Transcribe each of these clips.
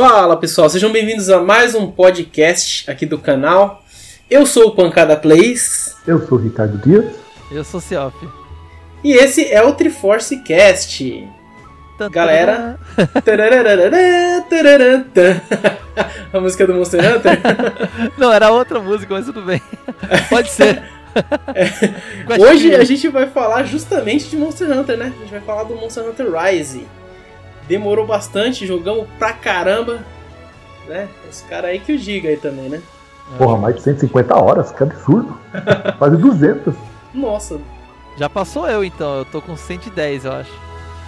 Fala pessoal, sejam bem-vindos a mais um podcast aqui do canal. Eu sou o Pancada Plays. Eu sou o Ricardo Dias. Eu sou o Ciop. E esse é o Triforce Cast. Galera. a música do Monster Hunter? Não, era outra música, mas tudo bem. Pode ser. É. Hoje a gente vai falar justamente de Monster Hunter, né? A gente vai falar do Monster Hunter Rise. Demorou bastante, jogamos pra caramba. Né? Esse cara aí que o diga aí também, né? Porra, mais de 150 horas, que absurdo. Quase 200. Nossa. Já passou eu então, eu tô com 110, eu acho.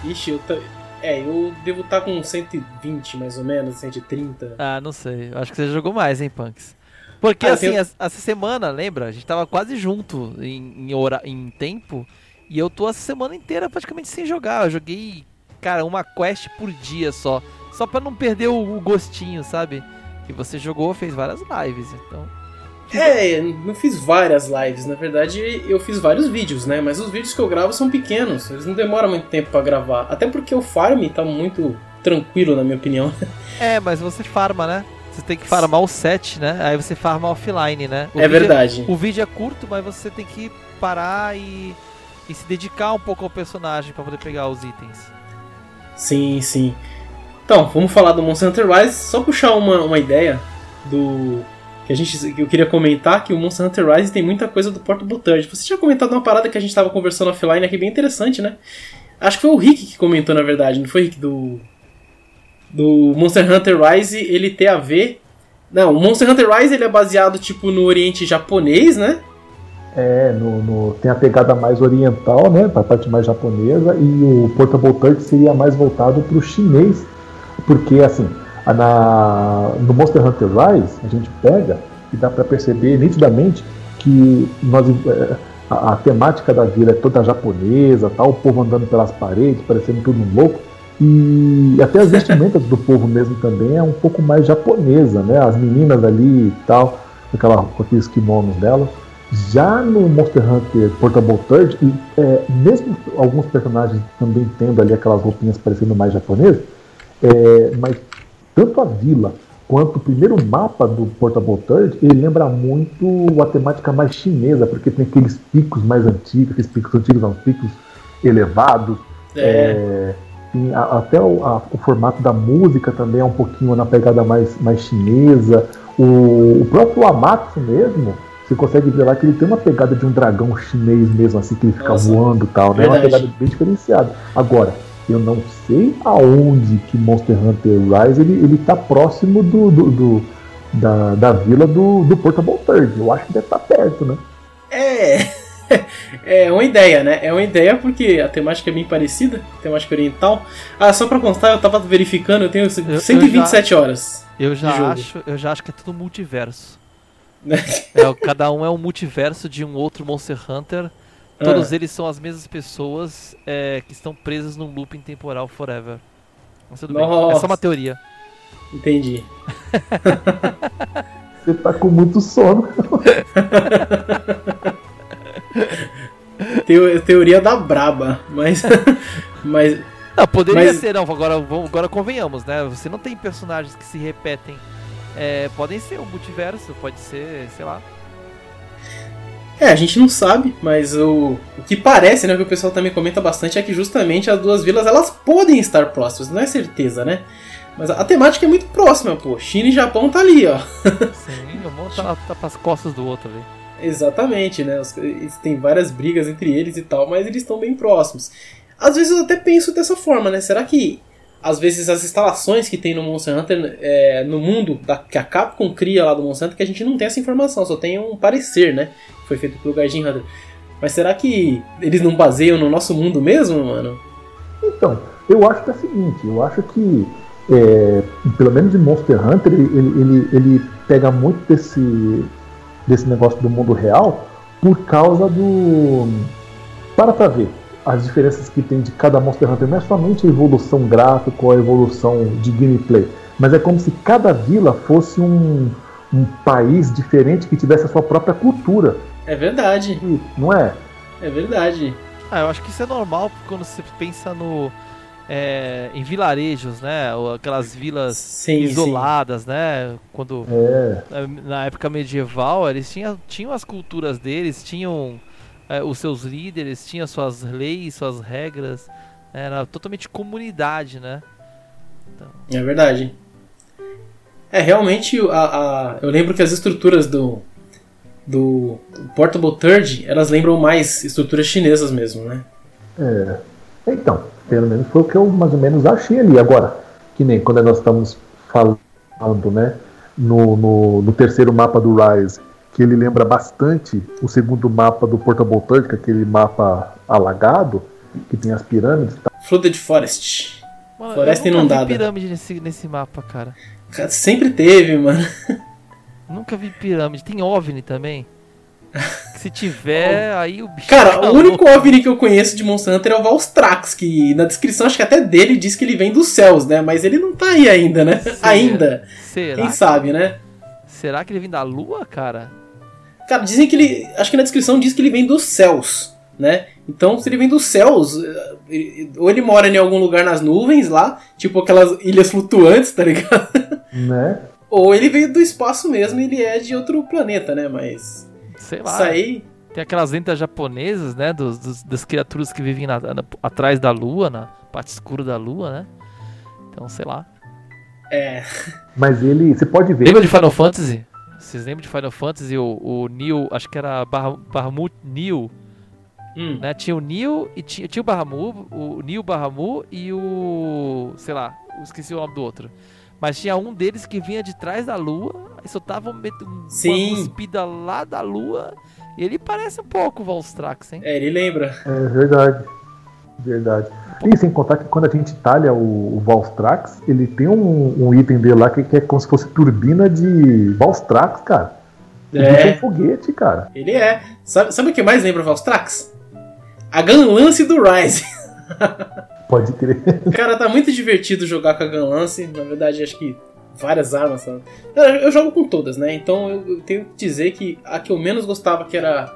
Ixi, eu tô... É, eu devo estar tá com 120 mais ou menos, 130. Ah, não sei. Eu acho que você jogou mais, hein, Punks? Porque ah, assim, tenho... essa semana, lembra? A gente tava quase junto em, em, hora, em tempo. E eu tô essa semana inteira praticamente sem jogar. Eu joguei, cara, uma quest por dia só. Só pra não perder o, o gostinho, sabe? E você jogou, fez várias lives, então. É, não fiz várias lives, na verdade eu fiz vários vídeos, né? Mas os vídeos que eu gravo são pequenos, eles não demoram muito tempo para gravar. Até porque o farm tá muito tranquilo, na minha opinião. É, mas você farma, né? Você tem que farmar o set, né? Aí você farma offline, né? O é, é verdade. É, o vídeo é curto, mas você tem que parar e, e se dedicar um pouco ao personagem para poder pegar os itens. Sim, sim. Então, vamos falar do Monster Hunter Rise. Só puxar uma, uma ideia do que a gente que eu queria comentar que o Monster Hunter Rise tem muita coisa do Portable Third. Você tinha comentado uma parada que a gente estava conversando offline aqui bem interessante, né? Acho que foi o Rick que comentou na verdade, não foi Rick do do Monster Hunter Rise, ele ter a ver Não, o Monster Hunter Rise ele é baseado tipo no Oriente japonês, né? É, no, no, tem a pegada mais oriental, né, para a parte mais japonesa, e o Portable Third seria mais voltado para o chinês, porque assim, na, no Monster Hunter Rise, a gente pega e dá para perceber nitidamente que nós, é, a, a, temática da vila é toda japonesa, tal, o povo andando pelas paredes, parecendo tudo louco. E até as vestimentas do povo mesmo também é um pouco mais japonesa, né? As meninas ali e tal, aquela, com aqueles kimonos dela. Já no Monster Hunter Portable Third, é, mesmo alguns personagens também tendo ali aquelas roupinhas parecendo mais japonesas, é, mas tanto a vila quanto o primeiro mapa do Portable Third, ele lembra muito a temática mais chinesa, porque tem aqueles picos mais antigos, aqueles picos antigos, não, picos elevados. É. É, até o, a, o, formato da música também é um pouquinho na pegada mais, mais chinesa. O, o próprio Amatsu mesmo, você consegue ver lá que ele tem uma pegada de um dragão chinês mesmo, assim, que ele fica Nossa, voando e tal, né? É uma pegada bem diferenciada. Agora, eu não sei aonde que Monster Hunter Rise ele, ele tá próximo do, do, do da, da vila do, do Portable Third. Eu acho que deve estar tá perto, né? É. É uma ideia, né? É uma ideia porque a temática é bem parecida, temática oriental. Ah, só pra constar, eu tava verificando, eu tenho 127 eu já, horas. Eu já acho, eu já acho que é tudo multiverso. É, cada um é um multiverso de um outro Monster Hunter Todos ah. eles são as mesmas pessoas é, que estão presas num looping temporal forever. Mas tudo Nossa. bem. É só uma teoria. Entendi. Você tá com muito sono. Teo, teoria da braba, mas. mas não, poderia mas... ser, não. Agora, agora convenhamos, né? Você não tem personagens que se repetem. É, podem ser um multiverso, pode ser, sei lá. É, a gente não sabe, mas o, o que parece, né, que o pessoal também comenta bastante, é que justamente as duas vilas elas podem estar próximas, não é certeza, né? Mas a, a temática é muito próxima, pô. China e Japão tá ali, ó. Sim, o mundo tá, tá pras costas do outro ali. Exatamente, né? Os, tem várias brigas entre eles e tal, mas eles estão bem próximos. Às vezes eu até penso dessa forma, né? Será que às vezes as instalações que tem no Monster Hunter é, no mundo da, que a Capcom cria lá do Monster Hunter que a gente não tem essa informação, só tem um parecer, né? Foi feito pelo Gaijin Hunter. Mas será que eles não baseiam no nosso mundo mesmo, mano? Então, eu acho que é o seguinte, eu acho que é, pelo menos em Monster Hunter ele, ele, ele pega muito desse, desse negócio do mundo real por causa do. Para pra ver as diferenças que tem de cada Monster Hunter não é somente a evolução gráfica ou a evolução de gameplay, mas é como se cada vila fosse um, um país diferente que tivesse a sua própria cultura. É verdade. Não é? É verdade. Ah, eu acho que isso é normal quando você pensa no, é, em vilarejos, né? Ou aquelas vilas Sim, isoladas, sim. né? Quando É, na época medieval eles tinham, tinham as culturas deles, tinham é, os seus líderes, tinham suas leis, suas regras. Era totalmente comunidade, né? É verdade. É, realmente, a, a- eu lembro que as estruturas do, do Portable Third, elas lembram mais estruturas chinesas mesmo, né? é. Então, pelo menos foi o que eu mais ou menos achei ali. Agora, que nem quando nós estamos falando, né, no, no, no terceiro mapa do Rise, que ele lembra bastante o segundo mapa do Portable Third, que é aquele mapa alagado, que tem as pirâmides. Tá? Flooded Forest. Mano, Floresta eu nunca inundada. vi pirâmide nesse, nesse mapa, cara. Cara, sempre teve, mano. Nunca vi pirâmide. Tem OVNI também? Se tiver, aí o bicho. Cara, fica o único. OVNI que eu conheço de Monster Hunter é o Valstrax, que na descrição acho que até dele diz que ele vem dos céus, né? Mas ele não tá aí ainda, né? Será? Ainda. Será? Quem sabe, né? Será que ele vem da lua, cara? Cara, dizem que ele. Acho que na descrição diz que ele vem dos céus, né? Então, se ele vem dos céus, eh, ele- ou ele mora em algum lugar nas nuvens lá, tipo aquelas ilhas flutuantes, tá ligado? Né? Ou ele veio do espaço mesmo e ele é de outro planeta, né? Mas. Sei lá. Isso aí. Tem aquelas lendas japonesas, né? Dos, dos- das criaturas que vivem na- na- atrás da lua, na parte escura da lua, né? Então, sei lá. É. Mas ele, você pode ver. Lembra de Final Fantasy? Vocês lembram de Final Fantasy? O, o Neil, acho que era Bar Bahamut Neil, Hum. né? Tinha o Neil e tinha, tinha o Bahamut, o Neil Bahamut e o. sei lá, esqueci o nome do outro. Mas tinha um deles que vinha de trás da lua e soltava um, uma Sim. cuspida lá da lua. E ele parece um pouco o Valstrax, hein? É, ele lembra. É verdade. Verdade. E sem contar que quando a gente talha o, o Valstrax, ele tem um, um item dele lá que, que é como se fosse turbina de Valstrax, cara. O bicho É. um foguete, cara. Ele é. Sabe, sabe o que mais lembra Valstrax? A Gunlance do Rise. Pode crer. Cara, tá muito divertido jogar com a Gunlance. Na verdade, acho que várias armas. sabe? Eu, jogo com todas, né? Então eu, eu tenho que dizer que a que eu menos gostava, que era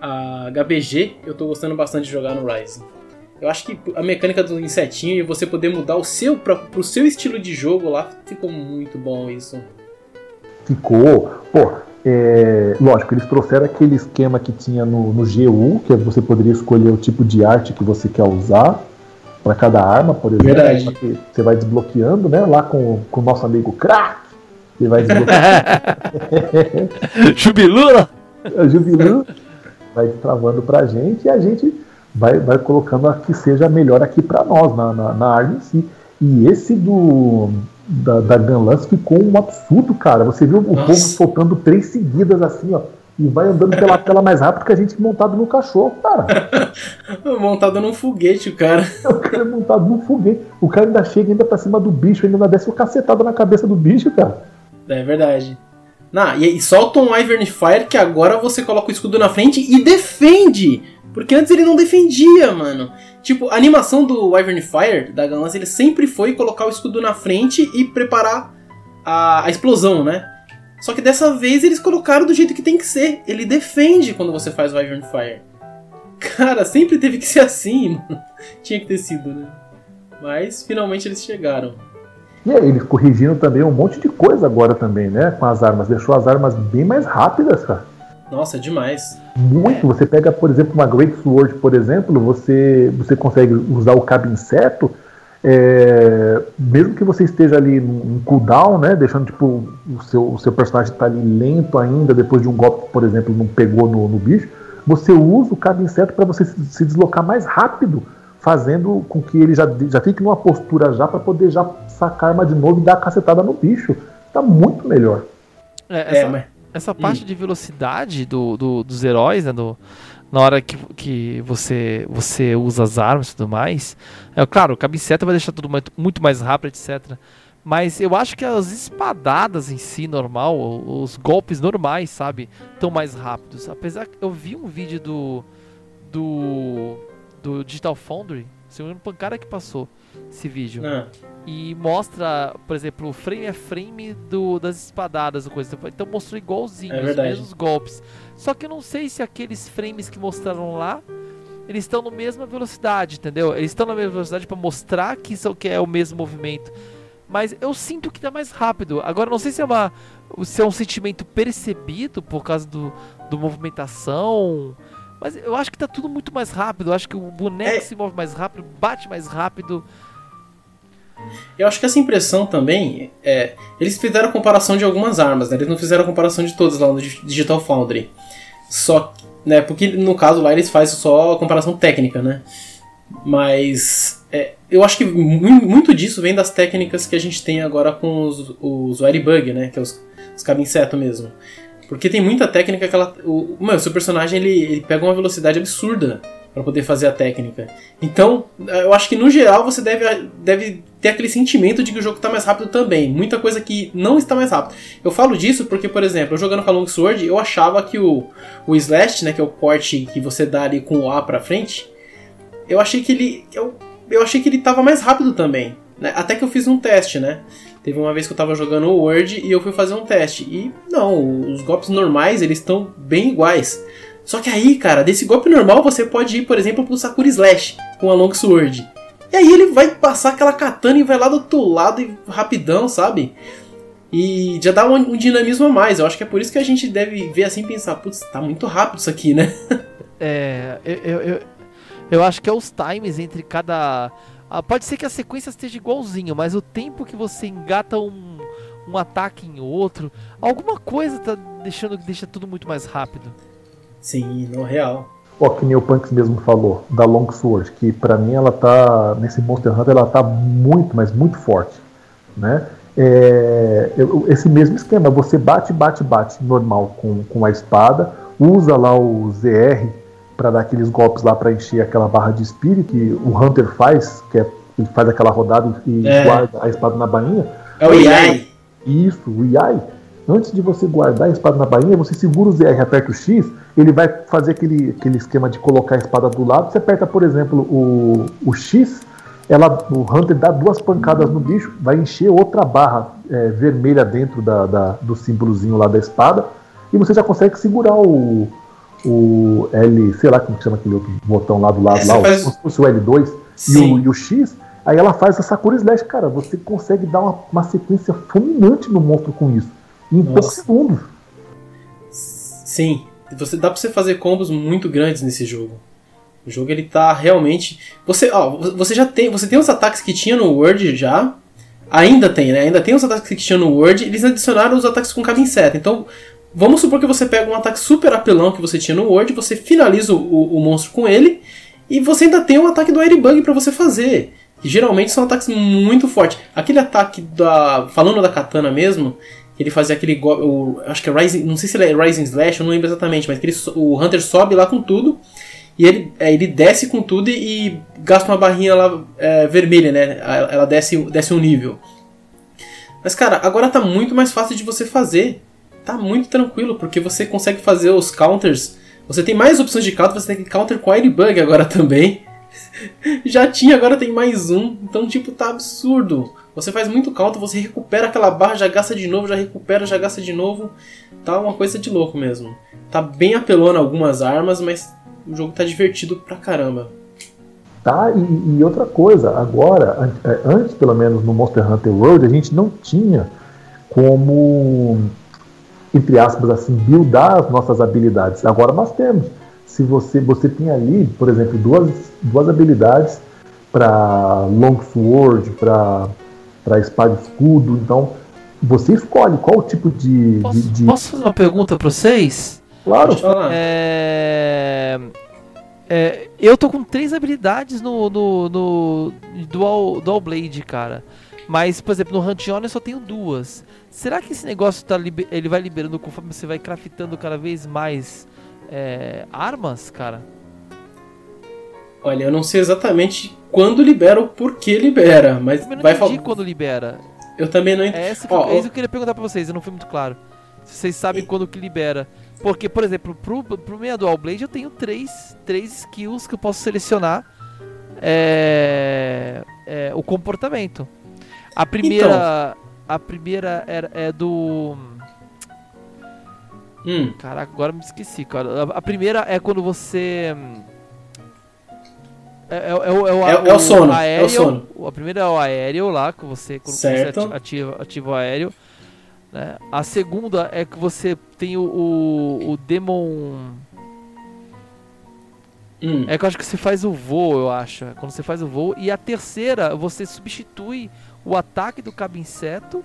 a HBG, eu tô gostando bastante de jogar no Rise. Eu acho que a mecânica do insetinho e você poder mudar o seu pra, pro seu estilo de jogo lá ficou muito bom isso. Ficou. Pô, é, lógico, eles trouxeram aquele esquema que tinha no, no GU, que você poderia escolher o tipo de arte que você quer usar para cada arma, por exemplo. Verdade. Você vai desbloqueando, né? Lá com, o nosso amigo Crack. Você vai desbloqueando. Jubilula! a Jubilu vai travando pra gente e a gente vai, vai colocando a que seja melhor aqui pra nós, na, na, na arma em si. E esse do da, da Gunlance ficou um absurdo, cara. Você viu o Nossa. povo soltando três seguidas assim, ó. E vai andando pela tela mais rápido que a gente montado no cachorro, cara. Montado num foguete, o cara. O cara é montado num foguete. O cara ainda chega ainda pra cima do bicho, ainda desce uma cacetada na cabeça do bicho, cara. É verdade. Nah, e, e solta um Ivern Fire que agora você coloca o escudo na frente e defende! Porque antes ele não defendia, mano. Tipo, a animação do Ivern Fire, da Gunlance, ele sempre foi colocar o escudo na frente e preparar a, a explosão, né? Só que dessa vez eles colocaram do jeito que tem que ser. Ele defende quando você faz o Ivern Fire. Cara, sempre teve que ser assim, mano. Tinha que ter sido, né? Mas finalmente eles chegaram. E aí, eles corrigiram também um monte de coisa agora também, né? Com as armas. Deixou as armas bem mais rápidas, cara. Nossa, demais. Muito. Você pega, por exemplo, uma Great Sword, por exemplo, você, você consegue usar o cabo inseto, é, mesmo que você esteja ali em cooldown, né? Deixando tipo, o, seu, o seu personagem estar ali lento ainda, depois de um golpe por exemplo, não pegou no, no bicho, você usa o cabo inseto para você se, se deslocar mais rápido, fazendo com que ele já, já fique numa postura já para poder já sacar a arma de novo e dar a cacetada no bicho. Tá muito melhor. É, É, essa, mas. Essa parte de velocidade do, do- dos heróis, né? do- na hora que, que você, você usa as armas e tudo mais. É claro, o cabiceta vai deixar tudo muito, mais rápido, etc. Mas eu acho que as espadadas em si, normal, os golpes normais, sabe? Estão mais rápidos. Apesar que eu vi um vídeo do. do. do Digital Foundry. Se não me engano, foi um cara que passou esse vídeo Ah, e mostra, por exemplo, frame a frame do, das espadadas coisa. Então mostrou igualzinho, É os mesmos golpes. Só que eu não sei se aqueles frames que mostraram lá eles estão na mesma velocidade, entendeu? Eles estão na mesma velocidade para mostrar que isso que é o mesmo movimento. Mas eu sinto que tá mais rápido. Agora não sei se é uma se é um sentimento percebido por causa do, do movimentação. Mas eu acho que tá tudo muito mais rápido. Eu acho que o boneco é... se move mais rápido, bate mais rápido. Eu acho que essa impressão também é. Eles fizeram comparação de algumas armas, né? Eles não fizeram comparação de todas lá no Digital Foundry. Só né? Porque no caso lá eles fazem só a comparação técnica, né? Mas é, eu acho que muito disso vem das técnicas que a gente tem agora com os, os Airbug, né? Que é os, os mesmo. Porque tem muita técnica que ela. O, seu personagem ele, ele pega uma velocidade absurda para poder fazer a técnica. Então, eu acho que no geral você deve, deve ter aquele sentimento de que o jogo está mais rápido também. Muita coisa que não está mais rápido. Eu falo disso porque, por exemplo, jogando com a Long Sword, eu achava que o, o Slash, né, que é o corte que você dá ali com o A pra frente, eu achei que ele. Eu, eu achei que ele estava mais rápido também. Né? Até que eu fiz um teste, né? Teve uma vez que eu estava jogando o Word e eu fui fazer um teste. E não, os golpes normais eles estão bem iguais. Só que aí, cara, desse golpe normal você pode ir, por exemplo, pro Sakura Slash com a Long Sword. E aí ele vai passar aquela katana e vai lá do outro lado e rapidão, sabe? E já dá um, um, dinamismo a mais. Eu acho que é por isso que a gente deve ver assim e pensar, putz, tá muito rápido isso aqui, né? é, eu, eu, eu, eu acho que é os times entre cada. Ah, pode ser que a sequência esteja igualzinho, mas o tempo que você engata um, um ataque em outro, alguma coisa tá deixando que deixa tudo muito mais rápido. Sim, no real. Ó, que nem o Punks mesmo falou, da Longsword, que para mim ela tá, nesse Monster Hunter, ela tá muito, mas muito forte, né? É, esse mesmo esquema, você bate, bate, bate normal com, com a espada, usa lá o ZR para dar aqueles golpes lá para encher aquela barra de espírito que o Hunter faz, que é, ele faz aquela rodada e é. guarda a espada na bainha. É o Iai. Isso, o Iai. Antes de você guardar a espada na bainha, você segura o ZR e aperta o X, ele vai fazer aquele, aquele esquema de colocar a espada do lado. Você aperta, por exemplo, o, o X, ela, o Hunter dá duas pancadas no bicho, vai encher outra barra é, vermelha dentro da, da, do símbolozinho lá da espada, e você já consegue segurar o, o L, sei lá como chama aquele outro botão lá do lado, lá, faz... como se fosse o L2 e o, e o, X, aí ela faz a Sakura Slash, cara, você consegue dar uma, uma sequência fulminante no monstro com isso, em poucos segundos. Sim, você dá para você fazer combos muito grandes nesse jogo. O jogo ele tá realmente, você, ó, você já tem, você tem os ataques que tinha no Word já, ainda tem, né? Ainda tem os ataques que tinha no Word, eles adicionaram os ataques com cada inseto. Então, vamos supor que você pega um ataque super apelão que você tinha no Word, você finaliza o, o monstro com ele e você ainda tem um ataque do Airbug para você fazer. Que geralmente são ataques muito fortes. Aquele ataque da. Falando da katana mesmo, ele fazia aquele o, acho que é Rising, não sei se é Rising Slash, eu não lembro exatamente, mas ele, o Hunter sobe lá com tudo e ele, é, ele desce com tudo e, e gasta uma barrinha lá é, vermelha, né? Ela desce, desce um nível. Mas cara, agora tá muito mais fácil de você fazer. Tá muito tranquilo, porque você consegue fazer os counters. Você tem mais opções de counter, você tem counter com Airbug agora também. Já tinha, agora tem mais um. Então, tipo, tá absurdo. Você faz muito counter, você recupera aquela barra, já gasta de novo, já recupera, já gasta de novo. Tá uma coisa de louco mesmo. Tá bem apelona algumas armas, mas o jogo tá divertido pra caramba. Tá, e, e outra coisa, agora, é, antes pelo menos no Monster Hunter World, a gente não tinha como, entre aspas, assim, buildar as nossas habilidades. Agora nós temos. Se você, você tem ali, por exemplo, duas, duas habilidades para Longsword, para para espada e escudo. Então, você escolhe qual tipo de. Posso, de, de... posso fazer uma pergunta para vocês? Claro. É... É, eu tô com três habilidades no, no, no Dual, Dual Blade, cara. Mas, por exemplo, no Hunt On eu só tenho duas. Será que esse negócio tá ele vai liberando conforme você vai craftando cada vez mais é, armas, cara? Olha, eu não sei exatamente quando libera ou por que libera, mas eu não vai falar. quando libera. Eu também não entendi. É, essa que, oh, é isso que eu queria perguntar pra vocês, eu não fui muito claro. Se vocês sabem e... quando que libera. Porque, por exemplo, pro, pro meia Dual Blade eu tenho três, três skills que eu posso selecionar é, é, o comportamento. A primeira. Então. A primeira é, é do. Hum. Caraca, agora me esqueci, cara. A, a primeira é quando você É, é, é, o, é, o, é, é sono. Aéreo, é o sono. A primeira é o aéreo lá, que você, quando certo. você ativa, ativa o aéreo. Né? A segunda é que você tem o, o, o Demon. Hum. É que eu acho que você faz o voo, eu acho. Quando você faz o voo. E a terceira, você substitui o ataque do cabo inseto,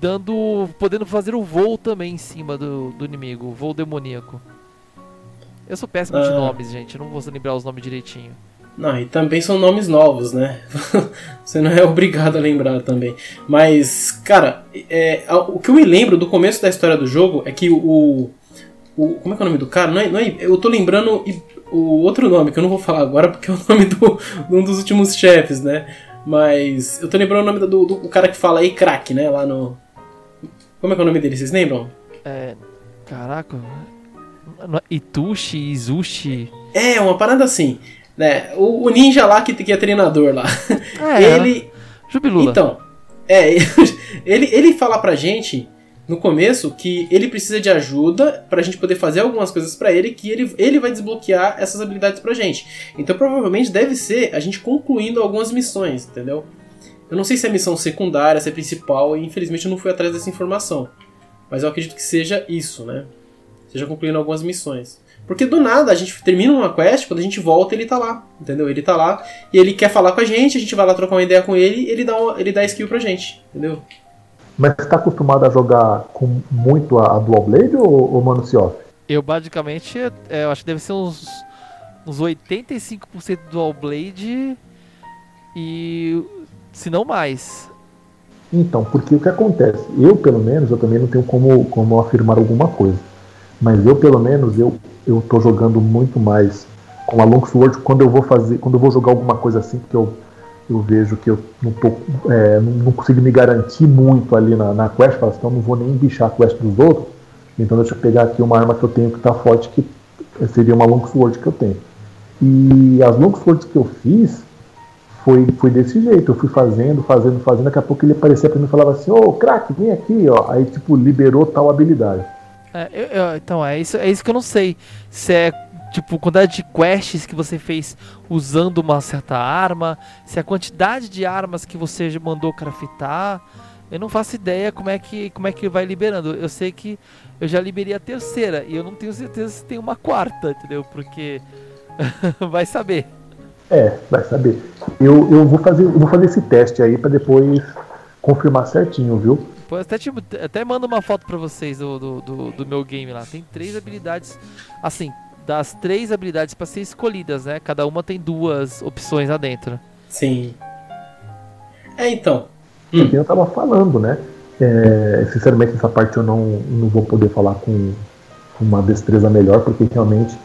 dando. podendo fazer o voo também em cima do, do inimigo, o voo demoníaco. Eu sou péssimo de ah. nomes, gente. Eu não vou lembrar os nomes direitinho. Não, e também são nomes novos, né? Você não é obrigado a lembrar também. Mas, cara, é, o que eu me lembro do começo da história do jogo é que o. o como é que é o nome do cara? Não é, não é, eu tô lembrando o outro nome, que eu não vou falar agora porque é o nome do, de um dos últimos chefes, né? Mas eu tô lembrando o nome do, do, do cara que fala aí crack, né? Lá no. Como é que é o nome dele? Vocês lembram? É. Caraca. Itushi, Izushi. É, uma parada assim. Né? O, o ninja lá que, que é treinador lá. É, ele. Jubilula. Então, é, ele, ele fala pra gente no começo que ele precisa de ajuda pra gente poder fazer algumas coisas para ele que ele, ele vai desbloquear essas habilidades pra gente. Então provavelmente deve ser a gente concluindo algumas missões, entendeu? Eu não sei se é missão secundária, se é principal, e infelizmente eu não fui atrás dessa informação. Mas eu acredito que seja isso, né? Seja concluindo algumas missões. Porque do nada a gente termina uma quest, quando a gente volta ele tá lá, entendeu? Ele tá lá e ele quer falar com a gente, a gente vai lá trocar uma ideia com ele ele dá, ele dá skill pra gente, entendeu? Mas você tá acostumado a jogar com muito a, a Dual Blade ou, ou Mano Off? Eu basicamente, é, eu acho que deve ser uns, uns 85% Dual Blade e se não mais. Então, porque o que acontece? Eu, pelo menos, eu também não tenho como, como afirmar alguma coisa. Mas eu, pelo menos, eu, eu tô jogando muito mais com a Longsword quando eu vou fazer, quando eu vou jogar alguma coisa assim, porque eu eu vejo que eu não, tô, é, não, consigo me garantir muito ali na, na quest, falo, então não vou nem bichar a quest dos outros, então deixa eu pegar aqui uma arma que eu tenho que está forte, que seria uma longsword que eu tenho. E as longswords que eu fiz foi, foi desse jeito, eu fui fazendo, fazendo, fazendo, daqui a pouco ele aparecia para mim e falava assim, ô oh, craque, vem aqui, ó. Aí tipo, liberou tal habilidade. É, eu, eu, então, é isso, é isso que eu não sei. Se é tipo, quantidade de quests que você fez usando uma certa arma, se a quantidade de armas que você mandou craftar. Eu não faço ideia como é que como é que vai liberando. Eu sei que eu já liberei a terceira e eu não tenho certeza se tem uma quarta, entendeu? Porque vai saber. É, vai saber. Eu, eu vou fazer eu vou fazer esse teste aí para depois confirmar certinho, viu? Depois até, tipo, até mando uma foto para vocês do, do, do, do meu game lá. Tem três habilidades assim, das três habilidades para ser escolhidas, né? Cada uma tem duas opções lá dentro. Sim. É, então. Hum. eu tava falando, né? É, sinceramente, essa parte eu não, não vou poder falar com uma destreza melhor, porque realmente,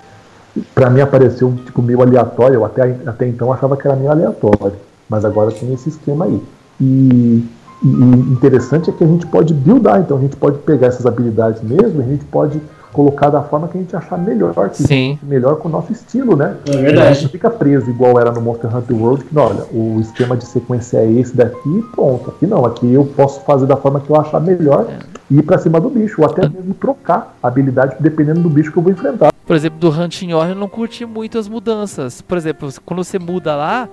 para mim, apareceu tipo meio aleatório. Eu até, até então achava que era meio aleatório, mas agora tem esse esquema aí. E, e interessante é que a gente pode buildar, então a gente pode pegar essas habilidades mesmo, a gente pode colocar da forma que a gente achar melhor, que Sim. melhor com o nosso estilo, né? É verdade. A gente fica preso igual era no Monster Hunter World, que olha, o esquema de sequência é esse daqui e pronto. Aqui não, aqui eu posso fazer da forma que eu achar melhor e ir pra cima do bicho, ou até mesmo trocar a habilidade dependendo do bicho que eu vou enfrentar. Por exemplo, do Hunting Horn eu não curti muito as mudanças. Por exemplo, quando você muda lá,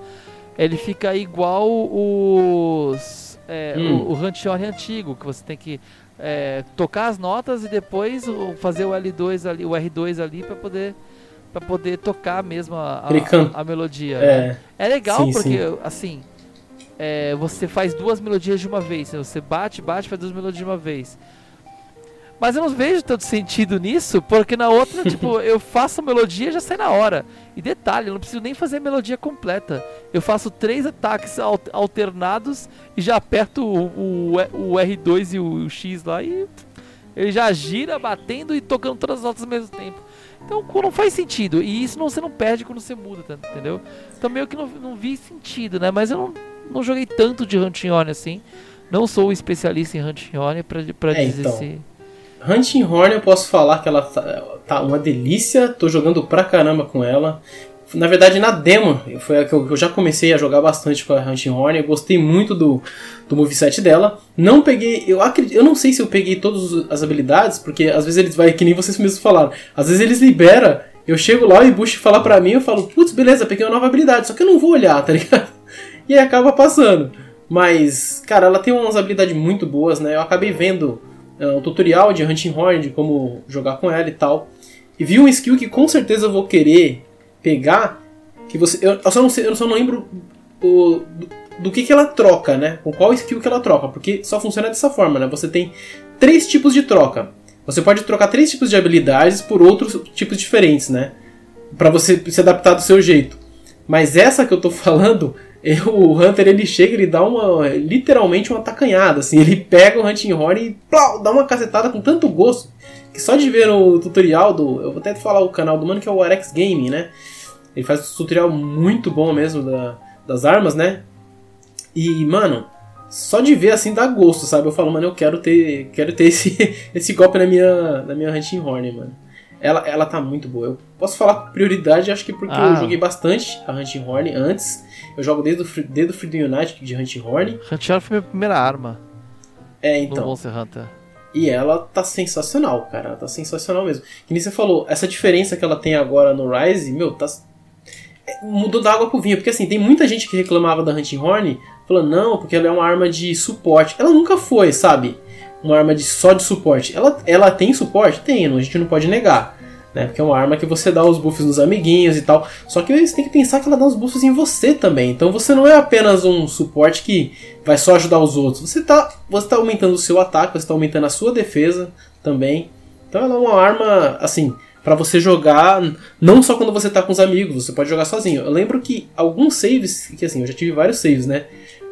ele fica igual os. É, hum. o, o Hunting Horn antigo, que você tem que é, tocar as notas e depois fazer o L2 ali, o R2 ali para poder para poder tocar mesmo a, a, a melodia. É, né? é legal sim, porque sim. assim é, você faz duas melodias de uma vez. Você bate, bate, faz duas melodias de uma vez. Mas eu não vejo tanto sentido nisso, porque na outra, tipo, eu faço a melodia e já sai na hora. E detalhe, eu não preciso nem fazer a melodia completa. Eu faço três ataques alternados e já aperto o, o, o R2 e o X lá e ele já gira batendo e tocando todas as notas ao mesmo tempo. Então não faz sentido. E isso não, você não perde quando você muda, tá, entendeu? Então meio que não, não vi sentido, né? Mas eu não, não joguei tanto de Hunting Horn assim. Não sou especialista em Hunting Horn pra, pra é, dizer então. se. Hunting Horn eu posso falar que ela tá, tá, uma delícia, tô jogando pra caramba com ela. Na verdade, na demo, foi a que eu, já comecei a jogar bastante com a Hunting Horn, eu gostei muito do, do moveset dela. Não peguei, eu acredito, eu não sei se eu peguei todas as habilidades, porque às vezes eles vai, que nem vocês mesmos falaram, às vezes eles libera eu chego lá, o Ibushi fala pra mim, eu falo, putz, beleza, peguei uma nova habilidade, só que eu não vou olhar, tá ligado? E aí acaba passando. Mas, cara, ela tem umas habilidades muito boas, né? Eu acabei vendo um tutorial de Hunting Horn, de como jogar com ela e tal. E vi um skill que com certeza eu vou querer pegar. Que você. Eu, eu só não sei, eu só não lembro o, do, do, que, que ela troca, né? Com qual skill que ela troca. Porque só funciona dessa forma, né? Você tem três tipos de troca. Você pode trocar três tipos de habilidades por outros tipos diferentes, né? Para você se adaptar do seu jeito. Mas essa que eu tô falando, o Hunter ele chega, ele dá uma literalmente uma tacanhada, assim, ele pega o Hunting Horn e plau, dá uma cacetada com tanto gosto que só de ver no tutorial do, eu vou até falar o canal do mano que é o Arex Gaming, né? Ele faz um tutorial muito bom mesmo da, das armas, né? E mano, só de ver assim dá gosto, sabe? Eu falo, mano, eu quero ter, quero ter esse, esse golpe na minha, na minha Hunting Horn, mano. Ela, ela tá muito boa. Eu posso falar com prioridade, acho que porque ah. eu joguei bastante a Hunting Horn antes. Eu jogo desde o, desde o Freedom United de Hunting Horn. Hunting Horn foi minha primeira arma. É, então. No Monster Hunter. E ela tá sensacional, cara. Ela tá sensacional mesmo. Que nem você falou, essa diferença que ela tem agora no Rise, meu, tá. É, mudou da água pro vinho. Porque assim, tem muita gente que reclamava da Hunting Horn, falando, não, porque ela é uma arma de suporte. Ela nunca foi, sabe? Uma arma de, só de suporte. Ela, ela tem suporte? Tem, a gente não pode negar. Né? Porque é uma arma que você dá os buffs nos amiguinhos e tal. Só que você tem que pensar que ela dá os buffs em você também. Então você não é apenas um suporte que vai só ajudar os outros. Você está você tá aumentando o seu ataque, você está aumentando a sua defesa também. Então ela é uma arma, assim, para você jogar não só quando você está com os amigos, você pode jogar sozinho. Eu lembro que alguns saves, que assim, eu já tive vários saves, né?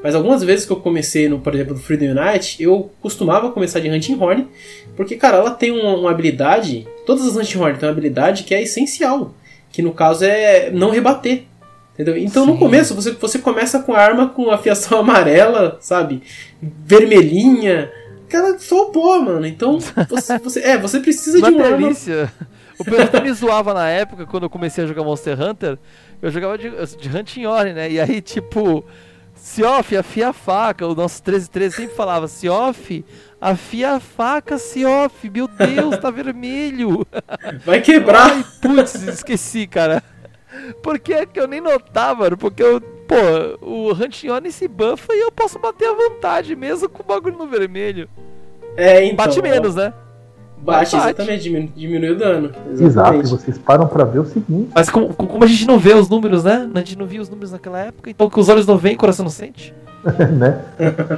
Mas algumas vezes que eu comecei, no, por exemplo, no Freedom Unite, eu costumava começar de Hunting Horn, porque, cara, ela tem uma, uma habilidade, todas as Hunting Horn têm uma habilidade que é essencial, que no caso é não rebater. Entendeu? Então Sim. no começo você, você começa com a arma com afiação amarela, sabe? Vermelhinha. Cara, só pó, mano. Então você, você, é, você precisa de uma delícia. arma. O pessoal me zoava na época, quando eu comecei a jogar Monster Hunter, eu jogava de, de Hunting Horn, né? E aí, tipo, Siof, afia a faca. O nosso 1313 sempre falava: Siof, afia a faca, Siof. Meu Deus, tá vermelho. Vai quebrar. Ai, putz, esqueci, cara. Por que é que eu nem notava? Porque eu, pô, o Hunting se buffa e eu posso bater à vontade, mesmo com o bagulho no vermelho. É, então. Bate menos, né? Bate, bate. exatamente, diminui, diminui, o dano. Exatamente. Exato, vocês param pra ver o seguinte. Mas como, como, a gente não vê os números, né? A gente não via os números naquela época, então que os olhos não veem, o coração não sente. né?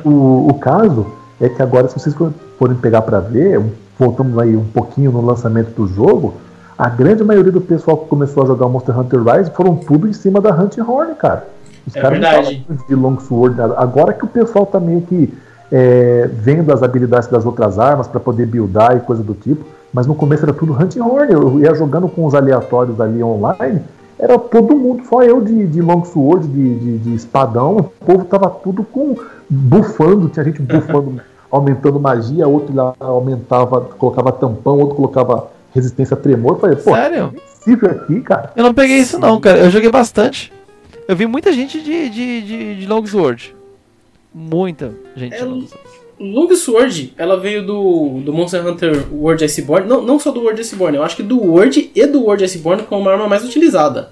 o, o caso é que agora, se vocês forem pegar pra ver, voltamos aí um pouquinho no lançamento do jogo, a grande maioria do pessoal que começou a jogar o Monster Hunter Rise foram tudo em cima da Hunting Horn, cara. Os é caras verdade. de Longsword. Agora que o pessoal tá meio que é, vendo as habilidades das outras armas para poder buildar e coisa do tipo. Mas no começo era tudo Hunting Horn. Eu ia jogando com os aleatórios ali online. Era todo mundo, só eu de, de longsword, de, de, de espadão. O povo tava tudo com bufando, tinha gente bufando, aumentando magia, outro lá aumentava, colocava tampão, outro colocava resistência a tremor. Eu falei, pô, Sério? é aqui, cara. Eu não peguei isso não, cara. Eu joguei bastante. Eu vi muita gente de, de, de, de Longsword. Muita gente. É, Longsword, ela veio do, do Monster Hunter World Iceborne. Não, não só do World Iceborne, eu acho que do World e do World Iceborne como uma arma mais utilizada.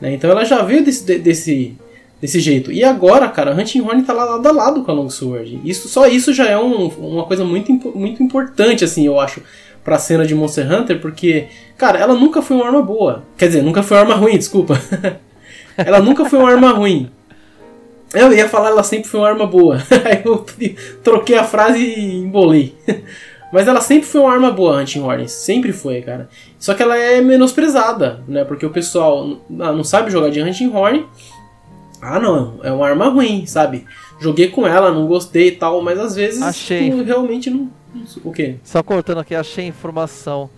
Né? Então ela já veio desse, desse, desse jeito. E agora, cara, a Hunting Horn tá lá lado a lado com a Longsword. Isso, só isso já é um, uma coisa muito, muito importante, assim, eu acho, pra cena de Monster Hunter, porque, cara, ela nunca foi uma arma boa. Quer dizer, nunca foi uma arma ruim, desculpa. ela nunca foi uma arma ruim. Eu ia falar ela sempre foi uma arma boa. Aí eu troquei a frase e embolei. Mas ela sempre foi uma arma boa, Hunting Horns. Sempre foi, cara. Só que ela é menosprezada, né? Porque o pessoal ah, não sabe jogar de Hunting Horn. Ah, não. É uma arma ruim, sabe? Joguei com ela, não gostei e tal. Mas às vezes achei. realmente não... O quê? Só cortando aqui, achei informação.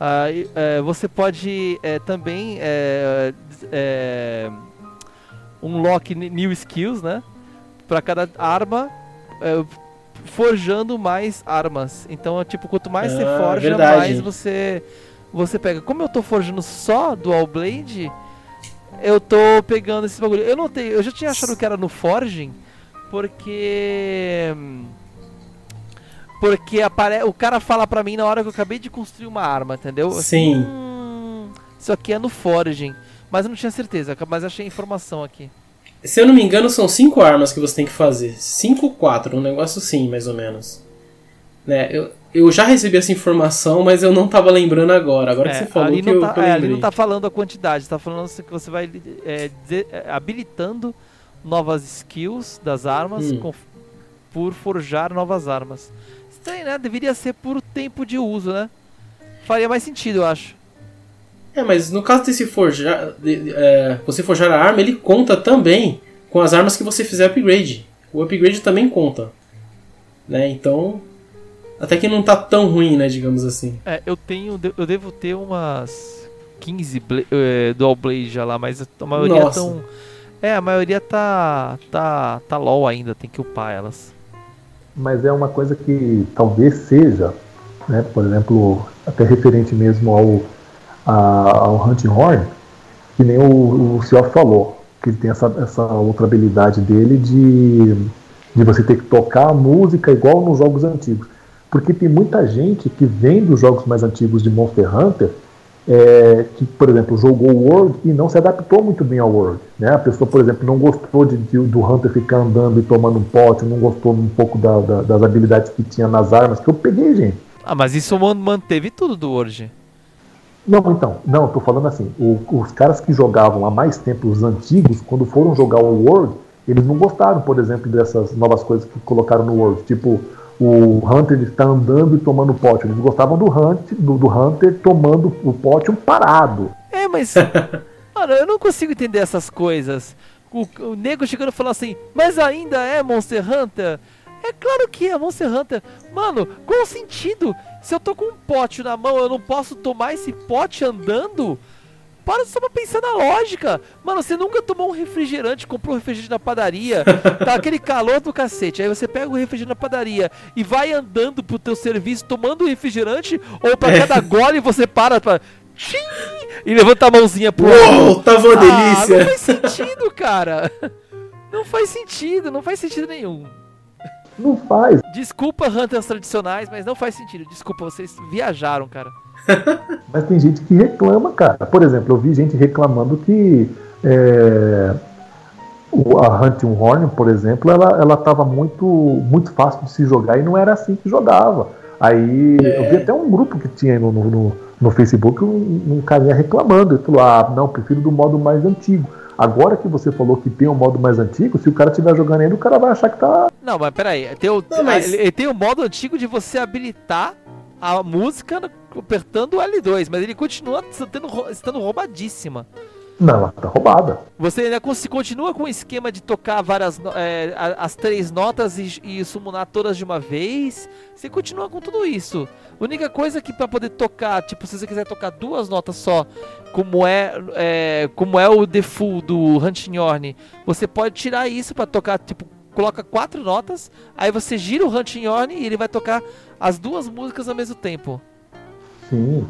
Ah, é, você pode é, também... É, é unlock new skills, né? Para cada arma, é, forjando mais armas. Então, é, tipo, quanto mais ah, você forja, verdade. mais você você pega. Como eu tô forjando só Dual Blade, eu tô pegando esse bagulho. Eu não tenho, eu já tinha achado que era no Forging, porque porque apare... o cara fala pra mim na hora que eu acabei de construir uma arma, entendeu? Sim. Hum, isso aqui é no Foraging. Mas eu não tinha certeza, mas achei informação aqui. Se eu não me engano, são cinco armas que você tem que fazer. Cinco ou quatro, um negócio assim, mais ou menos. Né, eu, eu já recebi essa informação, mas eu não estava lembrando agora. Agora é, que você falou que, eu, tá, que eu é, ali não tá falando a quantidade, está falando que você vai é, dizer, é, habilitando novas skills das armas hum. com, por forjar novas armas. Estranho, né? Deveria ser por tempo de uso, né? Faria mais sentido, eu acho. É, mas no caso desse forjar, de, é, você forjar a arma, ele conta também com as armas que você fizer upgrade. O upgrade também conta. Né? Então, até que não tá tão ruim, né, digamos assim. É, eu tenho, eu devo ter umas 15 bla é, Dual Blade já lá, mas a maioria Nossa. tão É, a maioria tá tá tá LoL ainda, tem que upar elas. Mas é uma coisa que talvez seja, né, por exemplo, até referente mesmo ao a, ao Hunting Horn, que nem o, o falou, que ele tem essa, essa outra habilidade dele de, de você ter que tocar a música igual nos jogos antigos. Porque tem muita gente que vem dos jogos mais antigos de Monster Hunter, é, que, por exemplo, jogou o World e não se adaptou muito bem ao World. Né? A pessoa, por exemplo, não gostou de, de, do Hunter ficar andando e tomando um pote, não gostou um pouco da, da, das habilidades que tinha nas armas, que eu peguei, gente. Ah, mas isso manteve tudo do World. Não, então, não, estou falando assim, o, os caras que jogavam há mais tempo, os antigos, quando foram jogar o World, eles não gostaram, por exemplo, dessas novas coisas que colocaram no World, tipo, o Hunter está andando e tomando pote. Eles gostavam do Hunter, do, do Hunter tomando o pote um parado. É, mas. Mano, eu não consigo entender essas coisas. O, o nego chegando e falando assim, mas ainda é Monster Hunter? É claro que é Monster Hunter. Mano, qual o sentido? Se eu tô com um pote na mão, eu não posso tomar esse pote andando? Para só pra pensar na lógica. Mano, você nunca tomou um refrigerante, comprou um refrigerante na padaria, tá aquele calor do cacete. Aí você pega o refrigerante na padaria e vai andando pro teu serviço tomando refrigerante, ou pra é. cada gole você para pra. Tchim, e levanta a mãozinha pro. Uou, tava uma ah, delícia! Não faz sentido, cara. Não faz sentido, não faz sentido nenhum. Não faz. Desculpa, Hunters tradicionais, mas não faz sentido. Desculpa, vocês viajaram, cara. mas tem gente que reclama, cara. Por exemplo, eu vi gente reclamando que é, a Hunting Horn, por exemplo, ela, ela tava muito, muito fácil de se jogar e não era assim que jogava. Aí é. eu vi até um grupo que tinha no, no, no Facebook um, um carinha reclamando. Ele falou: Ah, não, prefiro do modo mais antigo. Agora que você falou que tem um modo mais antigo, se o cara estiver jogando ainda, o cara vai achar que tá. Não, mas peraí. Tem o, não, mas... ele, tem o modo antigo de você habilitar a música apertando o L2, mas ele continua estando, estando roubadíssima. Não, ela tá roubada. Você ainda continua com o esquema de tocar várias é, as três notas e, e summonar todas de uma vez. Você continua com tudo isso. A única coisa que para poder tocar, tipo, se você quiser tocar duas notas só, como é, é como é o default do Hunting Horn, você pode tirar isso para tocar, tipo, coloca quatro notas, aí você gira o Hunting Horn e ele vai tocar as duas músicas ao mesmo tempo. Sim.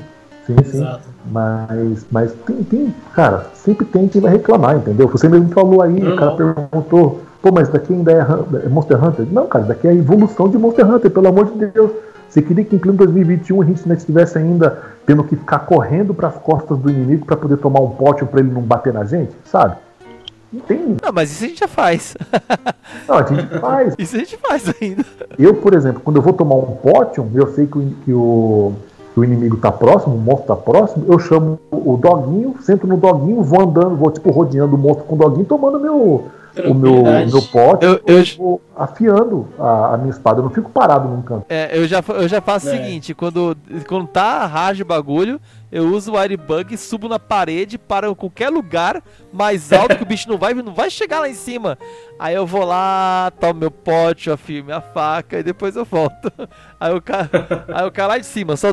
Sim, sim. Exato. Mas, mas tem, tem, cara, sempre tem quem vai reclamar, entendeu? Você mesmo falou aí, não, o cara não. perguntou, pô, mas daqui ainda é, é Monster Hunter? Não, cara, daqui é a evolução de Monster Hunter, pelo amor de Deus. Você queria que em pleno 2021 a gente não estivesse ainda tendo que ficar correndo para as costas do inimigo para poder tomar um pote para ele não bater na gente, sabe? Não tem. Não, mas isso a gente já faz. Não, a gente faz. Isso a gente faz ainda. Eu, por exemplo, quando eu vou tomar um potion, eu sei que o, que o o inimigo tá próximo, o monstro tá próximo, eu chamo o doguinho, sento no doguinho, vou andando, vou tipo rodeando o monstro com o doguinho, tomando meu, o meu, meu pote, eu, eu, eu afiando a, a, minha espada, eu não fico parado num canto. É, eu já, eu já faço é. o seguinte, quando, quando tá raja o bagulho, eu uso o airbug, subo na parede, para qualquer lugar mais alto que o bicho não vai, não vai chegar lá em cima. Aí eu vou lá, tomo meu pote, afio minha faca e depois eu volto. Aí eu, ca... aí eu caio lá de cima, só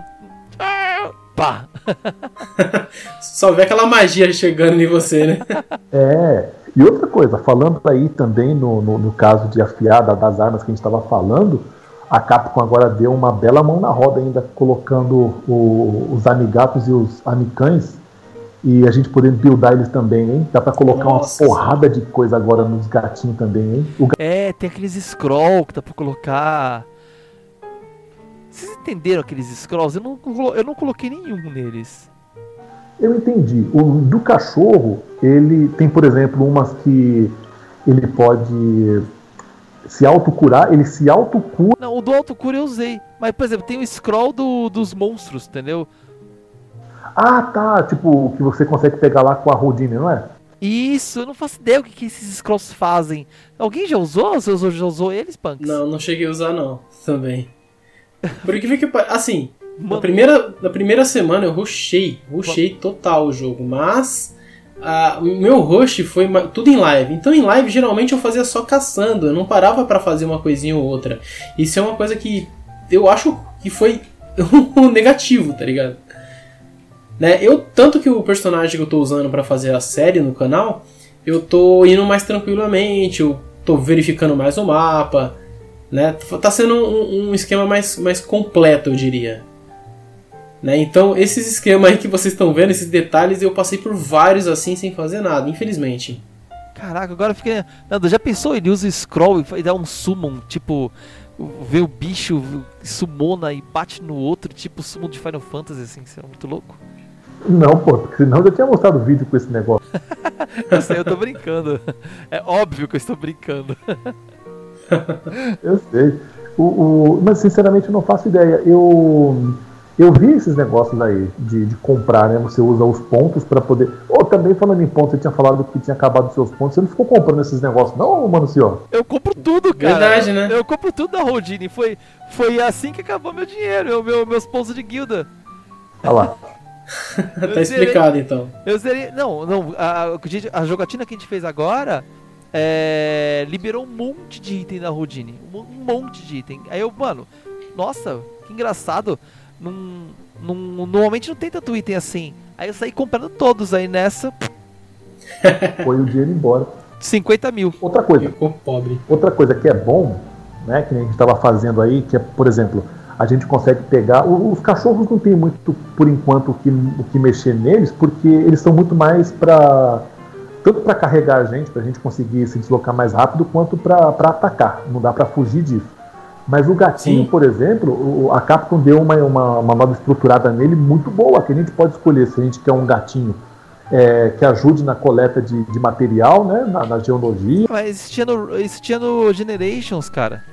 Pá! Só vê aquela magia chegando em você, né? É. E outra coisa, falando aí também no, no, no caso de afiada das armas que a gente estava falando, a Capcom agora deu uma bela mão na roda ainda, colocando o, os amigatos e os amicães e a gente podendo buildar eles também, hein? Dá pra colocar Nossa. uma porrada de coisa agora nos gatinhos também, hein? O... É, tem aqueles scroll que dá pra colocar vocês entenderam aqueles scrolls? Eu não, eu não coloquei nenhum neles. Eu entendi. O do cachorro, ele tem, por exemplo, umas que ele pode se autocurar, ele se autocura. Não, o do autocura eu usei. Mas, por exemplo, tem o scroll do, dos monstros, entendeu? Ah, tá. Tipo, que você consegue pegar lá com a Rodine, não é? Isso, eu não faço ideia o que, que esses scrolls fazem. Alguém já usou? Você usou, já usou eles, Punks? Não, não cheguei a usar, não. Também. Por que que Assim, na primeira, na primeira semana eu rushei. Rushei total o jogo. Mas o meu rush foi tudo em live. Então em live geralmente eu fazia só caçando, eu não parava para fazer uma coisinha ou outra. Isso é uma coisa que eu acho que foi um negativo, tá ligado? Né? Eu tanto que o personagem que eu tô usando para fazer a série no canal, eu tô indo mais tranquilamente, eu tô verificando mais o mapa, né? Tá sendo um, um esquema mais, mais completo, eu diria. Né? Então, esses esquemas aí que vocês estão vendo, esses detalhes, eu passei por vários assim sem fazer nada, infelizmente. Caraca, agora eu fiquei. Nada, já pensou? Ele usa scroll e dá um summon, tipo, vê o bicho, sumona e bate no outro, tipo summon de Final Fantasy, assim, que é muito louco. Não, pô, porque senão eu já tinha mostrado vídeo com esse negócio. eu sei, eu tô brincando. É óbvio que eu estou brincando. eu sei. O, o, mas sinceramente eu não faço ideia. Eu eu vi esses negócios aí de, de comprar, né? Você usa os pontos para poder. Ou também falando em pontos, você tinha falado que tinha acabado os seus pontos. Você não ficou comprando esses negócios, não, mano, senhor? Eu compro tudo, cara. Verdade, né? Eu compro tudo da Rodine. Foi, foi assim que acabou meu dinheiro, meu, meus pontos de guilda. Olha lá. tá explicado então. Eu zerei. Não, não. A, a jogatina que a gente fez agora. É, liberou um monte de item da Rodine. Um, um monte de item. Aí eu, mano, nossa, que engraçado num, num, normalmente não tem tanto item assim. Aí eu saí comprando todos aí nessa. Foi o dinheiro embora. 50 mil. Outra coisa. Ficou pobre. Outra coisa que é bom, né? Que a gente estava fazendo aí, que é, por exemplo, a gente consegue pegar. Os cachorros não tem muito, por enquanto, o que, o que mexer neles, porque eles são muito mais para tanto para carregar a gente, para a gente conseguir se deslocar mais rápido, quanto para atacar. Não dá para fugir disso. Mas o gatinho, Sim. por exemplo, a Capcom deu uma, uma, uma nova estruturada nele muito boa, que a gente pode escolher se a gente quer um gatinho é, que ajude na coleta de, de material, né, na, na geologia. Mas existia no, existia no Generations, cara.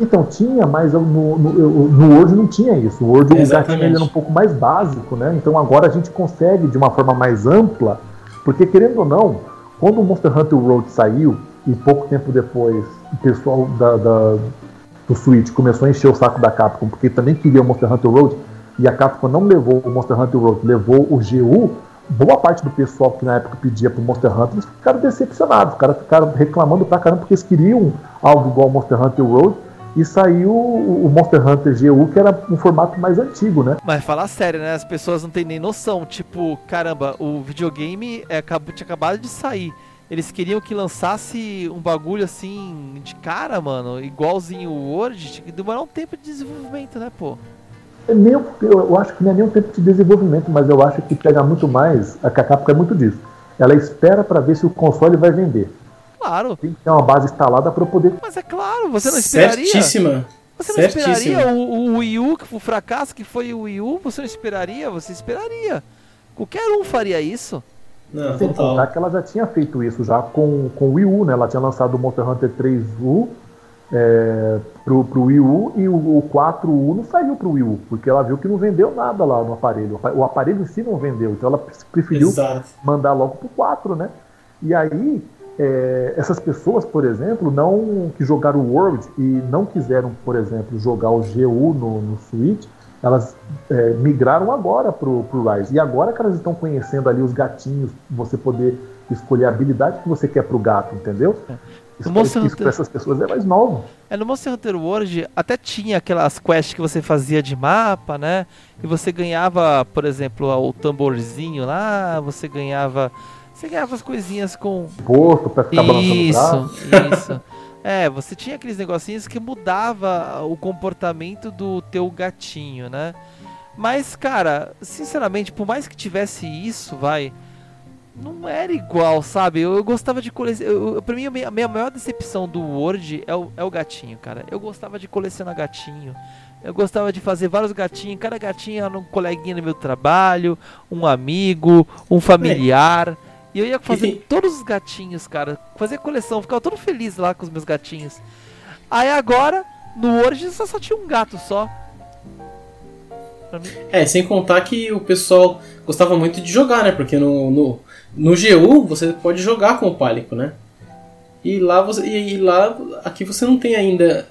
Então, tinha, mas no, no, no Word não tinha isso. O Word, o gatinho ele era um pouco mais básico, né? Então agora a gente consegue, de uma forma mais ampla, porque querendo ou não, quando o Monster Hunter World saiu, e pouco tempo depois o pessoal da, da do Switch começou a encher o saco da Capcom, porque também queria o Monster Hunter Road, e a Capcom não levou o Monster Hunter Road, levou o GU, boa parte do pessoal que na época pedia pro Monster Hunter, eles ficaram decepcionados, os caras ficaram reclamando pra caramba porque eles queriam algo igual ao Monster Hunter Road, e saiu o Monster Hunter GU, que era um formato mais antigo, né? Mas falar sério, né? As pessoas não têm nem noção. Tipo, caramba, o videogame é, acabou, tinha acabado de sair. Eles queriam que lançasse um bagulho assim de cara, mano, igualzinho o Word, tinha que demorar um tempo de desenvolvimento, né, pô? É nem, eu acho que não é nem um tempo de desenvolvimento, mas eu acho que pega muito mais. A Capcom é muito disso. Ela espera para ver se o console vai vender. Claro. Tem que ter uma base instalada para poder. Mas é claro, você não esperaria. Certíssima. Você não esperaria o, o Wii U, o fracasso que foi o Wii U, você não esperaria? Você esperaria. Qualquer um faria isso. Não, Sem contar que ela já tinha feito isso já com, com o Wii U, né? Ela tinha lançado o Monster Hunter 3U é, pro, pro Wii U e o, o 4U não saiu pro Wii U, porque ela viu que não vendeu nada lá no aparelho. O aparelho em si não vendeu, então ela preferiu Exato. mandar logo pro 4, né? E aí, é, essas pessoas, por exemplo, não que jogaram o World e não quiseram, por exemplo, jogar o GU no, no Switch, elas é, migraram agora pro, pro Rise. E agora que elas estão conhecendo ali os gatinhos, você poder escolher a habilidade que você quer pro gato, entendeu? É. Isso, isso Hunter... para essas pessoas é mais novo. É, no Monster Hunter World até tinha aquelas quests que você fazia de mapa, né? E você ganhava, por exemplo, o tamborzinho lá, você ganhava. Você ganhava as coisinhas com. Porto pra ficar isso, balançando Isso, isso. É, você tinha aqueles negocinhos que mudava o comportamento do teu gatinho, né? Mas, cara, sinceramente, por mais que tivesse isso, vai. Não era igual, sabe? Eu, eu gostava de colecionar. Pra mim, a minha, maior decepção do Word é o, é o gatinho, cara. Eu gostava de colecionar gatinho, Eu gostava de fazer vários gatinhos, cada gatinho era um coleguinha no meu trabalho, um amigo, um familiar. É. E eu ia fazer todos os gatinhos, cara. Fazer coleção, ficava todo feliz lá com os meus gatinhos. Aí agora, no Origins só, só tinha um gato só. É, sem contar que o pessoal gostava muito de jogar, né? Porque no, no, no GU você pode jogar com o Pálico, né? E lá você. E, lá aqui você não tem ainda.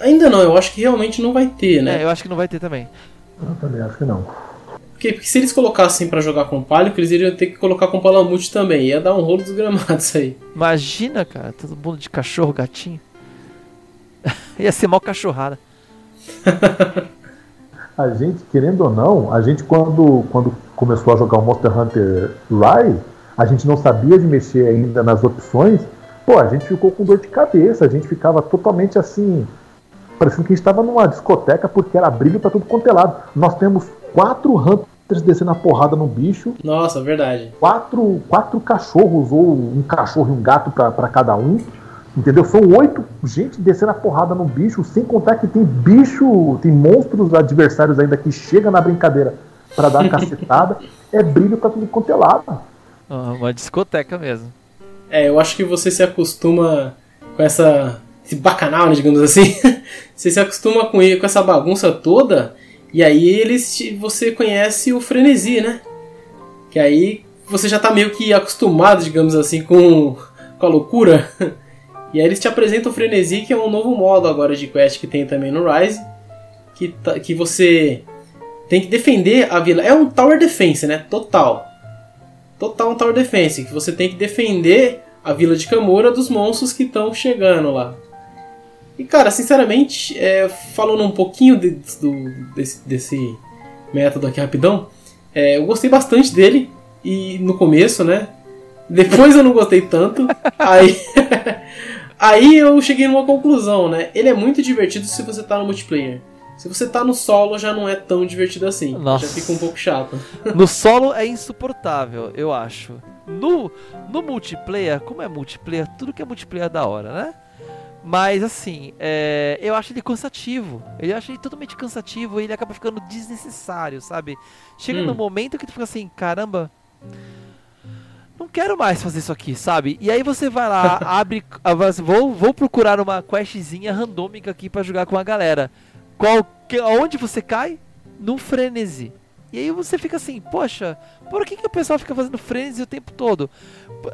Ainda não, eu acho que realmente não vai ter, né? É, eu acho que não vai ter também. Eu também acho que não. Porque, porque se eles colocassem para jogar com Pálico, eles iriam ter que colocar com Palamute também. Ia dar um rolo dos gramados aí. Imagina, cara, todo mundo de cachorro, gatinho. Ia ser mal cachorrada. a gente, querendo ou não, a gente quando, quando começou a jogar o Monster Hunter Rise, a gente não sabia de mexer ainda nas opções, pô, a gente ficou com dor de cabeça, a gente ficava totalmente assim, parecendo que a gente estava numa discoteca porque era brilho para tudo quanto é lado. Nós temos quatro Hunters descendo a porrada no bicho. Nossa, verdade. Quatro, quatro cachorros, ou um cachorro e um gato para cada um. Entendeu? São oito gente descendo a porrada no bicho, sem contar que tem bicho, tem monstros adversários ainda que chega na brincadeira para dar cacetada. é brilho pra tudo quanto é lado. Uma discoteca mesmo. É, eu acho que você se acostuma com essa. esse bacanal, né, digamos assim. você se acostuma com, com essa bagunça toda, e aí eles você conhece o frenesi, né? Que aí você já tá meio que acostumado, digamos assim, com, com a loucura. E aí eles te apresentam o Frenesi, que é um novo modo agora de quest que tem também no Rise, que, tá, que você tem que defender a vila. É um Tower Defense, né? Total. Total um Tower Defense, que você tem que defender a vila de Kamura dos monstros que estão chegando lá. E cara, sinceramente, é, falando um pouquinho de, do, desse, desse, método aqui rapidão, é, eu gostei bastante dele. E no começo, né? Depois eu não gostei tanto. aí Aí eu cheguei numa conclusão, né? Ele é muito divertido se você tá no multiplayer. Se você tá no solo, já não é tão divertido assim. Nossa. Já fica um pouco chato. No solo é insuportável, eu acho. No, no multiplayer, como é multiplayer, tudo que é multiplayer é da hora, né? Mas assim, é, eu acho ele cansativo. Eu acho ele totalmente cansativo e ele acaba ficando desnecessário, sabe? Chega hum. no momento que tu fica assim, caramba não quero mais fazer isso aqui, sabe? E aí você vai lá, abre, vou, vou procurar uma questzinha randômica aqui para jogar com a galera. Qual, que, onde você cai? No frenesi. E aí você fica assim, poxa, por que, que o pessoal fica fazendo frenesi o tempo todo?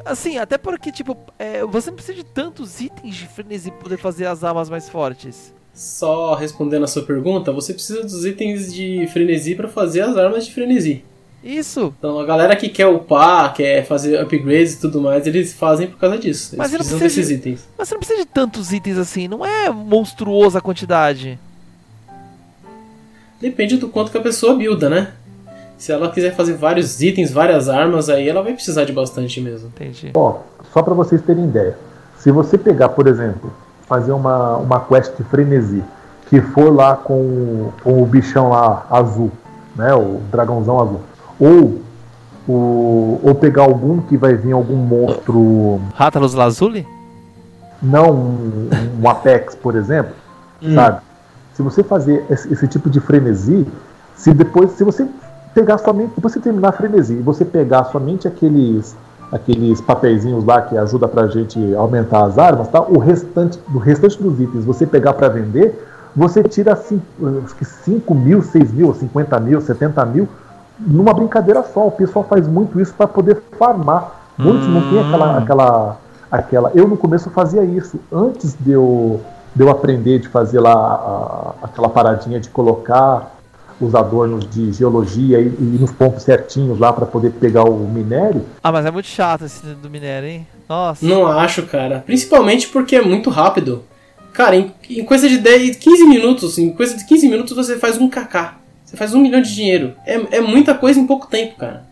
Assim, até porque, tipo, é, você não precisa de tantos itens de frenesi para poder fazer as armas mais fortes. Só respondendo a sua pergunta, você precisa dos itens de frenesi para fazer as armas de frenesi. Isso. Então a galera que quer upar, quer fazer upgrades e tudo mais, eles fazem por causa disso. Eles mas não precisa desses de, itens. Mas você não precisa de tantos itens assim, não é monstruosa a quantidade. Depende do quanto que a pessoa builda, né? Se ela quiser fazer vários itens, várias armas, aí ela vai precisar de bastante mesmo. Entendi. Ó, só para vocês terem ideia. Se você pegar, por exemplo, fazer uma, uma quest de frenesi, que for lá com, com o bichão lá azul, né? O dragãozão azul ou o, ou pegar algum que vai vir algum monstro. Rátalos Lazuli? Não, um, um Apex, por exemplo, hum. sabe? Se você fazer esse, esse, tipo de frenesi, se depois, se você pegar somente, depois você terminar a frenesi e você pegar somente aqueles aqueles papeizinhos lá que ajuda pra gente aumentar as armas, tá? O restante, do restante dos itens você pegar para vender, você tira assim, acho que 5 mil, 6 mil, 50 mil, 70 mil numa brincadeira só. O pessoal faz muito isso para poder farmar. Muitos hum. não tem aquela, aquela, aquela. Eu no começo fazia isso. Antes de eu, de eu aprender de fazer lá a, aquela paradinha de colocar os adornos de geologia e, e nos pontos certinhos lá para poder pegar o minério. Ah, mas é muito chato esse do minério, hein? Nossa. Não acho, cara. Principalmente porque é muito rápido. Cara, em, em coisa de 10, 15 minutos, em coisa de 15 minutos você faz um kk. Você faz um milhão de dinheiro. É, é muita coisa em pouco tempo, cara.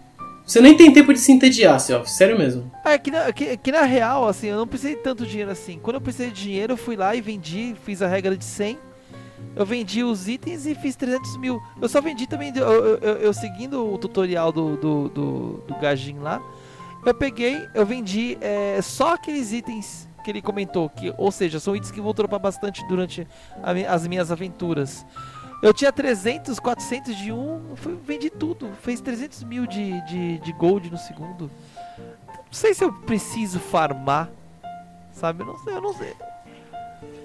Você nem tem tempo de se entediar, Self, sério mesmo. É, que na, que, que na real, assim, eu não precisei de tanto dinheiro assim. Quando eu precisei de dinheiro, eu fui lá e vendi, fiz a regra de 100. Eu vendi os itens e fiz 300 mil. Eu só vendi também, eu, eu, eu, eu seguindo o tutorial do, do, do, do Gajin lá. Eu peguei, eu vendi é, só aqueles itens que ele comentou, que, ou seja, são itens que vão dropar bastante durante a, as minhas aventuras. Eu tinha 300, 400 de um, foi, vendi tudo. Fez 300 mil de, de, de gold no segundo. Não sei se eu preciso farmar, sabe? Eu não sei, eu não sei.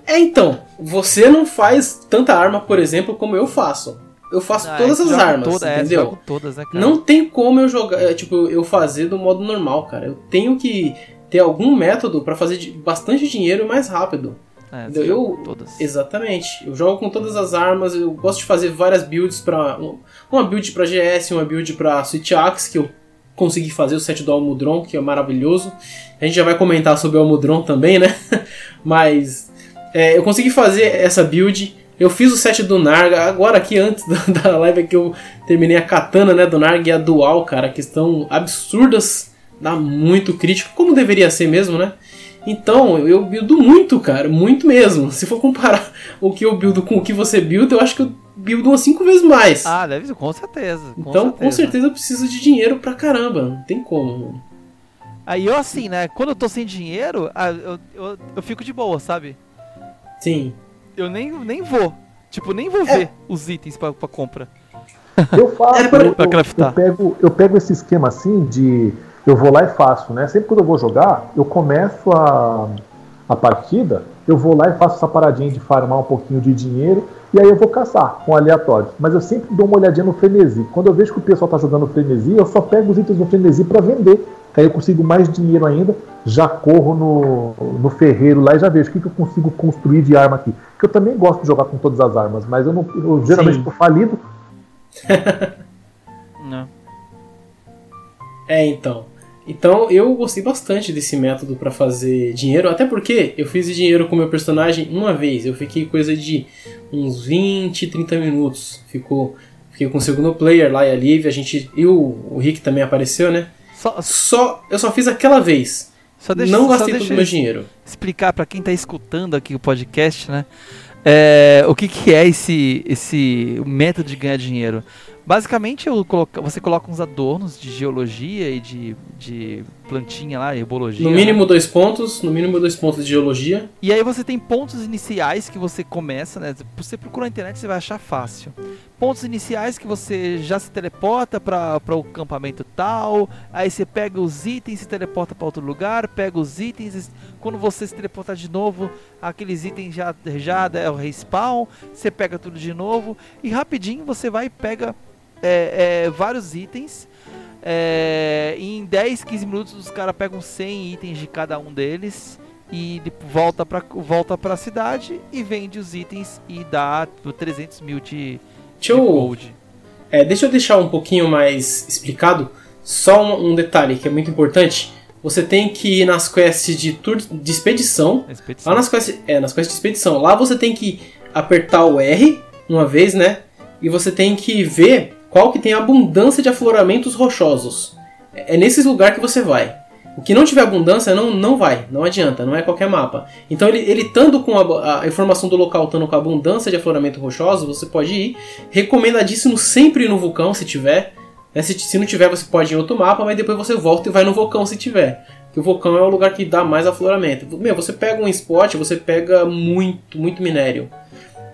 É, então, você não faz tanta arma, por exemplo, como eu faço. Eu faço ah, todas as armas, toda, é, entendeu? É, todas, né, não tem como eu jogar, é, tipo, eu fazer do modo normal, cara. Eu tenho que ter algum método para fazer bastante dinheiro mais rápido. É, eu todas. Exatamente. Eu jogo com todas as armas, eu gosto de fazer várias builds para uma build para GS, uma build para Switch Axe que eu consegui fazer o set do Almudron, que é maravilhoso. A gente já vai comentar sobre o Almudron também, né? Mas é, eu consegui fazer essa build. Eu fiz o set do Narga, agora aqui antes da live que eu terminei a katana né, do Narga e a dual, cara, que estão absurdas, dá muito crítico, como deveria ser mesmo, né? Então, eu buildo muito, cara, muito mesmo. Se for comparar o que eu buildo com o que você builda, eu acho que eu buildo umas 5 vezes mais. Ah, deve ser, com certeza. Com então, certeza. com certeza eu preciso de dinheiro pra caramba, não tem como. Aí eu assim, né, quando eu tô sem dinheiro, ah, eu, eu, eu fico de boa, sabe? Sim. Eu nem, nem vou. Tipo, nem vou é. ver os itens pra, pra compra. Eu faço, é, eu, eu, eu, pego, eu pego esse esquema assim de eu vou lá e faço, né? Sempre quando eu vou jogar, eu começo a, a partida, eu vou lá e faço essa paradinha de farmar um pouquinho de dinheiro e aí eu vou caçar com aleatórios. Mas eu sempre dou uma olhadinha no frenesi. Quando eu vejo que o pessoal está jogando frenesi, eu só pego os itens do frenesi para vender. Que aí eu consigo mais dinheiro ainda, já corro no, no ferreiro lá e já vejo o que, que eu consigo construir de arma aqui. Porque eu também gosto de jogar com todas as armas, mas eu, não, eu geralmente estou falido. não. É, então. Então eu gostei bastante desse método para fazer dinheiro, até porque eu fiz dinheiro com meu personagem uma vez. Eu fiquei coisa de uns 20, 30 minutos. Ficou, fiquei com o segundo player lá e a Liv, a gente e o, o Rick também apareceu, né? Só, só eu só fiz aquela vez. Deixa, não gastei todo o meu dinheiro. Explicar para quem tá escutando aqui o podcast, né? É, o que, que é esse, esse método de ganhar dinheiro? Basicamente, coloco, você coloca uns adornos de geologia e de, de plantinha lá, herbologia. No mínimo dois pontos, no mínimo dois pontos de geologia. E aí você tem pontos iniciais que você começa, né? Você procura na internet, você vai achar fácil. Pontos iniciais que você já se teleporta para o acampamento tal, aí você pega os itens, se teleporta para outro lugar, pega os itens, quando você se teleportar de novo, aqueles itens já já é o respawn, você pega tudo de novo e rapidinho você vai e pega é, é, vários itens. É, em 10, 15 minutos os caras pegam 100 itens de cada um deles e volta pra, volta pra cidade e vende os itens e dá 300 mil de, de gold. É, deixa eu deixar um pouquinho mais explicado. Só um, um, detalhe que é muito importante. Você tem que ir nas quests de, tour, de expedição. expedição. Lá nas quests, é, nas quests de expedição. Lá você tem que apertar o R uma vez, né? E você tem que ver qual que tem abundância de afloramentos rochosos. É nesses lugar que você vai. O que não tiver abundância não, não vai, não adianta, não é qualquer mapa. Então ele, ele estando com a, a, informação do local, estando com abundância de afloramento rochoso, você pode ir. Recomendadíssimo sempre ir no vulcão se tiver. Né? Se, se não tiver, você pode ir em outro mapa, mas depois você volta e vai no vulcão se tiver. Porque o vulcão é o lugar que dá mais afloramento. Meu, você pega um spot, você pega muito, muito minério.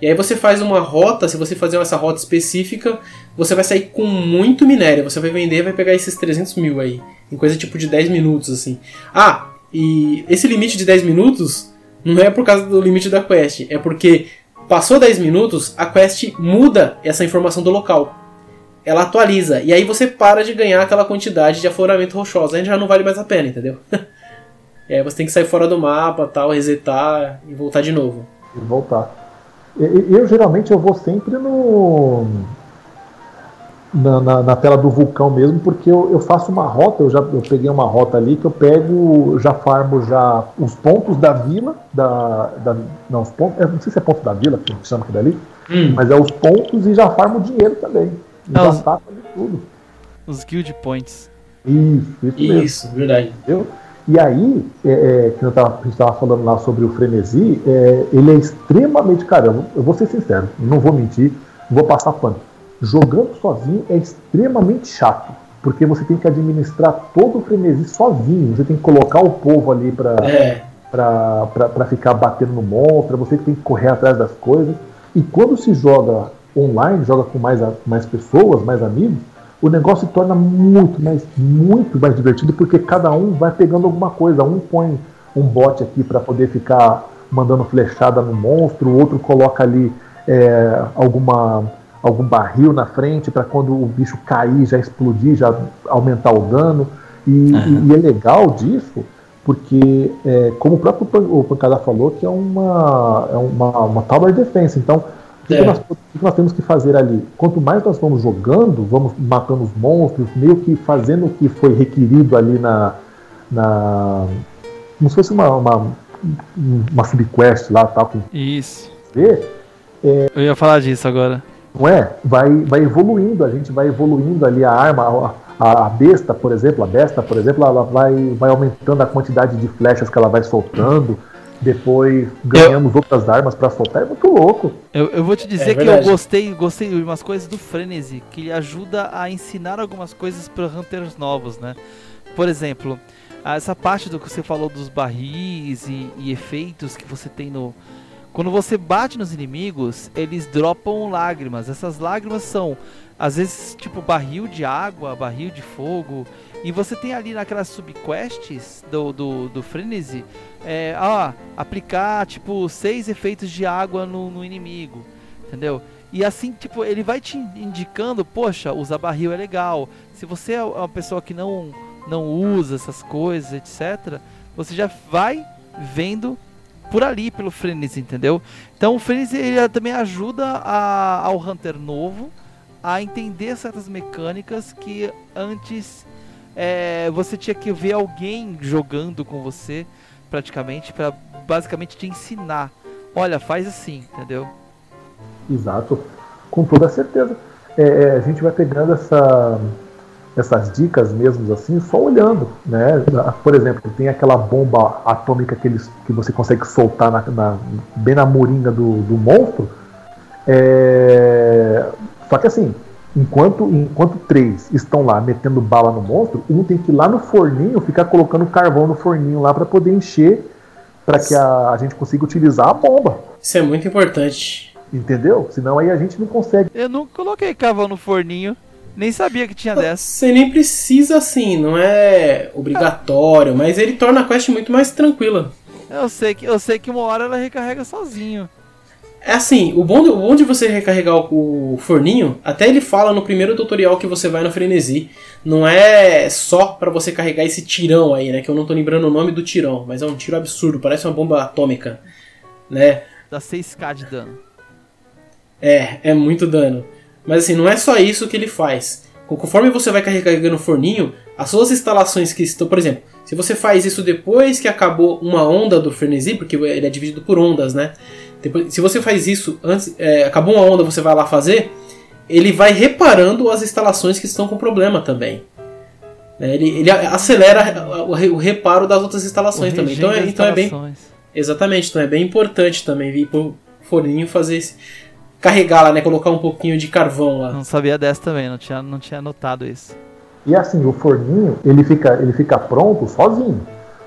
E aí você faz uma rota, se você fazer essa rota específica, você vai sair com muito minério. Você vai vender vai pegar esses 300 mil aí. Em coisa tipo de 10 minutos, assim. Ah, e esse limite de 10 minutos não é por causa do limite da quest. É porque passou 10 minutos, a quest muda essa informação do local. Ela atualiza. E aí você para de ganhar aquela quantidade de afloramento rochoso. Aí já não vale mais a pena, entendeu? é, você tem que sair fora do mapa, tal, resetar e voltar de novo. E voltar. Eu geralmente eu vou sempre no na, na, na, tela do vulcão mesmo, porque eu, eu, faço uma rota, eu já eu peguei uma rota ali que eu pego, já farmo já os pontos da vila, da, da não, os pontos, não sei se é ponto da vila, que chama aquilo dali, hum. mas é os pontos e já farmo dinheiro também. Já os, tudo. Os guild points. Isso, isso, isso verdade. Entendeu? E aí, é, é, que tava, a gente estava falando lá sobre o frenesi, é, ele é extremamente. Cara, eu, eu vou ser sincero, não vou mentir, não vou passar pano. Jogando sozinho é extremamente chato, porque você tem que administrar todo o frenesi sozinho, você tem que colocar o povo ali para. É. para ficar batendo no monstro, você que tem que correr atrás das coisas. E quando se joga online, joga com mais, mais pessoas, mais amigos, o negócio se torna muito mais, muito mais divertido porque cada um vai pegando alguma coisa. Um põe um bote aqui para poder ficar mandando flechada no monstro, o outro coloca ali é, alguma algum barril na frente para quando o bicho cair já explodir, já aumentar o dano. E, uhum. e, e é legal disso porque, é, como o próprio o Pancada falou, que é uma, é uma, uma Tower Defense. Então, o que, é. que, nós, o que, nós, temos que fazer ali? Quanto mais nós vamos jogando, vamos matando os monstros, meio que fazendo o que foi requerido ali na. na como se fosse uma, uma, uma subquest lá, tal. Isso. Ver, é, Eu ia falar disso agora. Não é? Vai, vai evoluindo, a gente vai evoluindo ali a arma, a, a besta, por exemplo, a besta, por exemplo, ela vai, vai aumentando a quantidade de flechas que ela vai soltando. Depois ganhamos eu, outras armas para soltar, é muito louco. Eu, eu vou te dizer é que eu gostei, gostei de umas coisas do Frenzy, que ele ajuda a ensinar algumas coisas para hunters novos, né? Por exemplo, essa parte do que você falou dos barris e, e efeitos que você tem no, quando você bate nos inimigos, eles dropam lágrimas. Essas lágrimas são, às vezes, tipo barril de água, barril de fogo. E você tem ali naquelas subquests do, do, do Frenzy, é, ah, aplicar, tipo, seis efeitos de água no, no inimigo. Entendeu? E assim, tipo, ele vai te indicando, poxa, usar barril é legal. Se você é uma pessoa que não, não usa essas coisas, etc., você já vai vendo por ali, pelo Frenzy, entendeu? Então o Frenzy ele também ajuda a, ao Hunter novo a entender certas mecânicas que antes é, você tinha que ver alguém jogando com você, praticamente, para basicamente te ensinar. Olha, faz assim, entendeu? Exato, com toda certeza. É, é a gente vai pegando essa essas dicas mesmo assim, só olhando, né? Por exemplo, tem aquela bomba atômica que, eles, que você consegue soltar na, na bem na moringa do, do monstro. É... Só que assim, enquanto, enquanto três estão lá metendo bala no monstro, um tem que ir lá no forninho ficar colocando carvão no forninho lá para poder encher, para que a, a gente consiga utilizar a bomba. Isso é muito importante. Entendeu? Senão aí a gente não consegue. Eu nunca coloquei carvão no forninho. Nem sabia que tinha dessa. Você nem precisa assim, não é obrigatório, mas ele torna a quest muito mais tranquila. Eu sei que, eu sei que uma hora ela recarrega sozinho. É assim, o bom, de, o bom de você recarregar o, o, forninho, até ele fala no primeiro tutorial que você vai no frenesi, não é só para você carregar esse tirão aí, né? Que eu não tô lembrando o nome do tirão, mas é um tiro absurdo, parece uma bomba atômica, né? Dá 6k de dano. É, é muito dano. Mas assim, não é só isso que ele faz. Conforme você vai carregando o forninho, as suas instalações que estão, por exemplo, se você faz isso depois que acabou uma onda do frenesi, porque ele é dividido por ondas, né? Depois, se você faz isso antes, é, acabou uma onda, você vai lá fazer, ele vai reparando as instalações que estão com problema também. É, ele, ele acelera o reparo das outras instalações o também. Então, é, então é bem. Exatamente, então é bem importante também vir por forninho fazer esse carregar lá, né? Colocar um pouquinho de carvão lá. Não sabia dessa também, não tinha, não tinha notado isso. E assim, o forninho, ele fica, ele fica pronto sozinho.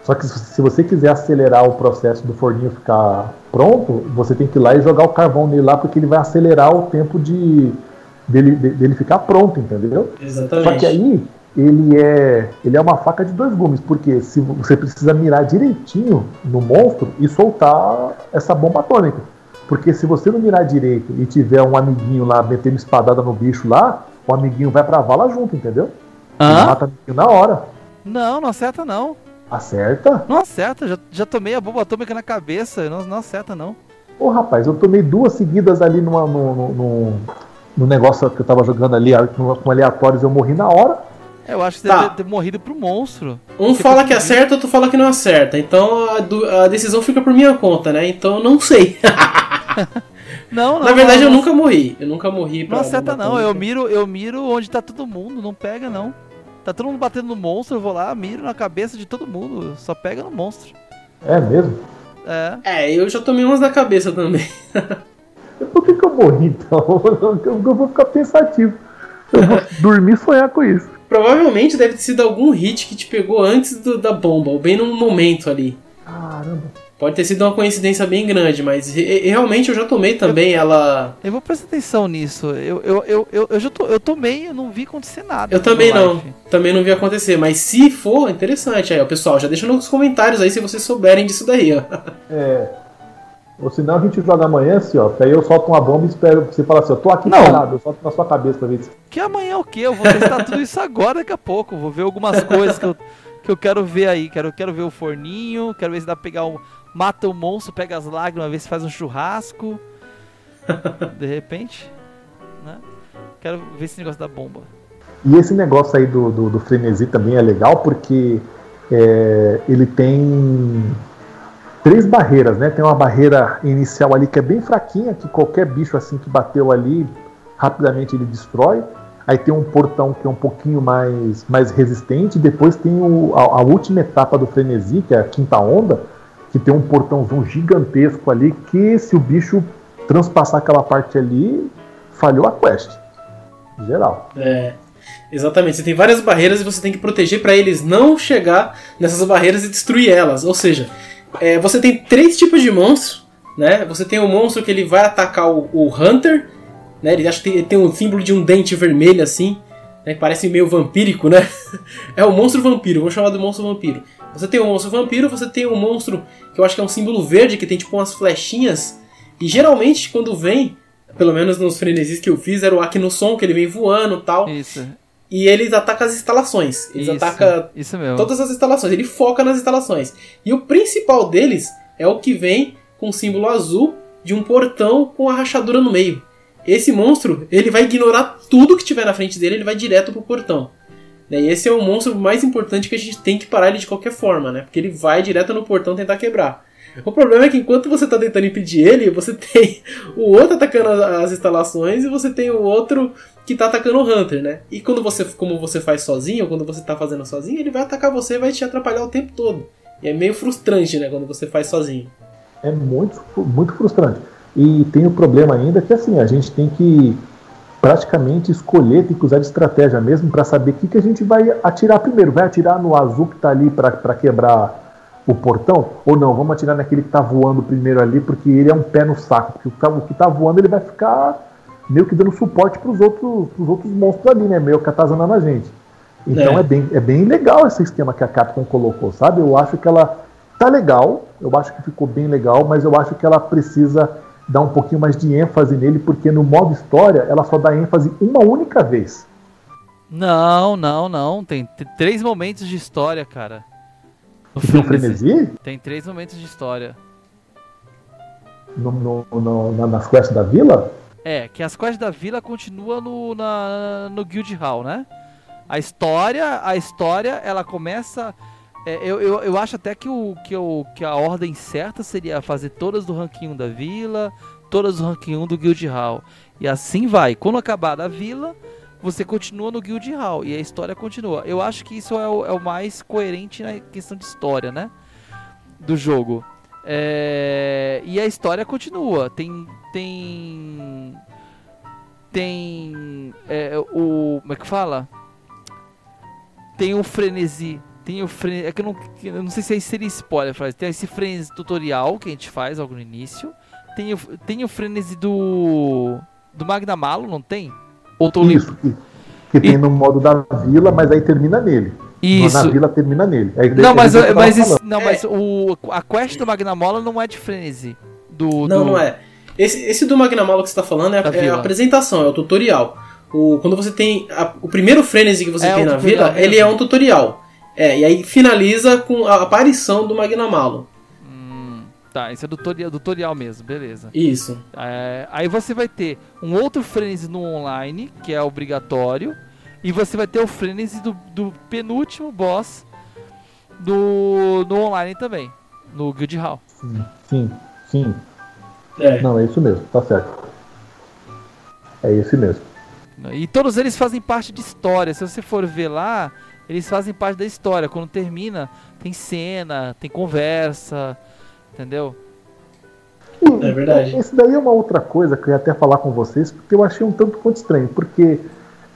Só que se você quiser acelerar o processo do forninho ficar pronto, você tem que ir lá e jogar o carvão nele lá, porque ele vai acelerar o tempo de dele, dele ficar pronto, entendeu? Exatamente. Só que aí ele é, ele é uma faca de dois gumes, porque se você precisa mirar direitinho no monstro e soltar essa bomba atômica. Porque se você não mirar direito e tiver um amiguinho lá metendo espadada no bicho lá, o amiguinho vai pra vala junto, entendeu? Ele mata o amiguinho na hora. Não, não acerta não. Acerta? Não acerta, já, já tomei a bomba atômica na cabeça, não, não acerta não. Ô rapaz, eu tomei duas seguidas ali numa, no, no, no, no negócio que eu tava jogando ali com aleatórios, eu morri na hora. Eu acho que você tá. deve ter morrido pro monstro. Um fala que acerta, outro fala que não acerta. Então a, a, decisão fica por minha conta, né? Então não sei. não, não. Na verdade, não, eu nunca morri. Eu nunca morri pra Não acerta, não. Eu miro, eu miro onde tá todo mundo. Não pega, não. Tá todo mundo batendo no monstro. Eu vou lá, miro na cabeça de todo mundo. Só pega no monstro. É mesmo? É. É, eu já tomei umas na cabeça também. Por que, que eu morri então? Eu vou ficar pensativo. Eu vou dormir e sonhar com isso. Provavelmente deve ter sido algum hit que te pegou antes do, da bomba, ou bem num momento ali. Caramba. Pode ter sido uma coincidência bem grande, mas re- realmente eu já tomei também ela. Eu vou prestar atenção nisso. Eu, eu, eu, eu, eu já to, eu tomei, eu não vi acontecer nada. Eu também não. life. Também não vi acontecer. Mas se for, interessante aí, ó. Pessoal, já deixa nos comentários aí se vocês souberem disso daí, ó. É. Ou senão a gente joga amanhã, assim, ó. Que aí eu solto uma bomba e espero que você fale assim, eu tô aqui Não. parado, eu solto na sua cabeça pra ver. Que amanhã é o quê? Eu vou testar tudo isso agora daqui a pouco. Vou ver algumas coisas que eu, que eu quero ver aí. Quero, quero ver o forninho, quero ver se dá pra pegar um. Mata o monstro, pega as lágrimas, ver se faz um churrasco. De repente. Né? Quero ver esse negócio da bomba. E esse negócio aí do, do, do frenesi também é legal porque é, ele tem três barreiras, né? Tem uma barreira inicial ali que é bem fraquinha, que qualquer bicho assim que bateu ali, rapidamente ele destrói. Aí tem um portão que é um pouquinho mais, mais resistente. Depois tem o, a, a última etapa do frenesi, que é a quinta onda, que tem um portãozão gigantesco ali, que se o bicho transpassar aquela parte ali, falhou a quest. Geral. É. Exatamente, você tem várias barreiras e você tem que proteger para eles não chegar nessas barreiras e destruir elas. Ou seja, é, você tem três tipos de monstro, né? Você tem o monstro que ele vai atacar o, o Hunter, né? Ele acha que tem, tem um símbolo de um dente vermelho assim, né? Parece meio vampírico, né? é o monstro vampiro, vamos chamar do monstro vampiro. Você tem o monstro vampiro, você tem o monstro que eu acho que é um símbolo verde que tem tipo umas flechinhas e geralmente quando vem pelo menos nos frenesis que eu fiz, era o Akinoson, que ele vem voando e tal. Isso. E eles atacam as instalações. Eles isso, atacam Isso mesmo. todas as instalações. Ele foca nas instalações. E o principal deles é o que vem com o símbolo azul de um portão com a rachadura no meio. Esse monstro, ele vai ignorar tudo que tiver na frente dele, ele vai direto pro portão. Né, E esse é o monstro mais importante que a gente tem que parar ele de qualquer forma, né? Porque ele vai direto no portão tentar quebrar. O problema é que enquanto você tá tentando impedir ele, você tem o outro atacando as instalações e você tem o outro que tá atacando o Hunter, né? E quando você, como você faz sozinho, ou quando você tá fazendo sozinho, ele vai atacar você e vai te atrapalhar o tempo todo. E é meio frustrante, né, quando você faz sozinho. É muito, muito frustrante. E tem o problema ainda que assim, a gente tem que praticamente escolher, tem que usar de estratégia mesmo para saber o que, que a gente vai atirar primeiro. Vai atirar no azul que tá ali para quebrar o portão? Ou não, vamos atirar naquele que tá voando primeiro ali, porque ele é um pé no saco. Porque o que tá- que tá voando ele vai ficar meio que dando suporte pros outros, pros outros monstros ali, né? Meio que atazanando a gente. Então É. é. bem, é bem legal esse esquema que a Capcom colocou, sabe? Eu acho que ela tá legal, eu acho que ficou bem legal, mas eu acho que ela precisa dar um pouquinho mais de ênfase nele, porque no modo história ela só dá ênfase uma única vez. Não, não, não. Tem três momentos de história, cara. No tem o Frenesi. frenesi Tem três momentos de história. no, no- no- na- nas quests da vila. É, que as quests da vila continua no, na, no Guild Hall, né? A história, a história, ela começa. É, eu, eu, eu acho até que, o, que, o, que a ordem certa seria fazer todas do ranking 1 da vila, todas do ranking 1 do Guild Hall. E assim vai. Quando acabar da vila, você continua no Guild Hall e a história continua. Eu acho que isso é o, é o mais coerente na questão de história, né? Do jogo. É, e a história continua. Tem. Tem. Tem. é, o. Como é que fala? Tem o frenesi. Tem o frenesi. É que eu não, eu não sei se aí seria spoiler. Tem esse frenesi tutorial que a gente faz logo no início. Tem o, tem o frenesi do. Do Magnamalo, não tem? Ou tô Isso, que, que tem no modo da vila, mas aí termina nele. Isso. Na vila termina nele. Aí, Não, mas, mas, não, mas o, a quest do Magnamola não é de frenesi. Do, Não, do- não é. Esse, esse do Magnamalo que você tá falando é, é a vila. apresentação, é o tutorial. O, quando você tem. a- o primeiro frenesi que você É tem na tutorial vila, ele é um tutorial. É, e aí finaliza com a aparição do Magnamalo. Hum, tá, esse é do tutorial, do tutorial mesmo, beleza. Isso. É, aí você vai ter um outro frenesi no online, que é obrigatório. E você vai ter o frenesi do, do penúltimo boss do, no online também. No Guild Hall. Sim, sim, sim. É. Não, é isso mesmo, tá certo. É esse mesmo. E todos eles fazem parte de história. Se você for ver lá, eles fazem parte da história. Quando termina, tem cena, tem conversa, entendeu? E, É verdade. Esse daí é uma outra coisa que eu ia até falar com vocês, porque eu achei um tanto quanto estranho, porque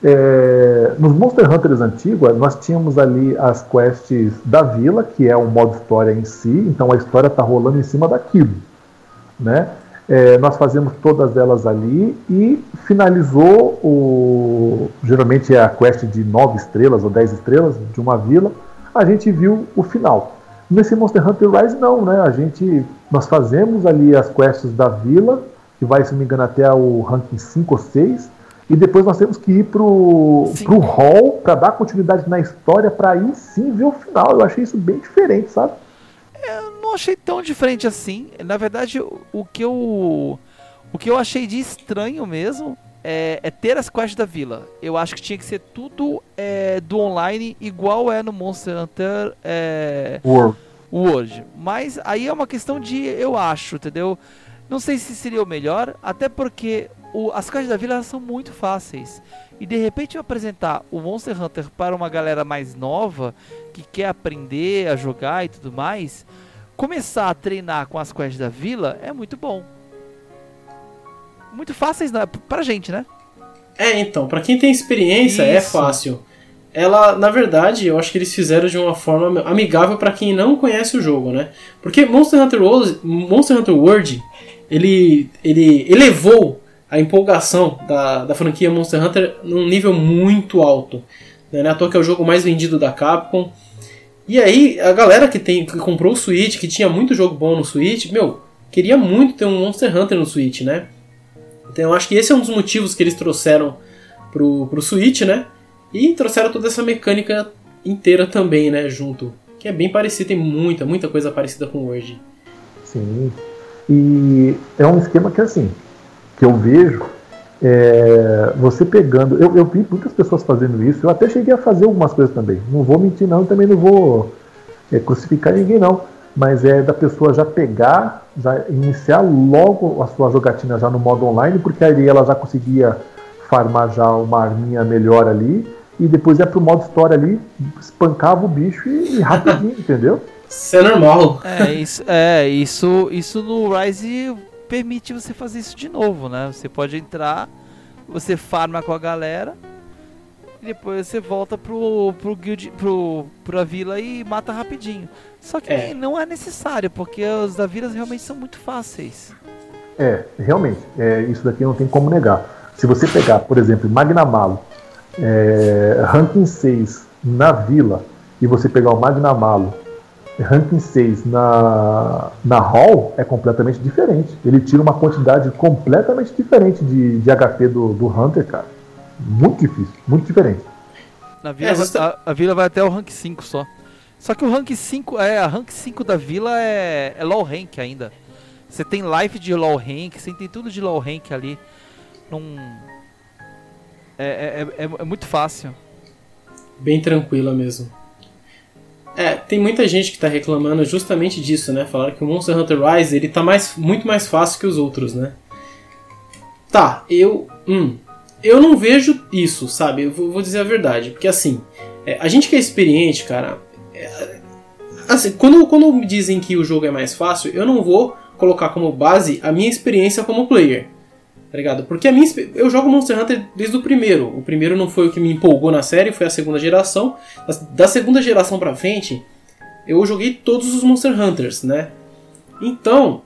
É, nos Monster Hunters antigos, nós tínhamos ali as quests da vila, que é o modo história em si, então a história está rolando em cima daquilo. Né? É, nós fazemos todas elas ali e finalizou o. Geralmente é a quest de 9 estrelas ou 10 estrelas de uma vila. A gente viu o final. Nesse Monster Hunter Rise não, né? A gente. Nós fazemos ali as quests da vila, que vai, se não me engano, até o ranking 5 ou 6 e depois nós temos que ir pro, pro hall para dar continuidade na história para aí sim ver o final. Eu achei isso bem diferente, sabe? Eu não achei tão diferente assim. Na verdade, o que eu o que eu achei de estranho mesmo é, é ter as quests da vila. Eu acho que tinha que ser tudo é, do online igual é no Monster Hunter é, World. World. Mas aí é uma questão de eu acho, entendeu? Não sei se seria o melhor, até porque o, as caixas da vila são muito fáceis. E de repente apresentar o Monster Hunter para uma galera mais nova que quer aprender a jogar e tudo mais, começar a treinar com as quests da vila é muito bom. Muito fáceis né? pra gente, né? É, então, para quem tem experiência é Isso. é fácil. Ela, na verdade, eu acho que eles fizeram de uma forma amigável para quem não conhece o jogo, né? Porque Monster Hunter World, Monster Hunter World, ele ele elevou a empolgação da, da franquia Monster Hunter num nível muito alto. Né? Não é à toa que é o jogo mais vendido da Capcom. E aí, a galera que, tem, que comprou o Switch, que tinha muito jogo bom no Switch, meu, queria muito ter um Monster Hunter no Switch, né? Então eu acho que esse é um dos motivos que eles trouxeram pro, pro Switch, né? E trouxeram toda essa mecânica inteira também, né, junto. Que é bem parecido, tem muita, muita coisa parecida com o Word. Sim. E é um esquema que assim, que eu vejo é, você pegando. Eu, eu vi muitas pessoas fazendo isso, eu até cheguei a fazer algumas coisas também. Não vou mentir, não, também não vou é, crucificar ninguém, não. Mas é da pessoa já pegar, já iniciar logo a sua jogatina já no modo online, porque aí ela já conseguia farmar já uma arminha melhor ali, e depois ia pro modo história ali, espancava o bicho e, e rapidinho, entendeu? Isso é normal. É, isso, é, isso, isso no Rise permite você fazer isso de novo, né? Você pode entrar, você farma com a galera e depois você volta pro, pro guild, pro, pra vila e mata rapidinho. Só que é. não é necessário, porque os da vila realmente são muito fáceis. É, realmente, é, isso daqui não tem como negar. Se você pegar, por exemplo, Magnamalo, é, ranking 6 na vila, e você pegar o Magnamalo ranking 6 na, na Hall é completamente diferente. Ele tira uma quantidade completamente diferente de, de HP do, do Hunter, cara. Muito difícil, muito diferente. Na vila, é, a, a, vila vai até o rank 5 só. Só que o rank 5, é, a rank 5 da vila é, é low rank ainda. Você tem life de low rank, você tem tudo de low rank ali. Num... É, é, é, é muito fácil. Bem tranquila mesmo. É, tem muita gente que está reclamando justamente disso, né? Falaram que o Monster Hunter Rise ele tá mais, muito mais fácil que os outros, né? Tá, eu. Hum, eu não vejo isso, sabe? Eu vou, dizer a verdade. Porque assim, é, a gente que é experiente, cara. É, assim, quando, quando me dizem que o jogo é mais fácil, eu não vou colocar como base a minha experiência como player. Tá ligado? Porque a minha, eu jogo Monster Hunter desde o primeiro. O primeiro não foi o que me empolgou na série, foi a segunda geração. Da segunda geração pra frente, eu joguei todos os Monster Hunters, né? Então,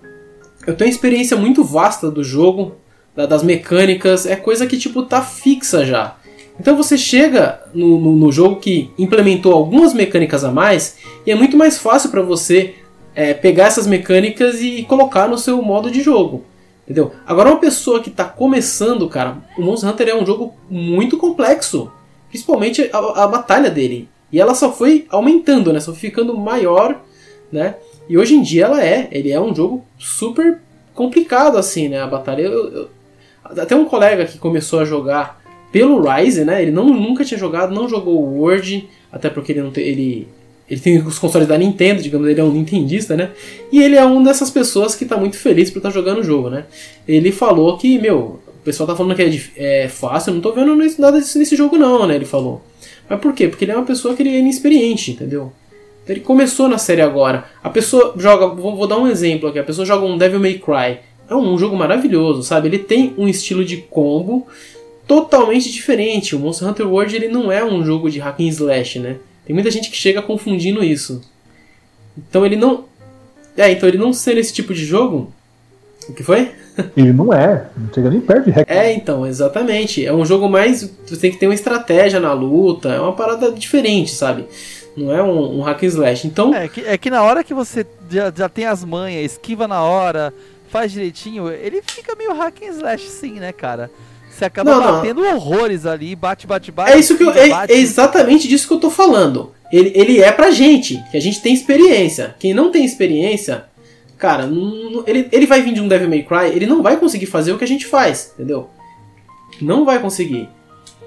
eu tenho experiência muito vasta do jogo, das mecânicas, é coisa que tipo tá fixa já. Então você chega no, no, no jogo que implementou algumas mecânicas a mais e é muito mais fácil para você é, pegar essas mecânicas e colocar no seu modo de jogo. Entendeu? Agora, uma pessoa que está começando, cara, o Monster Hunter é um jogo muito complexo. Principalmente a, a, batalha dele. E ela só foi aumentando, né? Só foi ficando maior, né? E hoje em dia ela é. Ele é um jogo super complicado, assim, né? A batalha. Eu, eu, até um colega que começou a jogar pelo Rise, né? Ele não, nunca tinha jogado, não jogou o Word, até porque ele não tem, ele ele tem os consoles da Nintendo, digamos, ele é um nintendista, né? E ele é uma dessas pessoas que tá muito feliz por estar tá jogando o jogo, né? Ele falou que, meu, o pessoal tá falando que é, é fácil, eu não tô vendo nada disso nesse jogo não, né? Ele falou. Mas por quê? Porque ele é uma pessoa que ele é inexperiente, entendeu? Então ele começou na série agora. A pessoa joga, vou, vou dar um exemplo aqui, a pessoa joga um Devil May Cry. É um jogo maravilhoso, sabe? Ele tem um estilo de combo totalmente diferente. O Monster Hunter World ele não é um jogo de hack and slash, né? Tem muita gente que chega confundindo isso. Então ele não. É, então ele não ser esse tipo de jogo. O que foi? Ele não é, não chega nem perto de hack. É, então, exatamente. É um jogo mais. Você tem que ter uma estratégia na luta, é uma parada diferente, sabe? Não é um, um hack and slash. Então. É que, é que na hora que você já, já tem as manhas, esquiva na hora, faz direitinho, ele fica meio hack and slash sim, né, cara? Você acaba não, batendo não. horrores ali, bate, bate, bate. É isso que eu, é, é, exatamente disso que eu tô falando. Ele, ele é pra gente, que a gente tem experiência. Quem não tem experiência, cara, ele, ele vai vir de um Devil May Cry, ele não vai conseguir fazer o que a gente faz, entendeu? Não vai conseguir.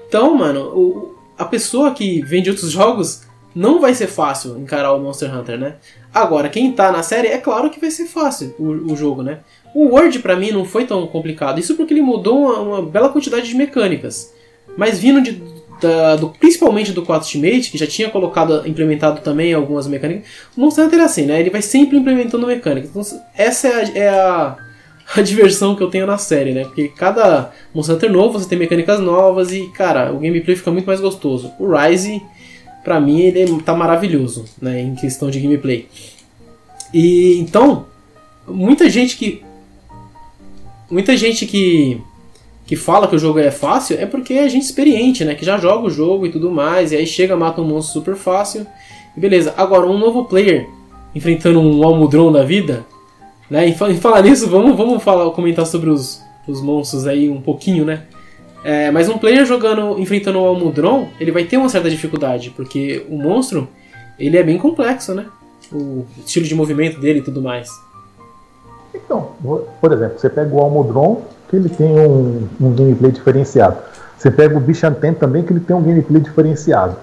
Então, mano, o, a pessoa que vem de outros jogos não vai ser fácil encarar o Monster Hunter, né? Agora, quem tá na série, é claro que vai ser fácil o, o jogo, né? O Word para mim não foi tão complicado, isso porque ele mudou uma, uma bela quantidade de mecânicas. Mas vindo de, da, do, principalmente do 4 Ultimate, que já tinha colocado, implementado também algumas mecânicas, o Monster Hunter é assim, né? Ele vai sempre implementando mecânicas. Então, essa é a, é a, a, diversão que eu tenho na série, né? Porque cada Monster Hunter novo você tem mecânicas novas e, cara, o gameplay fica muito mais gostoso. O Rise, pra mim, ele tá maravilhoso, né? Em questão de gameplay. E então, muita gente que muita gente que, que fala que o jogo é fácil é porque é gente experiente, né? Que já joga o jogo e tudo mais, e aí chega, mata um monstro super fácil, e beleza. Agora, um novo player enfrentando um Almudron da vida, né? E falar nisso, vamos, vamos falar, comentar sobre os, os monstros aí um pouquinho, né? É, mas um player jogando, enfrentando o Almudron, ele vai ter uma certa dificuldade, porque o monstro, ele é bem complexo, né? O estilo de movimento dele e tudo mais. Então, por exemplo, você pega o Almudron, que ele tem um, um gameplay diferenciado. Você pega o Bichantem também, que ele tem um gameplay diferenciado.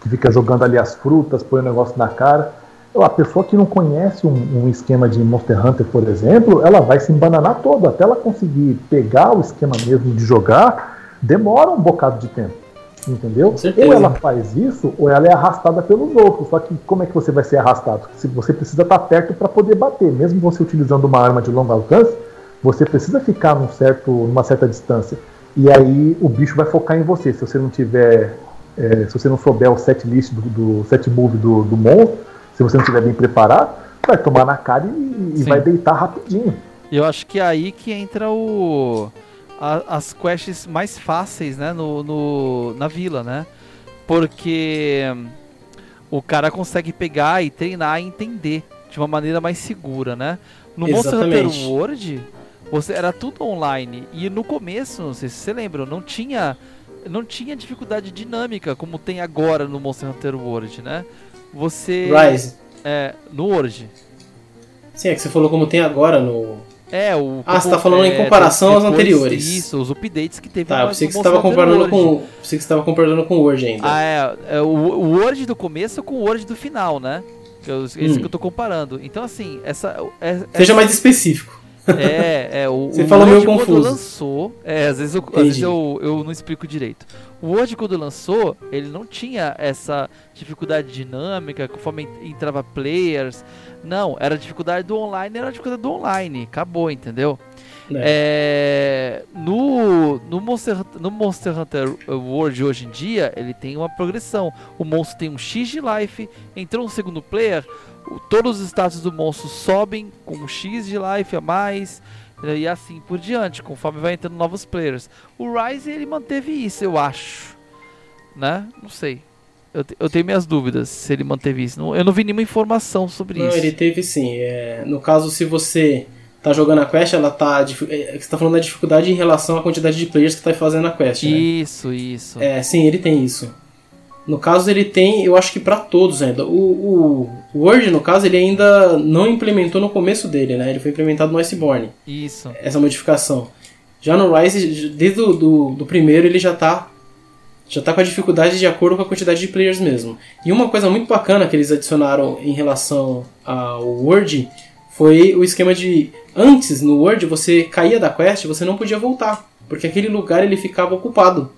Que fica jogando ali as frutas, põe o negócio na cara. A pessoa que não conhece um, um, esquema de Monster Hunter, por exemplo, ela vai se embananar todo. Até ela conseguir pegar o esquema mesmo de jogar, demora um bocado de tempo. Entendeu? Ou ela faz isso, ou ela é arrastada pelos outros. Só que como é que você vai ser arrastado? Se você precisa estar perto para poder bater, mesmo você utilizando uma arma de longo alcance, você precisa ficar num certo, numa certa distância. E aí o bicho vai focar em você. Se você não tiver, é, se você não souber o set list do, do set move do, do monstro, se você não estiver bem preparado, vai tomar na cara e, e vai deitar rapidinho. Eu acho que é aí que entra o a, as quests mais fáceis, né, no, no, na vila, né? Porque o cara consegue pegar e treinar e entender de uma maneira mais segura, né? No Monster Hunter World, você era tudo online e no começo, não sei se você lembra, não tinha não tinha dificuldade dinâmica como tem agora no Monster Hunter World, né? Você Rise. É, no World. Sim, é que você falou como tem agora no é, o. Ah, você tá falando é, em comparação aos anteriores. Isso, os updates que teve Tá, eu pensei que você estava comparando com. Pensei que você tava comparando com o Word ainda. Ah, é. é o, o Word do começo com o Word do final, né? Que eu, esse hum. que eu tô comparando. Então, assim, essa. É, Seja mais específico. É, é, o, Você o falou Word meio confuso. lançou, é, às vezes, eu, às vezes eu, eu não explico direito. O Word quando lançou, ele não tinha essa dificuldade dinâmica, conforme entrava players. Não, era a dificuldade do online, era a dificuldade do online. Acabou, entendeu? É. É, no, no, Monster, no Monster Hunter World hoje em dia, ele tem uma progressão. O monstro tem um X de life, entrou um segundo player, todos os status do monstro sobem com um X de life a mais e assim por diante, conforme vai entrando novos players. O Rise ele manteve isso, eu acho, né? Não sei. Eu, eu tenho minhas dúvidas se ele manteve isso. Não, eu não vi nenhuma informação sobre não, isso. Não, ele teve sim. É, no caso, se você tá jogando a quest, ela tá. É, você tá falando da dificuldade em relação à quantidade de players que tá fazendo a quest. Né? Isso, isso. É, sim, ele tem isso. No caso, ele tem, eu acho que para todos ainda. O, o Word, no caso, ele ainda não implementou no começo dele, né? Ele foi implementado no Iceborne. Isso. Essa modificação. Já no Rise, desde o do, do primeiro, ele já tá já tá com a dificuldade de acordo com a quantidade de players mesmo. E uma coisa muito bacana que eles adicionaram em relação ao Word foi o esquema de antes no Word você caía da quest, você não podia voltar, porque aquele lugar ele ficava ocupado.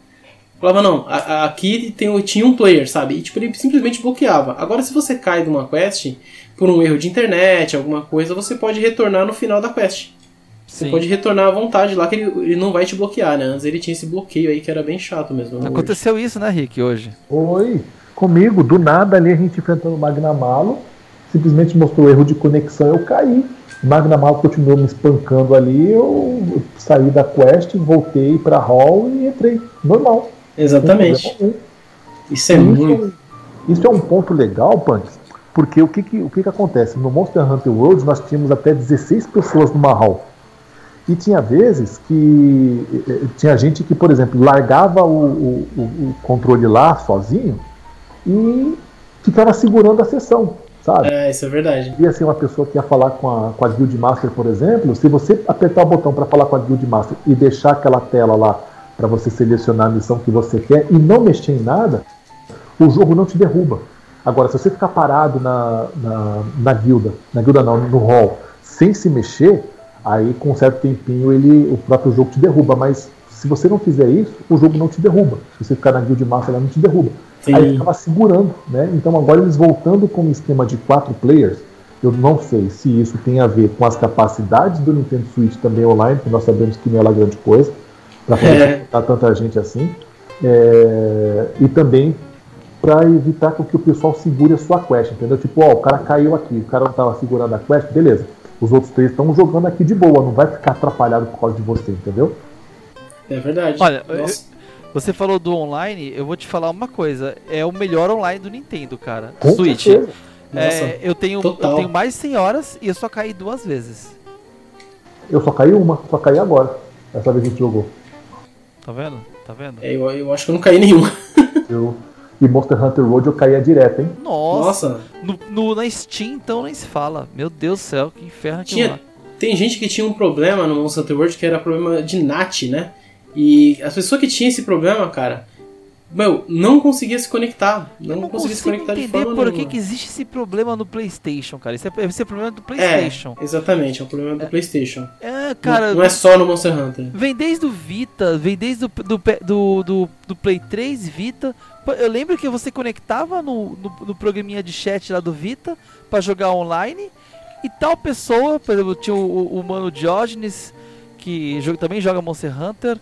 Falava, não, a, a, aqui tem, tinha um player, sabe? E tipo, ele simplesmente bloqueava. Agora, se você cai de uma quest por um erro de internet, alguma coisa, você pode retornar no final da quest. Você Sim. pode retornar à vontade lá que ele, ele não vai te bloquear, né? Antes ele tinha esse bloqueio aí que era bem chato mesmo. Aconteceu hoje. isso, né, Rick, hoje? Oi, comigo, do nada ali a gente enfrentando o Magnamalo, simplesmente mostrou erro de conexão, eu caí. O Magnamalo continuou me espancando ali, eu saí da quest, voltei pra hall e entrei. Normal. Exatamente. Isso é isso, muito. Isso é um ponto legal, Punks, porque o que, que, o que, que acontece? No Monster Hunter World nós tínhamos até 16 pessoas numa hall. E tinha vezes que eh, eh, tinha gente que, por exemplo, largava o, o, o controle lá sozinho e ficava segurando a sessão, sabe? É, isso é verdade. E assim, uma pessoa que ia falar com a, com a Guild Master, por exemplo, se você apertar o botão para falar com a Guild Master e deixar aquela tela lá para você selecionar a missão que você quer e não mexer em nada, o jogo não te derruba. Agora, se você ficar parado na, na, na guilda, na guilda não, no hall, sem se mexer, Aí com um certo tempinho ele, o próprio jogo te derruba, mas se você não fizer isso, o jogo não te derruba. Se você ficar na guild massa, ela não te derruba. Sim. Aí ele segurando, né? Então agora eles voltando com um esquema de quatro players, eu não sei se isso tem a ver com as capacidades do Nintendo Switch também online, porque nós sabemos que não é lá grande coisa, para poder é. tanta gente assim. É, e também para evitar que o pessoal segure a sua quest, entendeu? Tipo, ó, o cara caiu aqui, o cara não estava segurando a quest, beleza os outros três estão jogando aqui de boa, não vai ficar atrapalhado por causa de você, entendeu? É verdade. Olha, você falou do online, eu vou te falar uma coisa, é o melhor online do Nintendo, cara. Com Switch. É, eu, tenho, eu tenho mais de 100 horas e eu só caí duas vezes. Eu só caí uma, só caí agora. Essa vez a gente jogou. Tá vendo? Tá vendo? É, eu, eu acho que eu não caí nenhuma. eu, e Monster Hunter Road eu caía direto, hein? Nossa! Nossa. No, no, na Steam, então, nem se fala. Meu Deus do céu, que inferno que tinha, Tem gente que tinha um problema no Monster Hunter World que era problema de NAT, né? E as pessoas que tinham esse problema, cara, meu, não conseguia se conectar. Não, não conseguia se conectar de forma por que, que existe esse problema no PlayStation, cara. Esse é, esse é problema do PlayStation. É, exatamente, é um problema do é, PlayStation. É, cara. Não, não, é só no Monster Hunter. Vem desde o Vita, vem desde o do, do, do, do Play 3 Vita. Eu lembro que você conectava no, no, no programinha de chat lá do Vita para jogar online. E tal pessoa, por exemplo, tinha o, o Mano Diógenes, que joga, também joga Monster Hunter.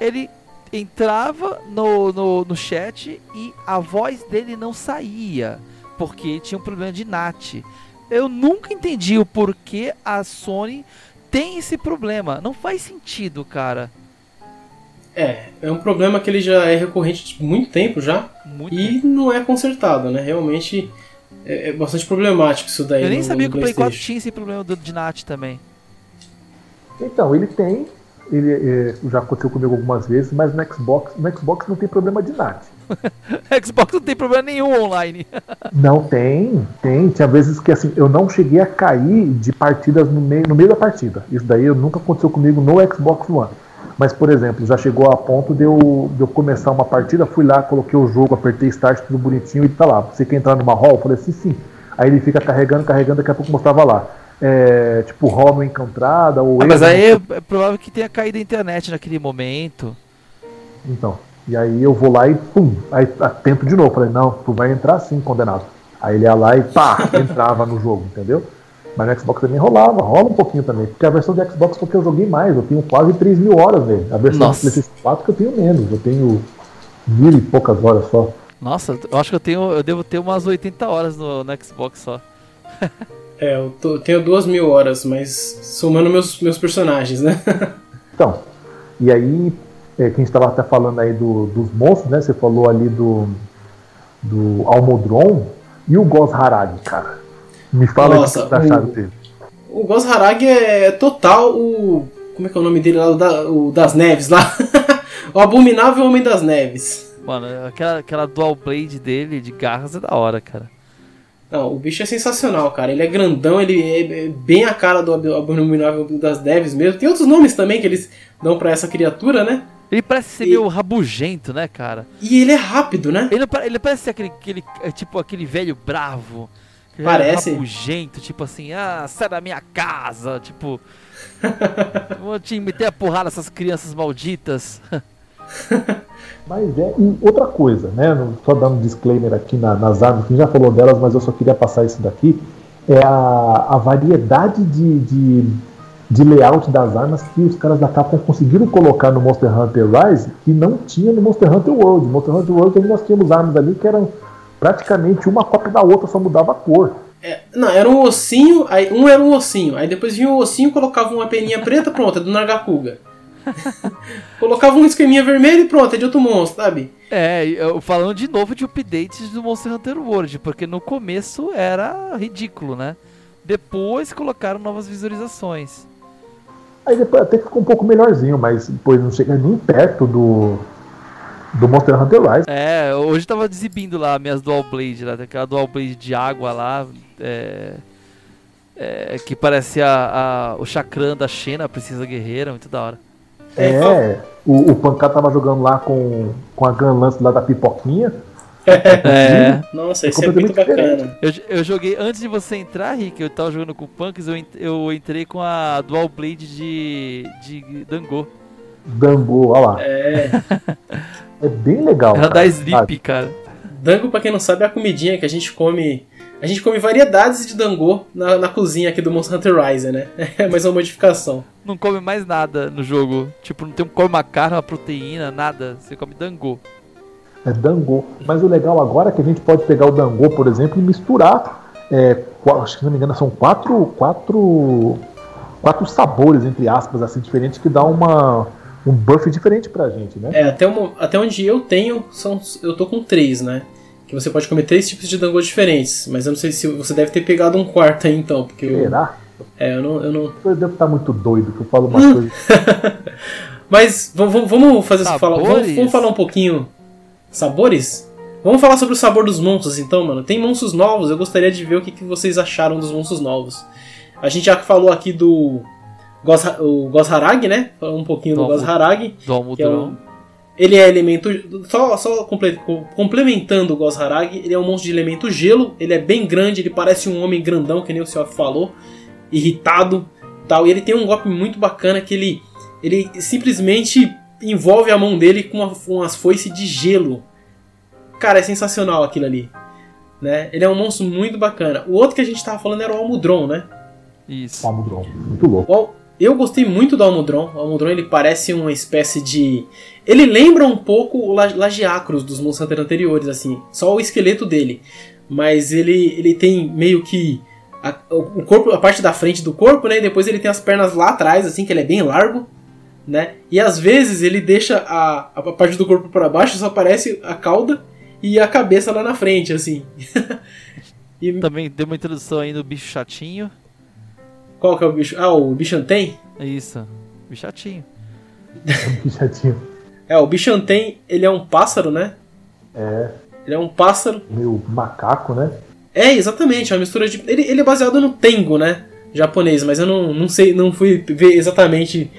Ele entrava no, no, no chat e a voz dele não saía, porque tinha um problema de NAT. Eu nunca entendi o porquê a Sony tem esse problema. Não faz sentido, cara. É, é um problema que ele já é recorrente há muito tempo já. Muito e tempo. não é consertado, né? Realmente é, é, bastante problemático isso daí. Eu nem no, sabia no que o Play 4 tinha esse problema do, de NAT também. Então, ele tem, ele é, já aconteceu comigo algumas vezes, mas no Xbox, no Xbox não tem problema de NAT. Xbox não tem problema nenhum online. não tem, tem. Tinha vezes que assim, eu não cheguei a cair de partidas no meio, no meio da partida. Isso daí nunca aconteceu comigo no Xbox One. Mas, por exemplo, já chegou a ponto de eu, de eu começar uma partida, fui lá, coloquei o jogo, apertei start, tudo bonitinho e tá lá. Você quer entrar numa hall? Eu falei assim, sim. Aí ele fica carregando, carregando, daqui a pouco mostrava lá. É, tipo, não encontrada, ou. Ah, mas aí é, é provável que tenha caído a internet naquele momento. Então. E aí eu vou lá e pum, aí tento de novo. Falei, não, tu vai entrar sim, condenado. Aí ele ia lá e pá, entrava no jogo, entendeu? Mas no Xbox também rolava, rola um pouquinho também. Porque a versão de Xbox foi que eu joguei mais, eu tenho quase 3 mil horas nele. A versão Nossa. do PlayStation 4 que eu tenho menos, eu tenho mil e poucas horas só. Nossa, eu acho que eu tenho. Eu devo ter umas 80 horas no, no Xbox só. é, eu, tô, eu tenho duas mil horas, mas somando meus, meus personagens, né? então, e aí, é, que a gente estava até falando aí do, dos monstros, né? Você falou ali do, do Almodron e o Gos Harag, cara. Me fala Nossa, o que você tá achando dele. O Gos Harag é total o. Como é que é o nome dele lá? O, da, o das Neves lá. o Abominável Homem das Neves. Mano, aquela, aquela dual blade dele de garras é da hora, cara. Não, o bicho é sensacional, cara. Ele é grandão, ele é bem a cara do Abominável das Neves mesmo. Tem outros nomes também que eles dão para essa criatura, né? Ele parece ser e... meio rabugento, né, cara? E ele é rápido, né? Ele, ele parece ser aquele, aquele, é, tipo, aquele velho bravo Parece. Rabugento, tipo assim, ah, sai da minha casa, tipo. vou te meter a porrada essas crianças malditas. mas é, e outra coisa, né? Só dando um disclaimer aqui na, nas armas, que já falou delas, mas eu só queria passar isso daqui. É a, a variedade de, de, de layout das armas que os caras da Capcom conseguiram colocar no Monster Hunter Rise que não tinha no Monster Hunter World. No Monster Hunter World nós tínhamos armas ali que eram praticamente uma cópia da outra, só mudava a cor. É, não, era um ossinho, aí um era um ossinho, aí depois vinha um ossinho colocava uma peninha preta, pronto, é do Nargacuga. colocava um esqueminha vermelho e pronto, é de outro monstro, sabe? É, eu, falando de novo de updates do Monster Hunter World, porque no começo era ridículo, né? Depois colocaram novas visualizações. Aí depois até ficou um pouco melhorzinho, mas depois não chega nem perto do, do Monster Hunter Rise. É, hoje tava exibindo lá minhas Dual Blade, lá, aquela Dual Blade de água lá, é, é, que parece a, a, o chakran da Xena, a Princesa Guerreira, muito da hora. É, o, o Pancá tava jogando lá com, com a Gun Lance lá da pipoquinha. É. Nossa, isso é muito bacana. Eu, eu joguei, antes de você entrar, Rick, eu tava jogando com o Punks, eu, eu entrei com a Dual Blade de, de Dango. Dango, olha lá. É. é bem legal. Ela dá sleep, cara. Dango, pra quem não sabe, é a comidinha que a gente come. A gente come variedades de dango na, na cozinha aqui do Monster Hunter Rise, né? É mais uma modificação. Não come mais nada no jogo. Tipo, não tem come uma carne, uma proteína, nada. Você come dango é Dango. Mas o legal agora é que a gente pode pegar o Dango, por exemplo, e misturar. É, acho que não me engano, são quatro, quatro, quatro sabores, entre aspas, assim, diferentes, que dá uma, um buff diferente pra gente, né? É, até, uma, até onde eu tenho, são, eu tô com três, né? Que você pode comer três tipos de dango diferentes. Mas eu não sei se você deve ter pegado um quarto aí então. Porque Será? Eu, é, eu não. Eu, não... eu devo estar muito doido que eu falo uma coisa. mas vamos, vamos fazer falar, vamos, vamos falar um pouquinho Sabores? Vamos falar sobre o sabor dos monstros então, mano. Tem monstros novos, eu gostaria de ver o que, que vocês acharam dos monstros novos. A gente já falou aqui do Gos, o Gosharag, né? Falou um pouquinho do, do Gosharag. Do que é um, ele é elemento. Só, só complementando o Gosharag, ele é um monstro de elemento gelo. Ele é bem grande, ele parece um homem grandão, que nem o senhor falou. Irritado tal. E ele tem um golpe muito bacana que ele, ele simplesmente envolve a mão dele com, uma, com umas foices de gelo. Cara, é sensacional aquilo ali. Né? Ele é um monstro muito bacana. O outro que a gente tava falando era o Almudron, né? Isso. Almudron, muito louco. Eu gostei muito do Almudron. O Almudron ele parece uma espécie de. Ele lembra um pouco o Lagiacros dos Monstros Hunter anteriores, assim. Só o esqueleto dele. Mas ele, ele tem meio que. A, o corpo, a parte da frente do corpo, né? E depois ele tem as pernas lá atrás, assim, que ele é bem largo né? E às vezes ele deixa a, a parte do corpo para baixo, só aparece a cauda e a cabeça lá na frente, assim. e... Também deu uma introdução aí do bicho chatinho. Qual que é o bicho? Ah, o Bichantem? Isso, bicho chatinho. Bichatinho. É, o Bichantem, ele é um pássaro, né? É. Ele é um pássaro. Meio macaco, né? É, exatamente, é uma mistura de. Ele, ele é baseado no Tengo, né? Japonês, mas eu não, não sei, não fui ver exatamente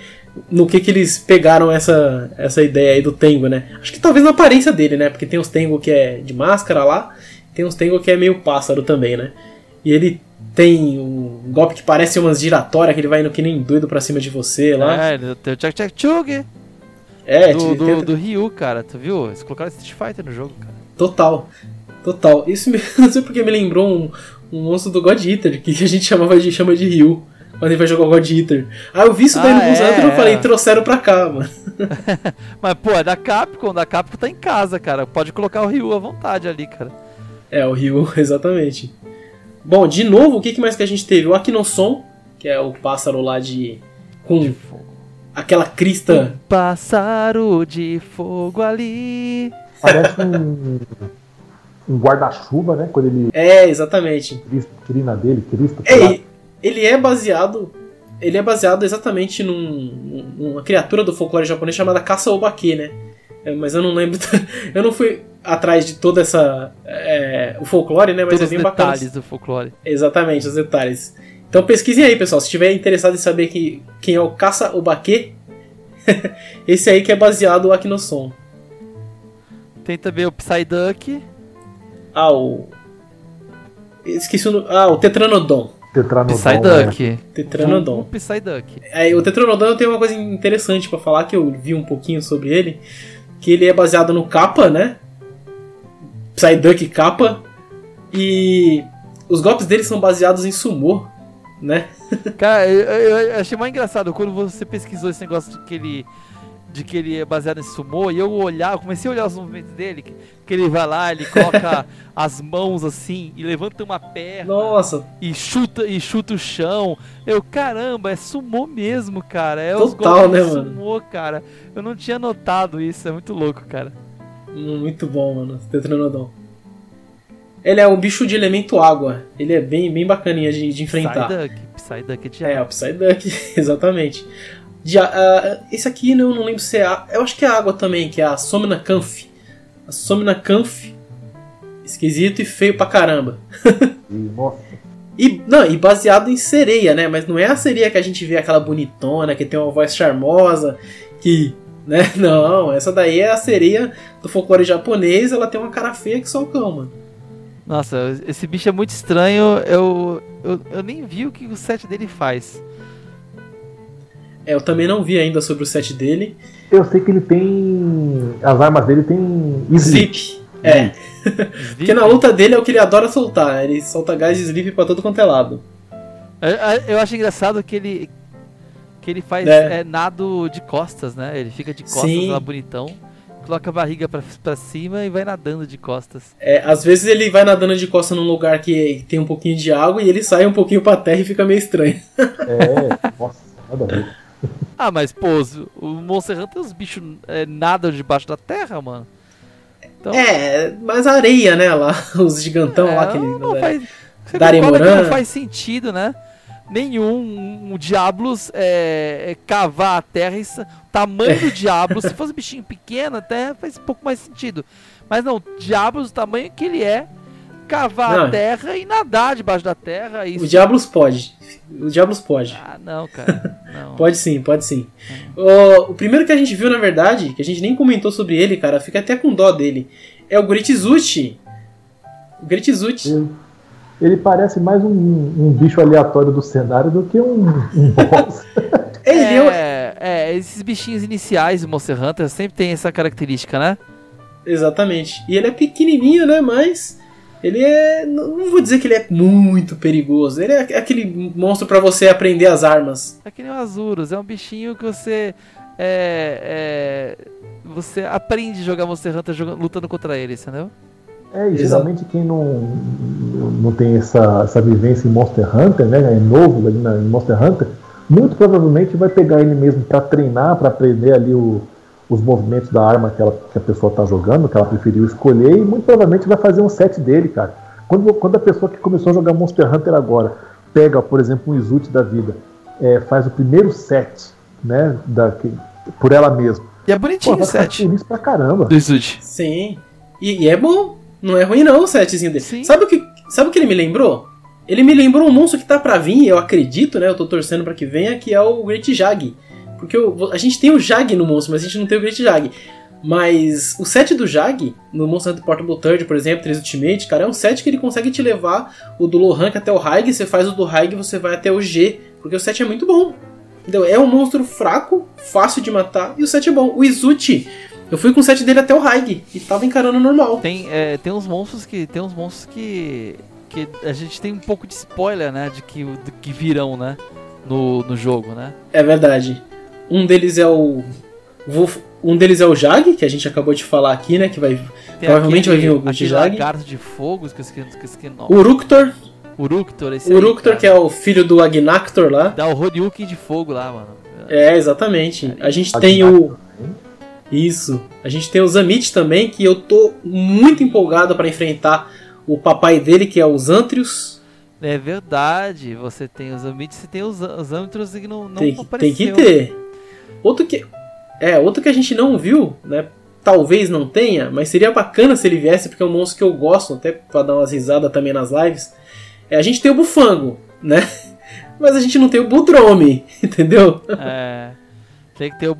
no que que eles pegaram essa, essa ideia aí do Tengo, né? Acho que talvez na aparência dele, né? Porque tem os Tengo que é de máscara lá, tem uns Tengo que é meio pássaro também, né? E ele tem um golpe que parece umas giratórias, que ele vai indo que nem doido pra cima de você lá. É, tem o Chak Chug. É, do, do, do, Ryu, cara, tu viu? Eles colocaram Street Fighter no jogo, cara. Total. Total. Isso me, não sei porque me lembrou um, um monstro do God Eater, que a gente chamava de chama de Ryu quando ele vai jogar o God Eater. Ah, eu vi isso daí ah, no Buzz é, e eu falei, trouxeram pra cá, mano. Mas, pô, é da Capcom, da Capcom tá em casa, cara. Pode colocar o Ryu à vontade ali, cara. É, o Ryu, exatamente. Bom, de novo, o que mais que a gente teve? O Akinoson, que é o pássaro lá de. com de aquela crista. Um pássaro de fogo ali. Parece um. um guarda-chuva, né? Quando ele. É, exatamente. Crina dele, Cristo. É, ele é baseado ele é baseado exatamente num, numa criatura do folclore japonês chamada Kasa-Obake, né? É, mas eu não lembro. eu não fui atrás de toda essa. É, o folclore, né? Mas Todos é bem os bacana. detalhes do folclore. Exatamente, os detalhes. Então pesquisem aí, pessoal. Se estiver interessado em saber que, quem é o Kasa-Obake, esse aí que é baseado aqui no som. Tem também o Psyduck. Ah, o. Esqueci o. Ah, o Tetranodon. Tetranodon. Psyduck. Né? Tetranodon. O Psyduck. É, o Tetranodon eu tenho uma coisa interessante para falar, que eu vi um pouquinho sobre ele, que ele é baseado no Kappa, né? Psyduck Kappa. E os golpes dele são baseados em Sumo. Né? Cara, eu, eu achei mais engraçado quando você pesquisou esse negócio de que ele de que ele é baseado nesse sumô, e eu olhar, eu comecei a olhar os movimentos dele, que, que ele vai lá, ele coloca as mãos assim e levanta uma perna. Nossa. E chuta e chuta o chão. Eu, caramba, é sumô mesmo, cara. É Total, né, de mano? sumô, cara. Eu não tinha notado isso, é muito louco, cara. Muito bom, mano, Tetranodon. Ele é um bicho de elemento água. Ele é bem, bem bacaninha de, de enfrentar. Psyduck, Psyduck de É, água. o Psyduck, exatamente. De, a- esse aqui eu não lembro se é. a- Eu acho que é água também, que é a Somna Canf. A Somna Canf. Esquisito e feio pra caramba. E, E, não, e baseado em sereia, né? Mas não é a sereia que a gente vê aquela bonitona, que tem uma voz charmosa, que. Né? Não, essa daí é a sereia do folclore japonês, ela tem uma cara feia que só o cão, mano. Nossa, esse bicho é muito estranho. Eu, eu, eu nem vi o que o set dele faz. É, eu também não vi ainda sobre o set dele. eu sei que ele tem. As armas dele tem sleep. Sleep. É, porque na luta dele é o que ele adora soltar. Ele solta gás de sleep pra todo quanto é lado. Eu, eu acho engraçado que ele que ele faz É. é, nado de costas, né? Ele fica de costas Sim. lá bonitão, coloca a barriga pra, pra cima e vai nadando de costas. É, às vezes ele vai nadando de costa num lugar que tem um pouquinho de água e ele sai um pouquinho pra terra e fica meio estranho. É, nossa, nada a ver. Ah, mas pô, o Monster Hunter os bichos é, nadam debaixo da terra, mano. Então, É, mas a areia, né, lá, os gigantão é, lá que ele. não, não faz, Darimorã. não faz sentido, né? Nenhum um, um Diablos é, é cavar a terra e sa- tamanho do Diablos, se fosse bichinho pequeno até faz um pouco mais sentido. Mas não, Diablos, o tamanho que ele é, cavar Não. a terra e nadar debaixo da terra. O Isso... Diablos pode. O Diablos pode. Ah, não, cara. Não. Pode sim, pode sim. O, o primeiro que a gente viu, na verdade, que a gente nem comentou sobre ele, cara, fica até com dó dele, é o Gritzuchi. O Gritzuchi. Ele, ele parece mais um, um bicho aleatório do cenário do que um, um boss. Ele é, É, é, esses bichinhos iniciais do Monster Hunter sempre tem essa característica, né? Exatamente. E ele é pequenininho, né? Mas ele é. Não vou dizer que ele é muito perigoso. Ele é aquele monstro pra você aprender as armas. É que nem o Azurus, é um bichinho que você. É, é, você aprende a jogar Monster Hunter jogando- lutando contra ele, entendeu? É, e geralmente quem não, não tem essa, essa vivência em Monster Hunter, né? É novo ali na, em Monster Hunter, muito provavelmente vai pegar ele mesmo para treinar, para aprender ali o- os movimentos da arma que, ela, que a pessoa está jogando, que ela preferiu escolher, e muito provavelmente vai fazer um set dele, cara. Quando, quando a pessoa que começou a jogar Monster Hunter agora pega, por exemplo, um Izute da vida, é, faz o primeiro set, né? Da, que- por ela mesma. E é bonitinho o set feliz pra caramba. do Izud. Sim. E, e é bom. Não é ruim não o setzinho dele. Sim. Sabe o que, sabe o que ele me lembrou? Ele me lembrou um monstro que tá pra vir, eu acredito, né? Eu tô torcendo pra que venha, que é o Great Jag. Porque o- a gente tem o Jag no monstro, mas a gente não tem o Great Jag. Mas o set do Jag, no Monster Hunter Portable Third, por exemplo, 3 Ultimate, cara, é um set que ele consegue te levar o do low rank até o high, você faz o do high e você vai até o G, porque o set é muito bom. Entendeu? É um monstro fraco, fácil de matar, e o set é bom. O Izuchi, eu fui com o set dele até o high, e tava encarando normal. Tem, é, tem uns monstros que. Tem uns monstros que. que a gente tem um pouco de spoiler, né? De que, do que virão, né? No, no jogo, né? É verdade. Um deles é o. Wolf- Um deles é o Jag, que a gente acabou de falar aqui, né? Que vai. Tem Provavelmente vai vir o aquele Gutijag. lagarto de fogo, esqueci, esqueci o Uruktor. Uruktor, esse O aí, Uruktor, cara. que é o filho do Agnactor lá. Dá o Horyuken de fogo lá, mano. É, exatamente. A gente tem o. Isso. A gente tem o Zamit também, que eu tô muito empolgado pra enfrentar o papai dele, que é o Zantrius. É verdade, você tem os Amits e tem os, os que não, não Tem, que- tem que apareceu. ter. Outro que. É, outro que a gente não viu, né? Talvez não tenha, mas seria bacana se ele viesse, porque é um monstro que eu gosto, até pra dar umas risadas também nas lives. É, a gente tem o Bufango, né? Mas a gente não tem o Budrome, entendeu? É, tem que ter o...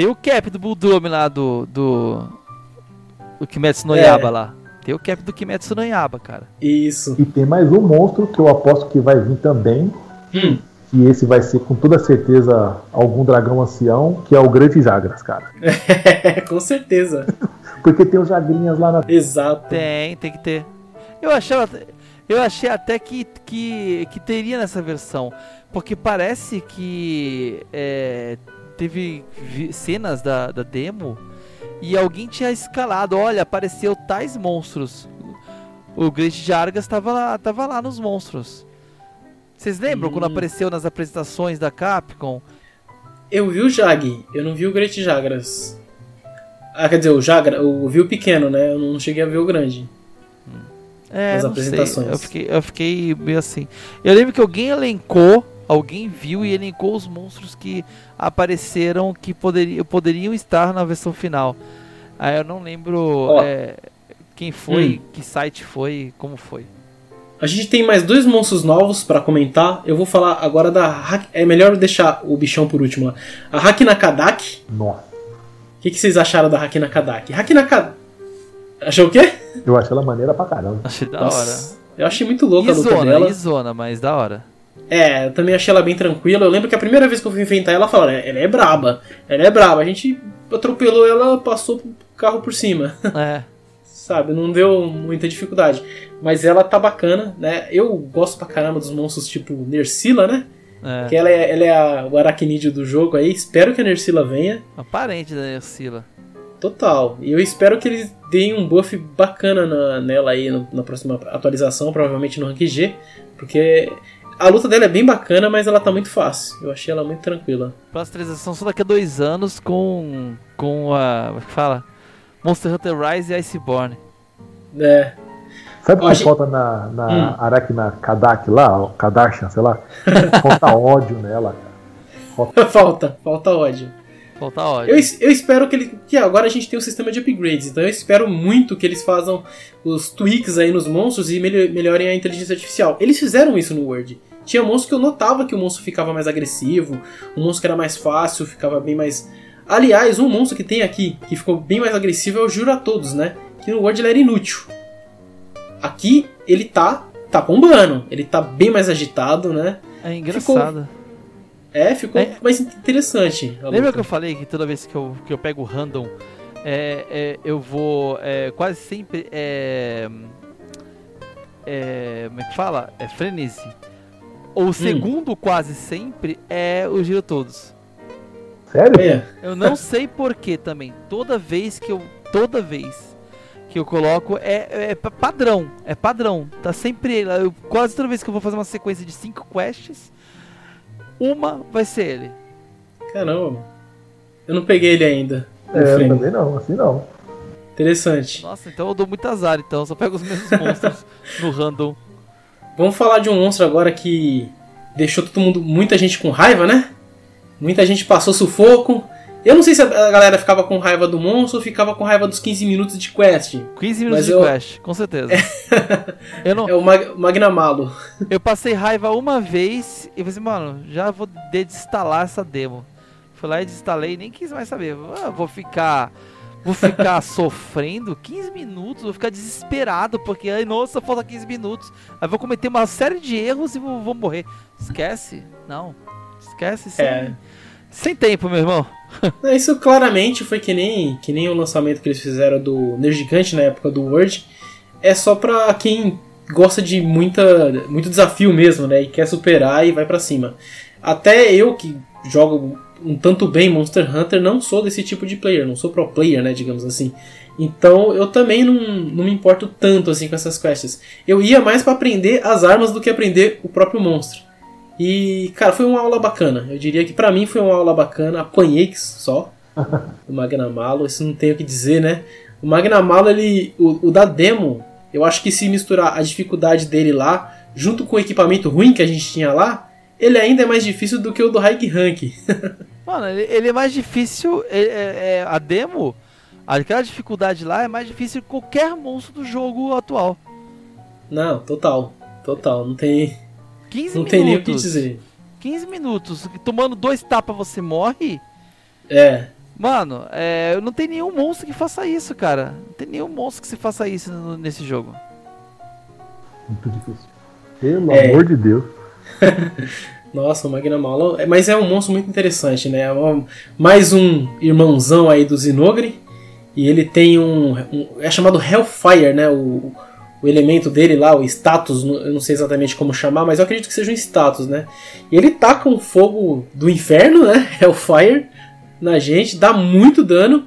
Tem o cap do Bulldome lá do... Do, do Kimetsu no É. Yaba lá. Tem o cap do Kimetsu no Yaba, cara. Isso. E tem mais um monstro que eu aposto que vai vir também. Hum, E esse vai ser com toda certeza algum dragão ancião, que é o Grande Jagras, cara. com certeza. Porque tem os Jagrinhas lá na. Exato. Tem, tem que ter. Eu achava... Eu achei até que, que, que teria nessa versão. Porque parece que é, teve cenas da, da demo e alguém tinha escalado. Olha, apareceu tais monstros. O Great Jargas estava lá, tava lá nos monstros. Vocês lembram hum. quando apareceu nas apresentações da Capcom? Eu vi o Jag, eu não vi o Great Jagras. Ah, quer dizer, o Jagra, eu vi o pequeno, né? Eu não cheguei a ver o grande. É, nas apresentações. Eu fiquei, eu fiquei meio assim. Eu lembro que alguém elencou, alguém viu e elencou os monstros que apareceram que poderiam, poderiam estar na versão final. Aí eu não lembro é, quem foi, hum. que site foi, como foi. A gente tem mais dois monstros novos para comentar. Eu vou falar agora da. É melhor deixar o bichão por último lá. A Hakina Kadak. Nossa. O que, que, vocês acharam da Hakina Kadak? Hakina Kadak. Achou o quê? Eu achei ela maneira pra caramba. Achei da Nossa, hora. Eu achei muito louca a luta dela. Isona, mas da hora. É, eu também achei ela bem tranquila. Eu lembro que a primeira vez que eu fui enfrentar ela, falaram, ela é braba. Ela é braba. A gente atropelou ela, passou o carro por cima. É. Sabe, não deu muita dificuldade. Mas ela tá bacana, né? Eu gosto pra caramba dos monstros tipo Nersila, né? É. Que ela é, ela é a, o aracnídeo do jogo aí. Espero que a Nersila venha. Aparente da Nersila. Total. E eu espero que eles deem um buff bacana na, nela aí no, na próxima atualização, provavelmente no Rank G, porque a luta dela é bem bacana, mas ela tá muito fácil. Eu achei ela muito tranquila. Próxima atualização só daqui a dois anos com. com a. Como é que fala? Monster Hunter Rise e Iceborne. É. Sabe o que falta na, na hum. Arachna Kadak lá, Kadarshan, sei lá? falta ódio nela, Falta, falta, falta ódio. Falta ódio. Eu, eu espero que ele. Que agora a gente tem um sistema de upgrades, então eu espero muito que eles façam os tweaks aí nos monstros e melhorem a inteligência artificial. Eles fizeram isso no Word. Tinha monstros que eu notava que o monstro ficava mais agressivo, um monstro que era mais fácil, ficava bem mais. Aliás, um monstro que tem aqui, que ficou bem mais agressivo, é o Jura Todos, né? Que no Word ele era inútil. Aqui ele tá. tá bombando. Ele tá bem mais agitado, né? É engraçado. Ficou é, ficou é. mais interessante. Lembra luta. que eu falei que toda vez que eu, que eu pego o random, é, é, eu vou é, quase sempre. É, é, como é que fala? É frenesi. O hum. segundo, quase sempre, é o Giro Todos. Sério? É. Eu não sei porquê também. Toda vez que eu. Toda vez que eu coloco é, é padrão. É padrão. Tá sempre. Eu, quase toda vez que eu vou fazer uma sequência de cinco quests uma vai ser ele. Caramba. Eu não peguei ele ainda. É, eu também não, assim não. Interessante. Nossa, então eu dou muito azar, então. Só pego os mesmos monstros no random. Vamos falar de um monstro agora que deixou todo mundo, muita gente com raiva, né? Muita gente passou sufoco. Eu não sei se a galera ficava com raiva do monstro ou ficava com raiva dos 15 minutos de quest. 15 minutos de eu... quest, com certeza. eu não... É o Mag Magnamalo. Eu passei raiva uma vez e falei assim, mano, já vou desinstalar essa demo. Fui lá e desinstalei e nem quis mais saber. Ah, vou ficar. Vou ficar sofrendo 15 minutos, vou ficar desesperado, porque, ai, nossa, falta 15 minutos. Aí vou cometer uma série de erros e vou, vou morrer. Esquece? Não. Esquece sim. É. Sem tempo, meu irmão. Isso claramente foi que nem, que nem o lançamento que eles fizeram do Nergigante na época do Word. É só pra quem gosta de muita, muito desafio mesmo, né? E quer superar e vai para cima. Até eu que jogo um tanto bem Monster Hunter não sou desse tipo de player, não sou pro player, né, digamos assim. Então eu também não, não me importo tanto assim com essas quests. Eu ia mais para aprender as armas do que aprender o próprio monstro. E, cara, foi uma aula bacana. Eu diria que para mim foi uma aula bacana. Apanhei só o Magnamalo, isso não tenho o que dizer, né? O Magnamalo, ele, o, o da demo, eu acho que se misturar a dificuldade dele lá, junto com o equipamento ruim que a gente tinha lá, ele ainda é mais difícil do que o do High Rank. Mano, ele, é mais difícil. É, é, é, a demo, aquela dificuldade lá é mais difícil que qualquer monstro do jogo atual. Não, total. Total. Não tem. 15 não minutos. tem nem o que dizer. 15 minutos. Tomando dois tapas você morre. É. Mano, é, não tem nenhum monstro que faça isso, cara. Não tem nenhum monstro que se faça isso no, nesse jogo. Muito difícil. Pelo é. amor de Deus. Nossa, o Magnamalo. É, mas é um monstro muito interessante, né? É mais um irmãozão aí do Zinogre. E ele tem um, um. é chamado Hellfire, né? O, o elemento dele lá, o status, eu não sei exatamente como chamar, mas eu acredito que seja um status, né? E ele taca um fogo do inferno, né? É o Fire na gente, dá muito dano.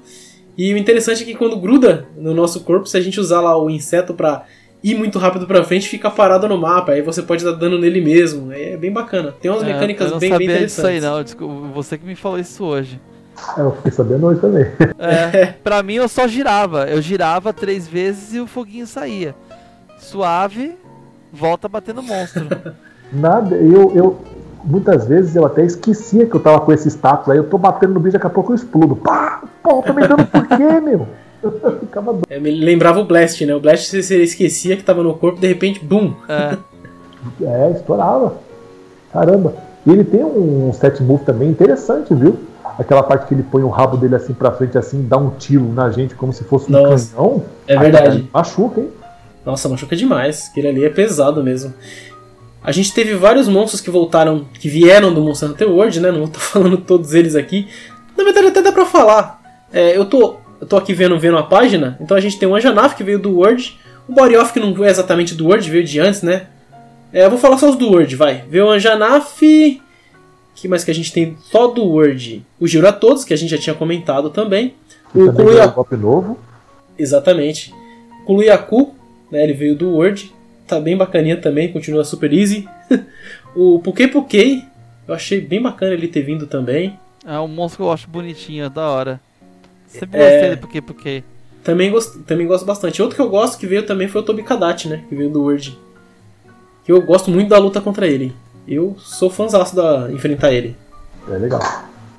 E o interessante é que quando gruda no nosso corpo, se a gente usar lá o inseto para ir muito rápido pra frente, fica parado no mapa. Aí você pode dar dano nele mesmo. É bem bacana. Tem umas é, mecânicas bem, bem interessantes. Eu não sabia disso aí não, Desculpa, você que me falou isso hoje. É, eu fiquei sabendo hoje também. É, pra mim eu só girava. Eu girava três vezes e o foguinho saía. Suave, volta batendo monstro. Nada, eu, eu muitas vezes eu até esquecia que eu tava com esse status aí. Eu tô batendo no bicho, daqui a pouco eu explodo. Pá! Pô, tô me dando por quê, meu? Ficava É, me lembrava o Blast, né? O Blast você esquecia que tava no corpo, de repente, bum! É, é estourava. Caramba. E ele tem um set move também interessante, viu? Aquela parte que ele põe o rabo dele assim pra frente, assim, dá um tiro na gente como se fosse um Nossa, canhão. É verdade. Machuca, hein? Nossa, machuca demais. Aquele ali é pesado mesmo. A gente teve vários monstros que voltaram, que vieram do Monster Hunter World, né? Não vou estar falando todos eles aqui. Na verdade, até dá pra falar. É, eu, tô, eu tô aqui vendo, vendo a página, então a gente tem o Anjanaf que veio do World, o Borioff que não é exatamente do World, veio de antes, né? É, eu vou falar só os do World, vai. Veio o Anjanaf. que mais que a gente tem só do Word? O Giro a Todos, que a gente já tinha comentado também. O Kuluyaku. novo. Exatamente. O Kuluyaku, né, ele veio do Word tá bem bacaninha também, continua super easy. o Pukei Pukei, eu achei bem bacana ele ter vindo também. É um monstro que eu acho bonitinho, da hora. Sempre é... gostei do. Também gosto, também gosto bastante. Outro que eu gosto que veio também foi o Tobi Kadachi, né? Que veio do Word. Que eu gosto muito da luta contra ele. Eu sou fãzaço da enfrentar ele. É legal.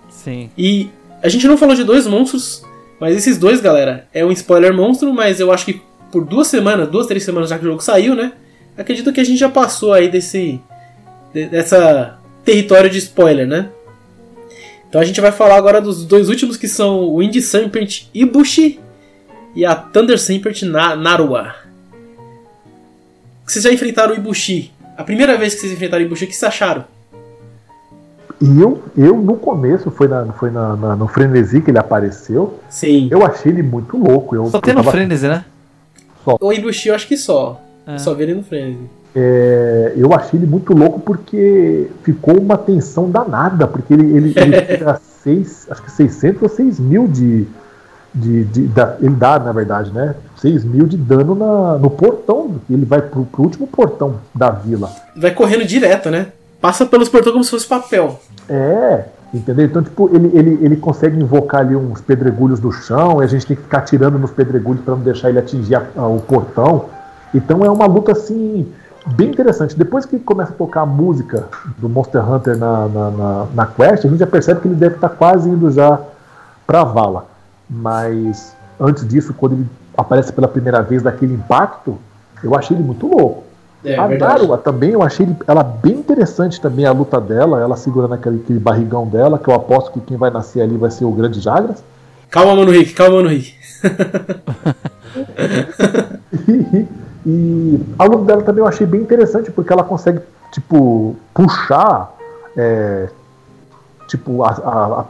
Sim. E a gente não falou de dois monstros, mas esses dois, galera, é um spoiler monstro, mas eu acho que por duas semanas, duas, três semanas já que o jogo saiu, né? Acredito que a gente já passou aí desse. dessa território de spoiler, né? Então a gente vai falar agora dos dois últimos que são o Indie Serpent Ibushi e a Thunder Serpent na Narua. Vocês já enfrentaram o Ibushi? A primeira vez que vocês enfrentaram o Ibushi, o que vocês acharam? E eu, eu no começo, foi, na, foi na, na, no Frenesi que ele apareceu. Sim. Eu achei ele muito louco. Eu, Só tem no Frenesi, né? Só. O Ibushi eu acho que só. É. Só vi ele no Frenzy. É, eu achei ele muito louco porque ficou uma tensão danada, porque ele, ele, ele tira seis, acho que 600 ou 6 mil de. de, de da, ele dá, na verdade, né? 6 mil de dano na, no portão. Ele vai pro, pro último portão da vila. Vai correndo direto, né? Passa pelos portões como se fosse papel. É, entendeu? Então, tipo, ele, ele, ele consegue invocar ali uns pedregulhos do chão e a gente tem que ficar tirando nos pedregulhos para não deixar ele atingir a, a, o portão. Então é uma luta assim bem interessante. Depois que começa a tocar a música do Monster Hunter na, na, na, na quest, a gente já percebe que ele deve estar tá quase indo já para a vala. Mas antes disso, quando ele aparece pela primeira vez daquele impacto, eu achei ele muito louco. É, a Narua também, eu achei ela bem interessante também a luta dela, ela segurando aquele, aquele, barrigão dela, que eu aposto que quem vai nascer ali vai ser o grande Jagras. Calma, mano Rick, calma, mano Rick. E a luta dela também eu achei bem interessante, porque ela consegue, tipo, puxar é, tipo, a, a,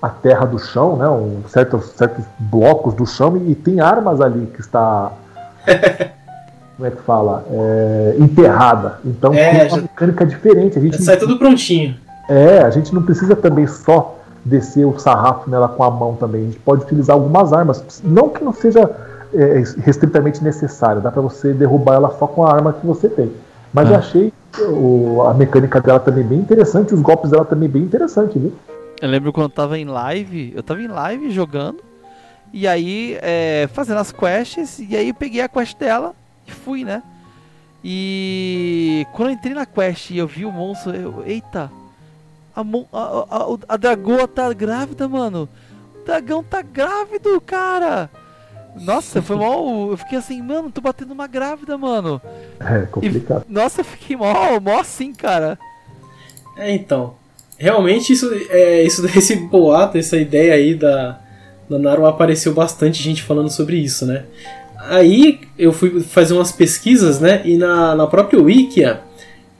a, terra do chão, né? Um, certos, certos blocos do chão, e, e tem armas ali que está. como é que fala? É, enterrada. Então é, tem uma já, mecânica diferente. A gente sai tudo prontinho. É, a gente não precisa também só descer o sarrafo nela com a mão também. A gente pode utilizar algumas armas. Não que não seja é, restritamente necessária. Dá para você derrubar ela só com a arma que você tem. Mas eu ah. achei o, a mecânica dela também bem interessante, os golpes dela também bem interessante, viu? Eu lembro quando eu tava em live, eu tava em live jogando, e aí é, fazendo as quests, e aí eu peguei a quest dela e fui, né? E quando eu entrei na quest e eu vi o monstro, eu, eita, a, a, a, a dragoa tá grávida, mano. O dragão tá grávido, cara. Nossa, foi mal. Eu fiquei assim, mano, tô batendo uma grávida, mano. É complicado. E, nossa, eu fiquei mal, mal assim, cara. É, então. Realmente isso, é, isso esse boato, essa ideia aí da, da Naru apareceu bastante gente falando sobre isso, né? Aí eu fui fazer umas pesquisas, né? E na, na própria Wikia,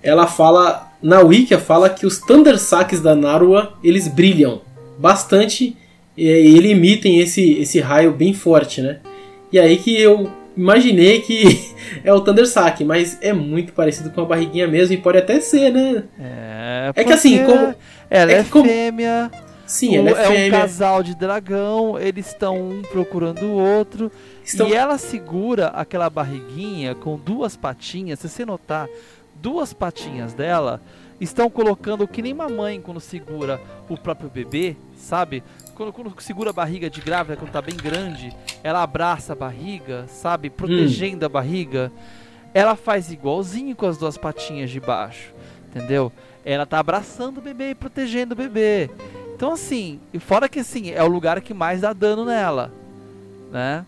ela fala. Na Wikia fala que os Thunder Saques da Narua eles brilham bastante e ele emitem esse, esse raio bem forte, né? E aí que eu imaginei que é o Thunder Sack, mas é muito parecido com a barriguinha mesmo e pode até ser, né? É, É que assim, como. Ela é é, como- fêmea, Sim, ela é é um fêmea. casal de dragão, eles estão um procurando o outro. Estão... E ela segura aquela barriguinha com duas patinhas. Se você notar, duas patinhas dela estão colocando que nem mamãe quando segura o próprio bebê, sabe? Quando, quando segura a barriga de grávida, quando tá bem grande, ela abraça a barriga, sabe? Protegendo a barriga. Ela faz igualzinho com as duas patinhas de baixo, entendeu? Ela tá abraçando o bebê e protegendo o bebê. Então assim, e fora que assim, é o lugar que mais dá dano nela, né?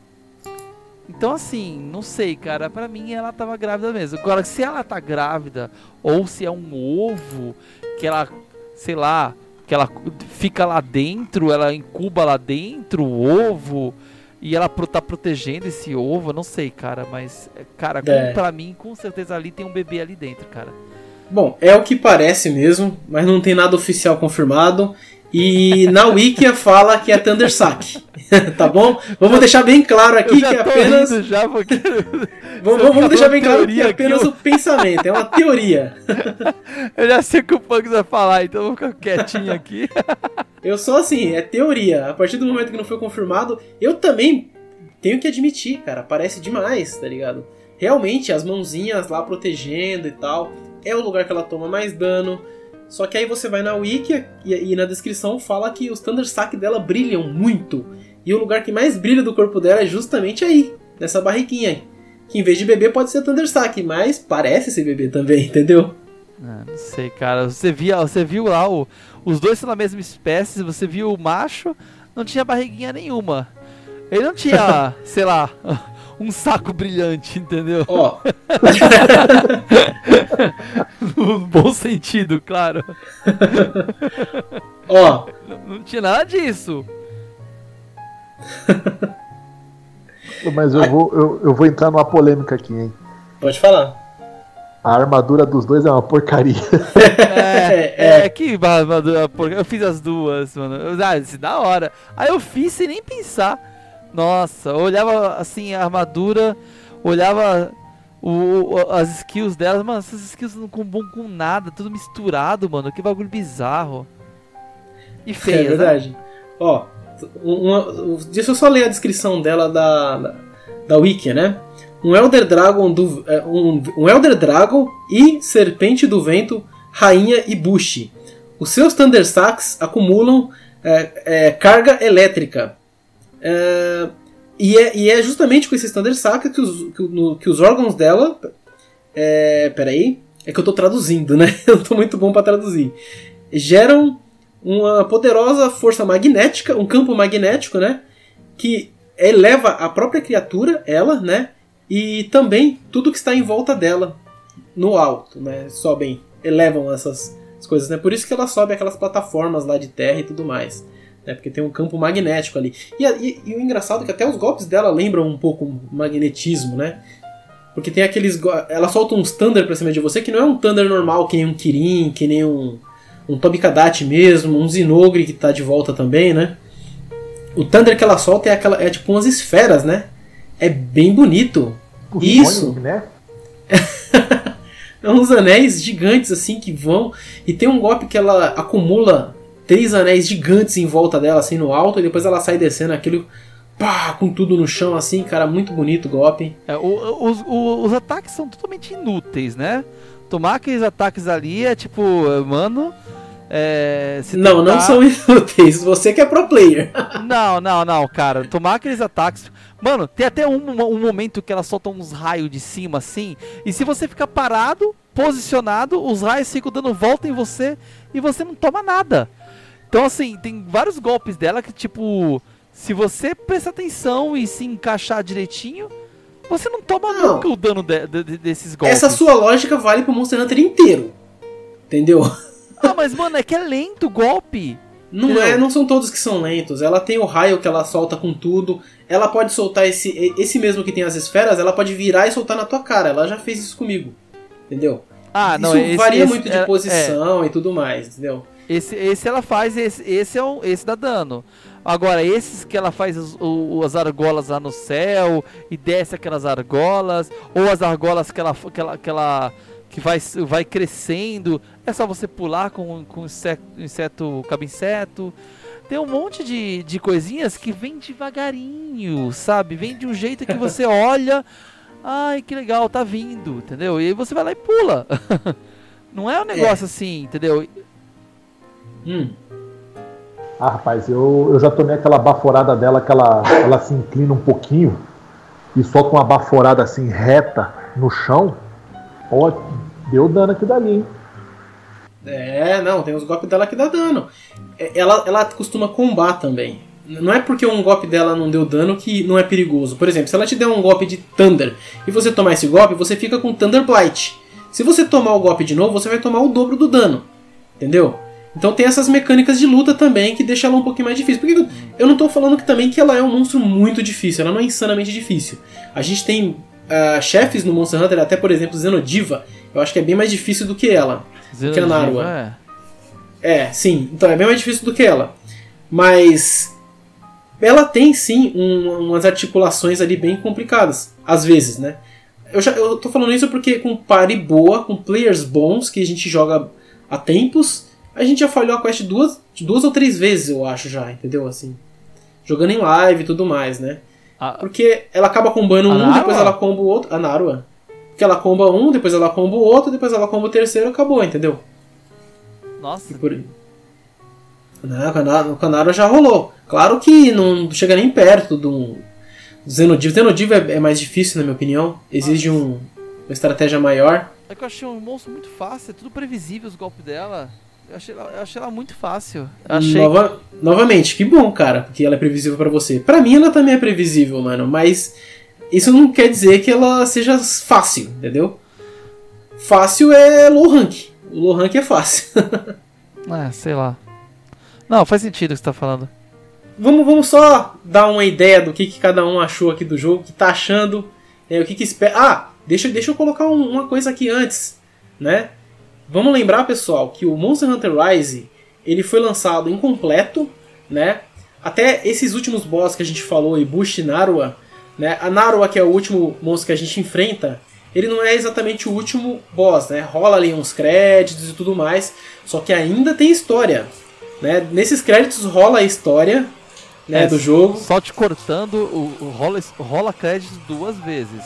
Então assim, não sei, cara, pra mim ela tava grávida mesmo. Agora, se ela tá grávida ou se é um ovo que ela, sei lá, que ela fica lá dentro, ela incuba lá dentro o ovo e ela pro- tá protegendo esse ovo, eu não sei, cara, mas cara, com, É. pra mim, com certeza ali tem um bebê ali dentro, cara. Bom, é o que parece mesmo, mas não tem nada oficial confirmado. E na Wikia fala que é Thunder Sack. tá bom? Vamos deixar bem claro aqui que é apenas. porque Vamos, vamos deixar bem claro que é apenas eu- o pensamento, é uma teoria. eu já sei o que o Pugs vai falar, então eu vou ficar quietinho aqui. Eu sou assim, é teoria. A partir do momento que não foi confirmado, eu também tenho que admitir, cara, parece demais, tá ligado? Realmente, as mãozinhas lá protegendo e tal, é o lugar que ela toma mais dano. Só que aí você vai na wiki e, e na descrição fala que os Thunder Sack dela brilham muito. E o lugar que mais brilha do corpo dela é justamente aí, nessa barriguinha. Que em vez de bebê pode ser Thunder Sack, mas parece ser bebê também, entendeu? Ah, não sei, cara. Você via, você viu lá o, os dois são da mesma espécie. Você viu o macho, não tinha barriguinha nenhuma. Ele não tinha, sei lá, um saco brilhante, entendeu? Ó, No bom sentido, claro. ó, Não tinha nada disso. Mas eu vou, eu, eu vou entrar numa polêmica aqui, hein? pode falar. A armadura dos dois é uma porcaria. É, É, é, que armadura, porca- eu fiz as duas, mano. Eu, ah, isso da hora. Aí eu fiz sem nem pensar. Nossa, eu olhava assim a armadura, olhava o, o- as skills delas, mano, essas skills não combinam com nada, tudo misturado, mano. Que bagulho bizarro. E É feia, né? verdade. Ó, uma- deixa eu só ler a descrição dela da, da, da Wiki, né? Um Elder Dragon do, é, um, um Elder Dragon e Serpente do Vento, Rainha e Bushi. Os seus Thunder Sacks acumulam é, é, carga elétrica. É, e, é, e é justamente com esses Thunder Sacks que os, que, no- que os órgãos dela. É, peraí. É que eu tô traduzindo, né? Eu tô muito bom para traduzir. Geram uma poderosa força magnética, um campo magnético, né? Que eleva a própria criatura, ela, né? E também tudo que está em volta dela no alto, né? Sobem, elevam essas coisas, né? Por isso que ela sobe aquelas plataformas lá de terra e tudo mais. Né? Porque tem um campo magnético ali. E, e- e o engraçado é que até os golpes dela lembram um pouco o magnetismo, né? Porque tem aqueles. Ela solta uns Thunder pra cima de você que não é um Thunder normal, que nem um Kirin, que nem um um Tobikadachi mesmo, um Zinogre que tá de volta também, né? O Thunder que ela solta é aquela é tipo umas esferas, né? É bem bonito. O Isso. Né? É uns anéis gigantes assim que vão e tem um golpe que ela acumula três anéis gigantes em volta dela assim no alto e depois ela sai descendo aquilo pá, com tudo no chão assim, cara, muito bonito o golpe. É, o- os, o- os ataques são totalmente inúteis, né? Tomar aqueles ataques ali é tipo, mano. É, se Não, não tentar- são inúteis. Você que é pro player. Não, não, não, cara. Tomar aqueles ataques. Mano, tem até um, um momento que ela solta uns raios de cima assim. E se você ficar parado, posicionado, os raios ficam dando volta em você e você não toma nada. Então, assim, tem vários golpes dela que, tipo, se você prestar atenção e se encaixar direitinho, você não toma Não. nunca o dano de- de- desses golpes. Essa sua lógica vale pro Monster Hunter inteiro. Entendeu? Ah, mas, mano, é que é lento o golpe. Não Entendeu? é, não são todos que são lentos. Ela tem o raio que ela solta com tudo. Ela pode soltar esse esse mesmo que tem as esferas, ela pode virar e soltar na tua cara. Ela já fez isso comigo. Entendeu? Ah, não, isso esse, varia esse muito de é- é. posição e tudo mais, entendeu? Esse, esse ela faz, esse, esse é o, esse dá dano. Agora, esses que ela faz os, as argolas lá no céu e desce aquelas argolas, ou as argolas que ela, que ela, que, ela, que vai, vai crescendo, é só você pular com, com inseto, inseto cabe-inseto. Tem um monte de, de coisinhas que vem devagarinho, sabe? Vem de um jeito que você olha, ai que legal, tá vindo, entendeu? E aí você vai lá e pula. Não é um negócio é. assim, entendeu? Hum. Ah, rapaz, eu, eu já tomei aquela baforada dela que ela, ela se inclina um pouquinho e solta uma baforada assim reta no chão. Ó, deu dano aqui dali, hein? É, não, tem os golpes dela que dá dano. É, ela, ela costuma combar também. Não é porque um golpe dela não deu dano que não é perigoso. Por exemplo, se ela te der um golpe de Thunder e você tomar esse golpe, você fica com Thunder Blight. Se você tomar o golpe de novo, você vai tomar o dobro do dano. Entendeu? Então tem essas mecânicas de luta também que deixam ela um pouquinho mais difícil. Porque eu não estou falando que também que ela é um monstro muito difícil, ela não é insanamente difícil. A gente tem uh, chefes no Monster Hunter, até por exemplo Zenodiva, eu acho que é bem mais difícil do que ela. Que a Narua. É. é, sim, então é bem mais difícil do que ela. Mas ela tem sim um, umas articulações ali bem complicadas, às vezes, né? Eu, já, eu tô falando isso porque com pare boa, com players bons que a gente joga há tempos, a gente já falhou a quest duas, duas ou três vezes, eu acho já, entendeu? Assim. Jogando em live e tudo mais, né? A... Porque ela acaba combando um, depois ela comba o outro. A Narua. Porque ela comba um, depois ela comba o outro, depois ela comba o terceiro acabou, entendeu? Nossa. E por... Não, com a Narua já rolou. Claro que não chega nem perto do, do Zenodiv. Zenodiv é, é mais difícil, na minha opinião. Exige um, uma estratégia maior. É que eu achei um monstro muito fácil, é tudo previsível os golpes dela. Eu achei, ela, eu achei ela muito fácil. Achei... Nova, novamente, que bom, cara, porque ela é previsível para você. Para mim ela também é previsível, mano, mas isso não quer dizer que ela seja fácil, entendeu? Fácil é low rank. O low rank é fácil. é, sei lá. Não, faz sentido o que você tá falando. Vamos, vamos só dar uma ideia do que, que cada um achou aqui do jogo, o que tá achando, é, o que, que espera. Ah, deixa, deixa eu colocar um, uma coisa aqui antes, né? Vamos lembrar, pessoal, que o Monster Hunter Rise ele foi lançado incompleto, né? Até esses últimos boss que a gente falou, e Narua, né? A Narua, que é o último monstro que a gente enfrenta, ele não é exatamente o último boss, né? Rola ali uns créditos e tudo mais, só que ainda tem história, né? Nesses créditos rola a história né, é, do jogo. Só te cortando, o, o rola, rola créditos duas vezes.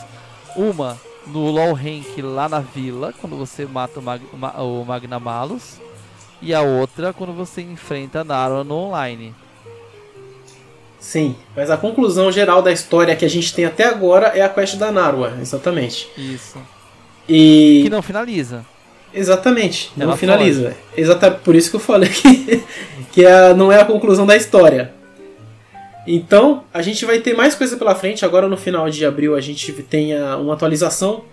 Uma no low rank lá na vila, quando você mata o, Mag, o Magnamalos, e a outra quando você enfrenta a Nara no online. Sim, mas a conclusão geral da história que a gente tem até agora é a quest da Narua, exatamente. Isso. E que não finaliza. Exatamente, Ela não finaliza. Exatamente por isso que eu falei que, que a, não é a conclusão da história. Então, a gente vai ter mais coisa pela frente. Agora no final de abril a gente tem a, uma atualização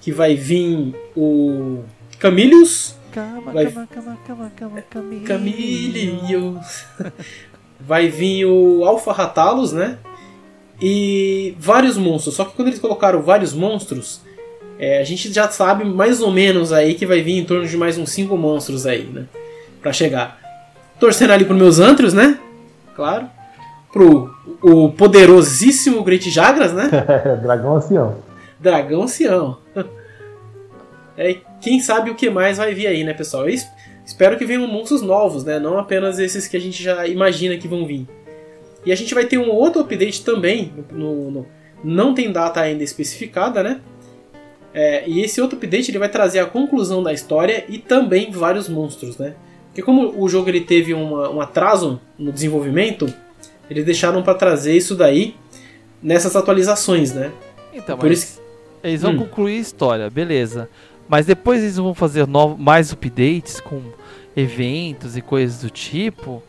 que vai vir o Camilius. Calma, vai... calma, calma, calma, calma, Camilius. Camilius. vai vir o Alpha Ratalos, né? E vários monstros. Só que quando eles colocaram vários monstros, é, a gente já sabe mais ou menos aí que vai vir em torno de mais uns 5 monstros aí, né? Pra chegar. Torcendo ali pros meus antros, né? Claro pro o poderosíssimo Great Jagras, né? Dragão Ancião. Dragão Ancião. É, quem sabe o que mais vai vir aí, né, pessoal? Espero que venham monstros novos, né? Não apenas esses que a gente já imagina que vão vir. E a gente vai ter um outro update também, no, no não tem data ainda especificada, né? É, e esse outro update ele vai trazer a conclusão da história e também vários monstros, né? Porque como o jogo ele teve uma, um atraso no desenvolvimento, eles deixaram para trazer isso daí nessas atualizações, né? Então, Por isso... eles vão hum. concluir a história, beleza. Mas depois eles vão fazer novos, mais updates com eventos e coisas do tipo.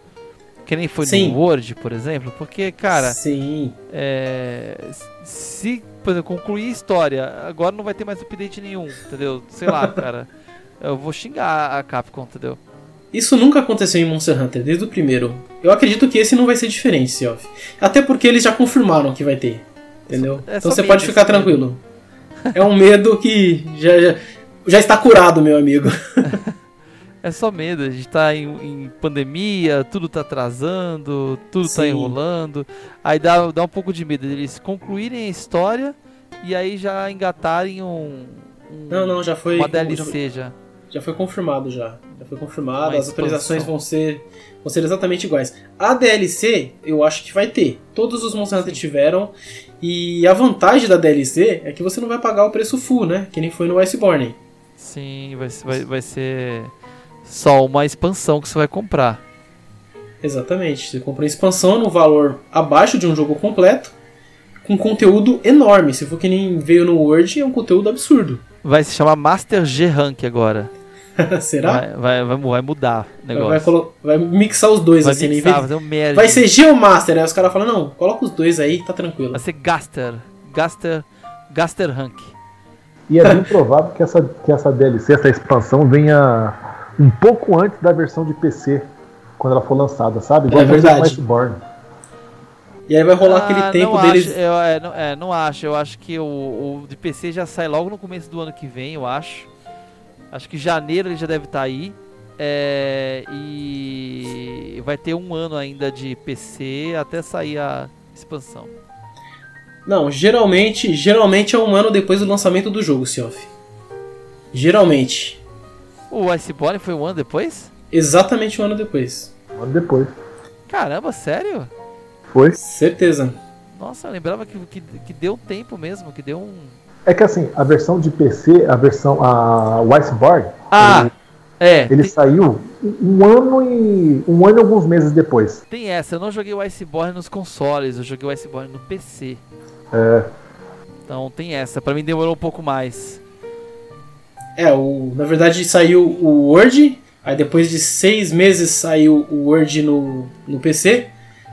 Que nem foi Sim. no Word, por exemplo. Porque, cara. Sim. É, se, por exemplo, concluir a história, agora não vai ter mais update nenhum, entendeu? Sei lá, cara. Eu vou xingar a Capcom, entendeu? Isso nunca aconteceu em Monster Hunter, desde o primeiro. Eu acredito que esse não vai ser diferente, Seoff. Até porque eles já confirmaram que vai ter. Entendeu? É então você pode ficar tranquilo. É um medo que já, já, já está curado, meu amigo. É só medo. A gente tá em, em pandemia, tudo tá atrasando, tudo tá Sim. enrolando. Aí dá, dá um pouco de medo deles concluírem a história e aí já engatarem um. um- Não, não, já foi. Uma DLC já. já foi confirmado já. Já foi confirmado, Uma as atualizações vão ser, vão ser exatamente iguais. A DLC, eu acho que vai ter. Todos os Monster Hunter tiveram. E a vantagem da DLC é que você não vai pagar o preço full, né? Que nem foi no Iceborne. Sim, vai, ser- vai, vai ser só uma expansão que você vai comprar. Exatamente. Você compra uma expansão no valor abaixo de um jogo completo, com conteúdo enorme. Se for que nem veio no Word, é um conteúdo absurdo. Vai se chamar Master G Rank agora. Será? Vai, vai, vai, mu- vai mudar o negócio. vai vai mixar os dois Vai assim, mixar, fazer um merge. Vai ser Geomaster, aí os caras falam, não, coloca os dois aí tá tranquilo. Vai ser Gaster. Gaster. Gaster Rank. E é bem provável que essa, que essa DLC, essa expansão, venha um pouco antes da versão de PC, quando ela for lançada, sabe? É aconteceu verdade. com Iceborne. E aí vai rolar Ah, aquele tempo não deles. Acho, eu, é, não, é, não acho. Eu acho que o, o de PC já sai logo no começo do ano que vem, eu acho. Acho que janeiro ele já deve estar aí. É, e vai ter um ano ainda de PC até sair a expansão. Não, geralmente, geralmente é um ano depois do lançamento do jogo, Siof. Geralmente. O Iceborne foi um ano depois? Exatamente um ano depois. Um ano depois. Caramba, sério? Foi. Certeza. Nossa, eu lembrava que, que, que deu tempo mesmo, que deu um. É que assim, a versão de PC, a versão. A, o Iceborne, Ah! É, ele tem, saiu um ano e. um ano e alguns meses depois. tem essa. Eu não joguei o Iceborne nos consoles, eu joguei o Iceborne no PC. É, Então tem essa. Pra mim demorou um pouco mais. É, o, na verdade saiu o Word, aí depois de seis meses saiu o Word no, no PC.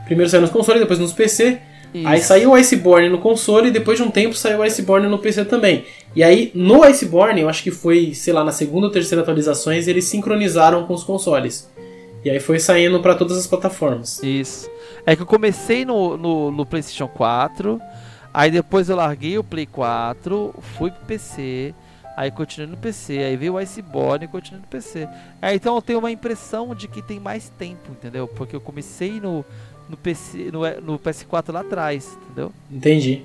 Primeiro saiu nos consoles, depois nos PC. Aí Isso. saiu o Iceborne no console e depois de um tempo saiu o Iceborne no PC também. E aí no Iceborne, eu acho que foi, sei lá, na segunda ou terceira atualizações, eles sincronizaram com os consoles. E aí foi saindo pra todas as plataformas. Isso. É que eu comecei no, no, no PlayStation 4, aí depois eu larguei o Play 4, fui pro PC, aí continuei no PC, aí veio o Iceborne e continuei no PC. É, então eu tenho uma impressão de que tem mais tempo, entendeu? Porque eu comecei no, no, PC, no, no PS4 lá atrás, entendeu? Entendi.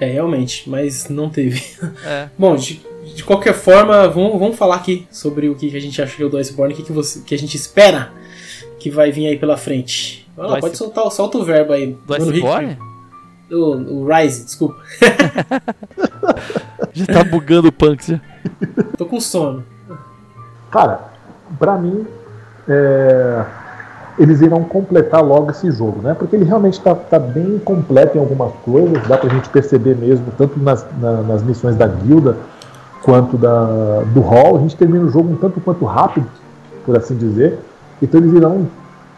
É, realmente, mas não teve. É. Bom, de, de qualquer forma, vamos, vamos falar aqui sobre o que a gente achou do Iceborne, o que, que, você, que a gente espera que vai vir aí pela frente. Pode Ice- soltar, solta o verbo aí. Do Iceborne? Rick. O, o Rise, desculpa. Já tá bugando o Punk já. Tô com sono. Cara, pra mim, é, eles irão completar logo esse jogo, né? Porque ele realmente tá, tá bem completo em algumas coisas, dá pra gente perceber mesmo, tanto nas, na- nas missões da guilda quanto da, do hall. A gente termina o jogo um tanto quanto rápido, por assim dizer. Então eles irão.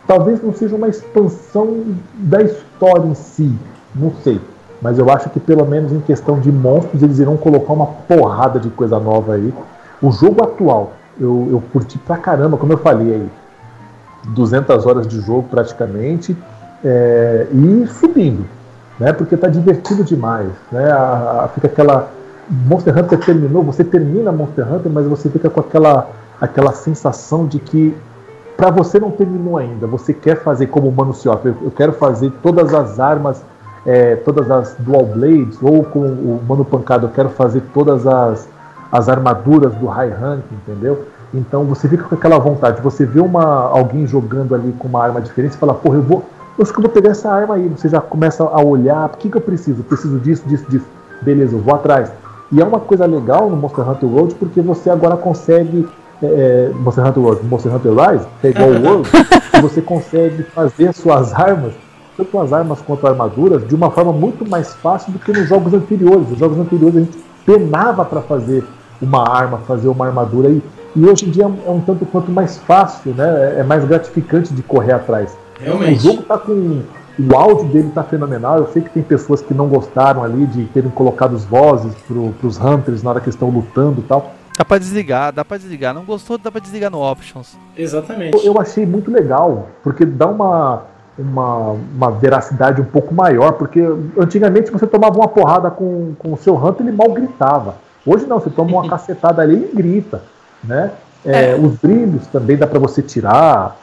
Talvez não seja uma expansão da história em si, não sei. Mas eu acho que pelo menos em questão de monstros eles irão colocar uma porrada de coisa nova aí. O jogo atual, eu, eu curti pra caramba, como eu falei aí. 200 horas de jogo praticamente é, e subindo, né? Porque tá divertido demais, né? A- a- fica aquela Monster Hunter terminou, você termina Monster Hunter, mas você fica com aquela aquela sensação de que para você não terminou ainda, você quer fazer como o Mano Sioff, eu, eu quero fazer todas as armas, é, todas as Dual Blades, ou com o Mano Pancado, eu quero fazer todas as, as armaduras do High Rank, entendeu? Então você fica com aquela vontade, você vê uma, alguém jogando ali com uma arma diferente, você fala, porra, eu vou. Eu acho que eu vou pegar essa arma aí. Você já começa a olhar, o que, que eu preciso? Eu preciso disso, disso, disso. Beleza, eu vou atrás. E é uma coisa legal no Monster Hunter World, porque você agora consegue. é, Monster Hunter World, Monster Hunter Rise, que é igual o World, você consegue fazer suas armas, tanto as armas quanto armaduras, de uma forma muito mais fácil do que nos jogos anteriores. Nos jogos anteriores a gente penava para fazer uma arma, fazer uma armadura e, e hoje em dia é um, é um tanto quanto mais fácil, né? É mais gratificante de correr atrás. O Realmente. jogo tá com. O áudio dele tá fenomenal. Eu sei que tem pessoas que não gostaram ali de terem colocado as vozes pro, pros Hunters na hora que estão lutando e tal. Dá pra desligar, dá pra desligar. Não gostou, dá pra desligar no Options. Exatamente. Eu, eu achei muito legal, porque dá uma, uma, uma veracidade um pouco maior, porque antigamente você tomava uma porrada com, com o seu Hunter ele mal gritava. Hoje não, você toma uma cacetada ali e ele grita, né? É, é. Os brilhos também dá para você tirar,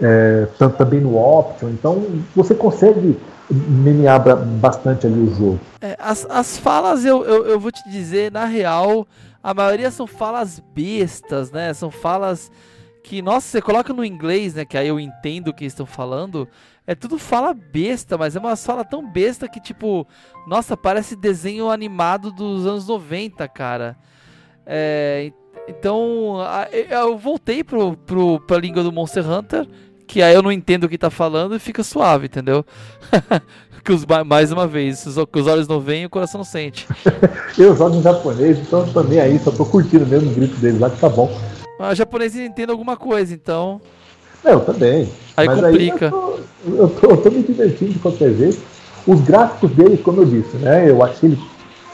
é, tanto também no option. Então você consegue menear bastante ali o jogo. É, as, as falas, eu, eu, eu vou te dizer, na real, a maioria são falas bestas, né? São falas que, nossa, você coloca no inglês, né? Que aí eu entendo o que estão falando. É tudo fala besta, mas é uma fala tão besta que, tipo, nossa, parece desenho animado dos anos 90, cara. É, então, eu voltei pro, pro, pra língua do Monster Hunter, que aí eu não entendo o que tá falando e fica suave, entendeu? que os, mais uma vez, que os olhos não veem o coração não sente. eu jogo em japonês, então também aí, só tô curtindo mesmo o grito deles lá que tá bom. Mas o japonês entende alguma coisa, então. É, eu também. Aí Mas complica. Aí eu, tô, eu, tô, eu, tô, me divertindo de qualquer jeito. Os gráficos dele, como eu disse, né? Eu achei ele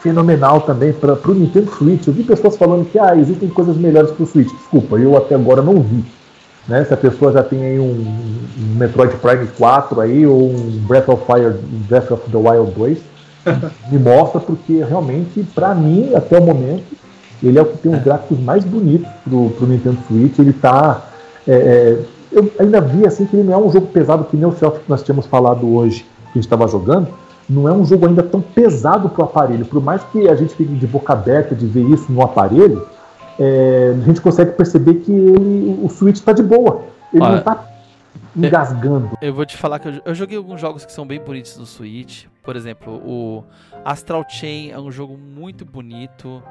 fenomenal também para o Nintendo Switch. Eu vi pessoas falando que ah, existem coisas melhores para o Switch. Desculpa, eu até agora não vi. Né? Se a pessoa já tem aí um, um Metroid Prime 4 aí, ou um Breath of Fire, Breath of the Wild 2, me mostra, porque realmente, para mim, até o momento, ele é o que tem os é. gráficos mais bonitos pro, pro Nintendo Switch. Ele tá. É, é, eu ainda vi assim que ele não é um jogo pesado que nem o Self que nós tínhamos falado hoje, que a gente estava jogando. Não é um jogo ainda tão pesado pro aparelho. Por mais que a gente fique de boca aberta de ver isso no aparelho, é, a gente consegue perceber que ele, o Switch está de boa. Ele Olha, não está engasgando. Eu, eu, vou te falar que eu, eu, joguei alguns jogos que são bem bonitos no Switch. Por exemplo, o Astral Chain é um jogo muito bonito.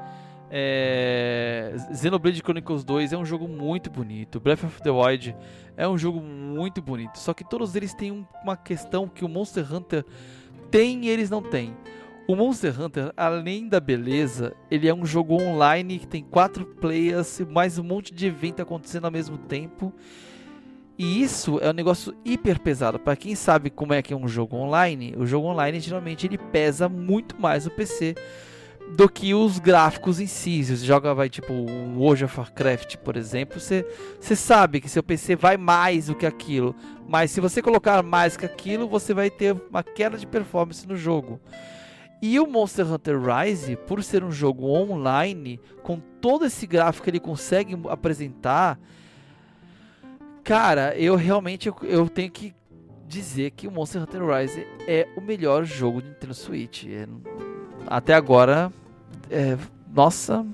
É... Xenoblade Chronicles 2 é um jogo muito bonito. Breath of the Wild é um jogo muito bonito. Só que todos eles têm uma questão que o Monster Hunter tem e eles não têm. O Monster Hunter, além da beleza, ele é um jogo online que tem quatro players, mais um monte de evento acontecendo ao mesmo tempo. E isso é um negócio hiper pesado. Para quem sabe como é que é um jogo online, o jogo online geralmente ele pesa muito mais o PC do que os gráficos em si. Se você joga, vai tipo um World of Warcraft, por exemplo, você, você sabe que seu PC vai mais do que aquilo. Mas se você colocar mais que aquilo, você vai ter uma queda de performance no jogo. E o Monster Hunter Rise, por ser um jogo online, com todo esse gráfico que ele consegue apresentar, cara, eu realmente eu, tenho que dizer que o Monster Hunter Rise é o melhor jogo de Nintendo Switch. É, até agora, é, nossa,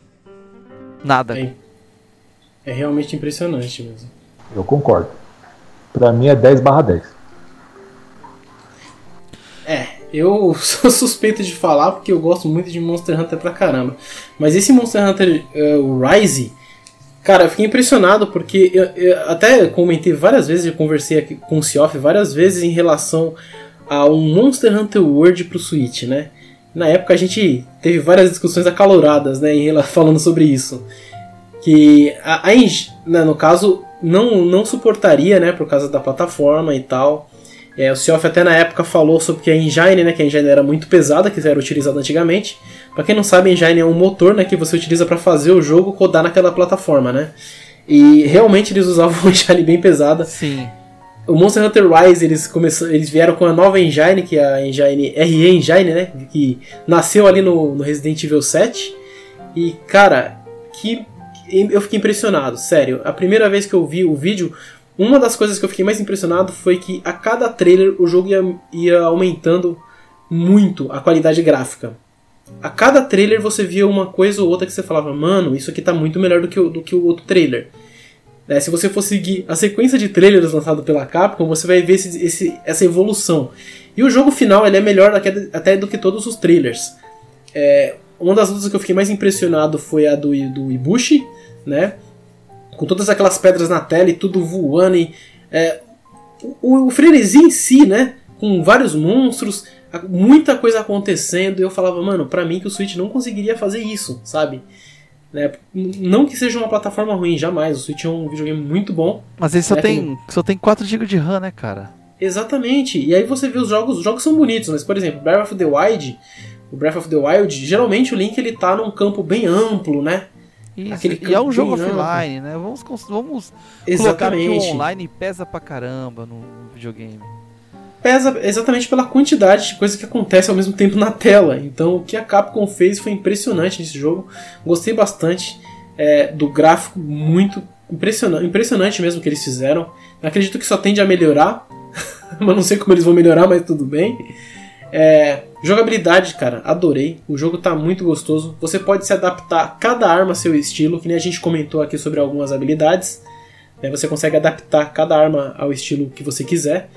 nada. É, é, realmente impressionante mesmo. Eu concordo. Pra mim é 10 barra 10. É, eu sou suspeito de falar porque eu gosto muito de Monster Hunter pra caramba. Mas esse Monster Hunter uh, Rise, cara, eu fiquei impressionado porque eu, eu até comentei várias vezes, eu conversei aqui com o Sioff várias vezes em relação a um Monster Hunter World pro Switch, né? Na época a gente teve várias discussões acaloradas, né, falando sobre isso. Que a, a né, no caso não, não suportaria, né, por causa da plataforma e tal. É, o Sioff até na época falou sobre que a engine, né, que a engine era muito pesada, que era utilizada antigamente. Para quem não sabe, a engine é um motor, né, que você utiliza para fazer o jogo rodar naquela plataforma, né? E realmente eles usavam uma engine bem pesada. Sim o Monster Hunter Rise eles, começaram, eles vieram com a nova engine, que é a engine RE Engine, né? Que nasceu ali no, no Resident Evil 7. E, cara, que eu fiquei impressionado, sério. A primeira vez que eu vi o vídeo, uma das coisas que eu fiquei mais impressionado foi que a cada trailer o jogo ia, ia aumentando muito a qualidade gráfica. A cada trailer você via uma coisa ou outra que você falava, mano, isso aqui tá muito melhor do que o, do que o outro trailer. Né? Se você for seguir a sequência de trailers lançado pela Capcom, você vai ver esse, esse, essa evolução. E o jogo final ele é melhor até do que todos os trailers. É, uma das lutas que eu fiquei mais impressionado foi a do, do Ibushi, né? Com todas aquelas pedras na tela e tudo voando. E, é, o, o frenesi em si, né? Com vários monstros, muita coisa acontecendo. E eu falava, mano, pra mim que o Switch não conseguiria fazer isso, sabe? Né? Não que seja uma plataforma ruim, jamais. O Switch é um videogame muito bom. Mas ele só, né? tem, só tem 4 GB de RAM, né, cara? Exatamente. E aí você vê os jogos, os jogos são bonitos, mas por exemplo, Breath of the Wild, o Breath of the Wild, geralmente o Link ele tá num campo bem amplo, né? Isso, e é um jogo offline, né? Vamos, vamos colocar que o online pesa pra caramba no videogame pesa exatamente pela quantidade de coisa que acontece ao mesmo tempo na tela. Então o que a Capcom fez foi impressionante nesse jogo, gostei bastante. é, do gráfico muito impressionante, impressionante mesmo que eles fizeram. Acredito que só tende a melhorar, mas não sei como eles vão melhorar, mas tudo bem. É, jogabilidade, cara, adorei. O jogo tá muito gostoso. Você pode se adaptar cada arma a seu estilo, que nem a gente comentou aqui sobre algumas habilidades. Né? Você consegue adaptar cada arma ao estilo que você quiser.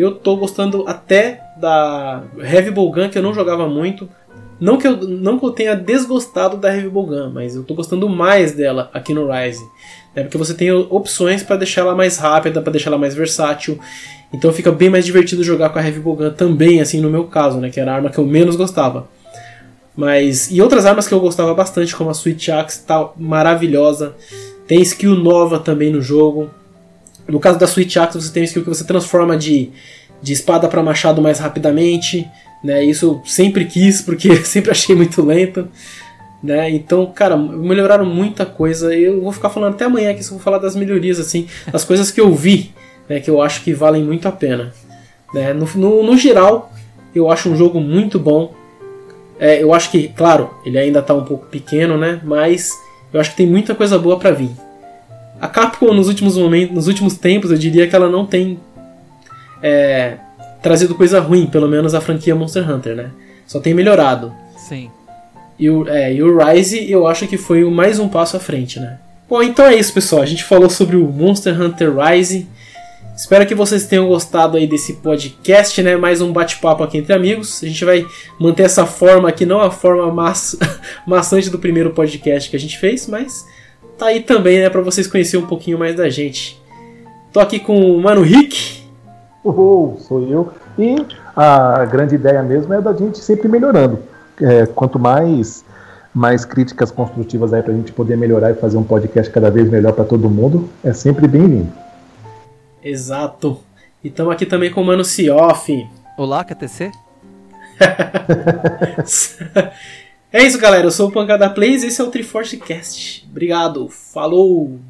Eu tô gostando até da Heavy Gun, que eu não jogava muito. Não que, eu, não que eu tenha desgostado da Heavy Gun, mas eu tô gostando mais dela aqui no Rise. Né? Porque você tem opções para deixar ela mais rápida, para deixar ela mais versátil. Então fica bem mais divertido jogar com a Heavy Gun também, assim, no meu caso, né? Que era a arma que eu menos gostava. Mas. E outras armas que eu gostava bastante, como a Switch Axe, tá maravilhosa. Tem skill nova também no jogo. No caso da Switch Axe, você tem skill que você transforma de, de espada para machado mais rapidamente. Né? Isso eu sempre quis, porque sempre achei muito lento. Né? Então, cara, melhoraram muita coisa. Eu vou ficar falando até amanhã aqui, se eu vou falar das melhorias, assim, as coisas que eu vi né, que eu acho que valem muito a pena. Né? No, no, no geral, eu acho um jogo muito bom. É, eu acho que, claro, ele ainda está um pouco pequeno, né? Mas eu acho que tem muita coisa boa para vir. A Capcom nos últimos momentos, nos últimos tempos, eu diria que ela não tem é, trazido coisa ruim, pelo menos a franquia Monster Hunter, né? Só tem melhorado. Sim. E o, é, e o Rise eu acho que foi mais um passo à frente, né? Bom, então é isso, pessoal. A gente falou sobre o Monster Hunter Rise. Espero que vocês tenham gostado aí desse podcast, né? Mais um bate-papo aqui entre amigos. A gente vai manter essa forma aqui, não a forma maç... maçante do primeiro podcast que a gente fez, mas tá aí também, né? Pra vocês conhecerem um pouquinho mais da gente. Tô aqui com o Mano Rick. Uhul, sou eu. E a grande ideia mesmo é da gente sempre melhorando. É, quanto mais mais críticas construtivas aí pra gente poder melhorar e fazer um podcast cada vez melhor para todo mundo, é sempre bem-vindo. Exato. E estamos aqui também com o Mano Cioff. Olá, KTC. é isso, galera. Eu sou o Pancada Plays e esse é o Triforce Cast. Obrigado. Falou!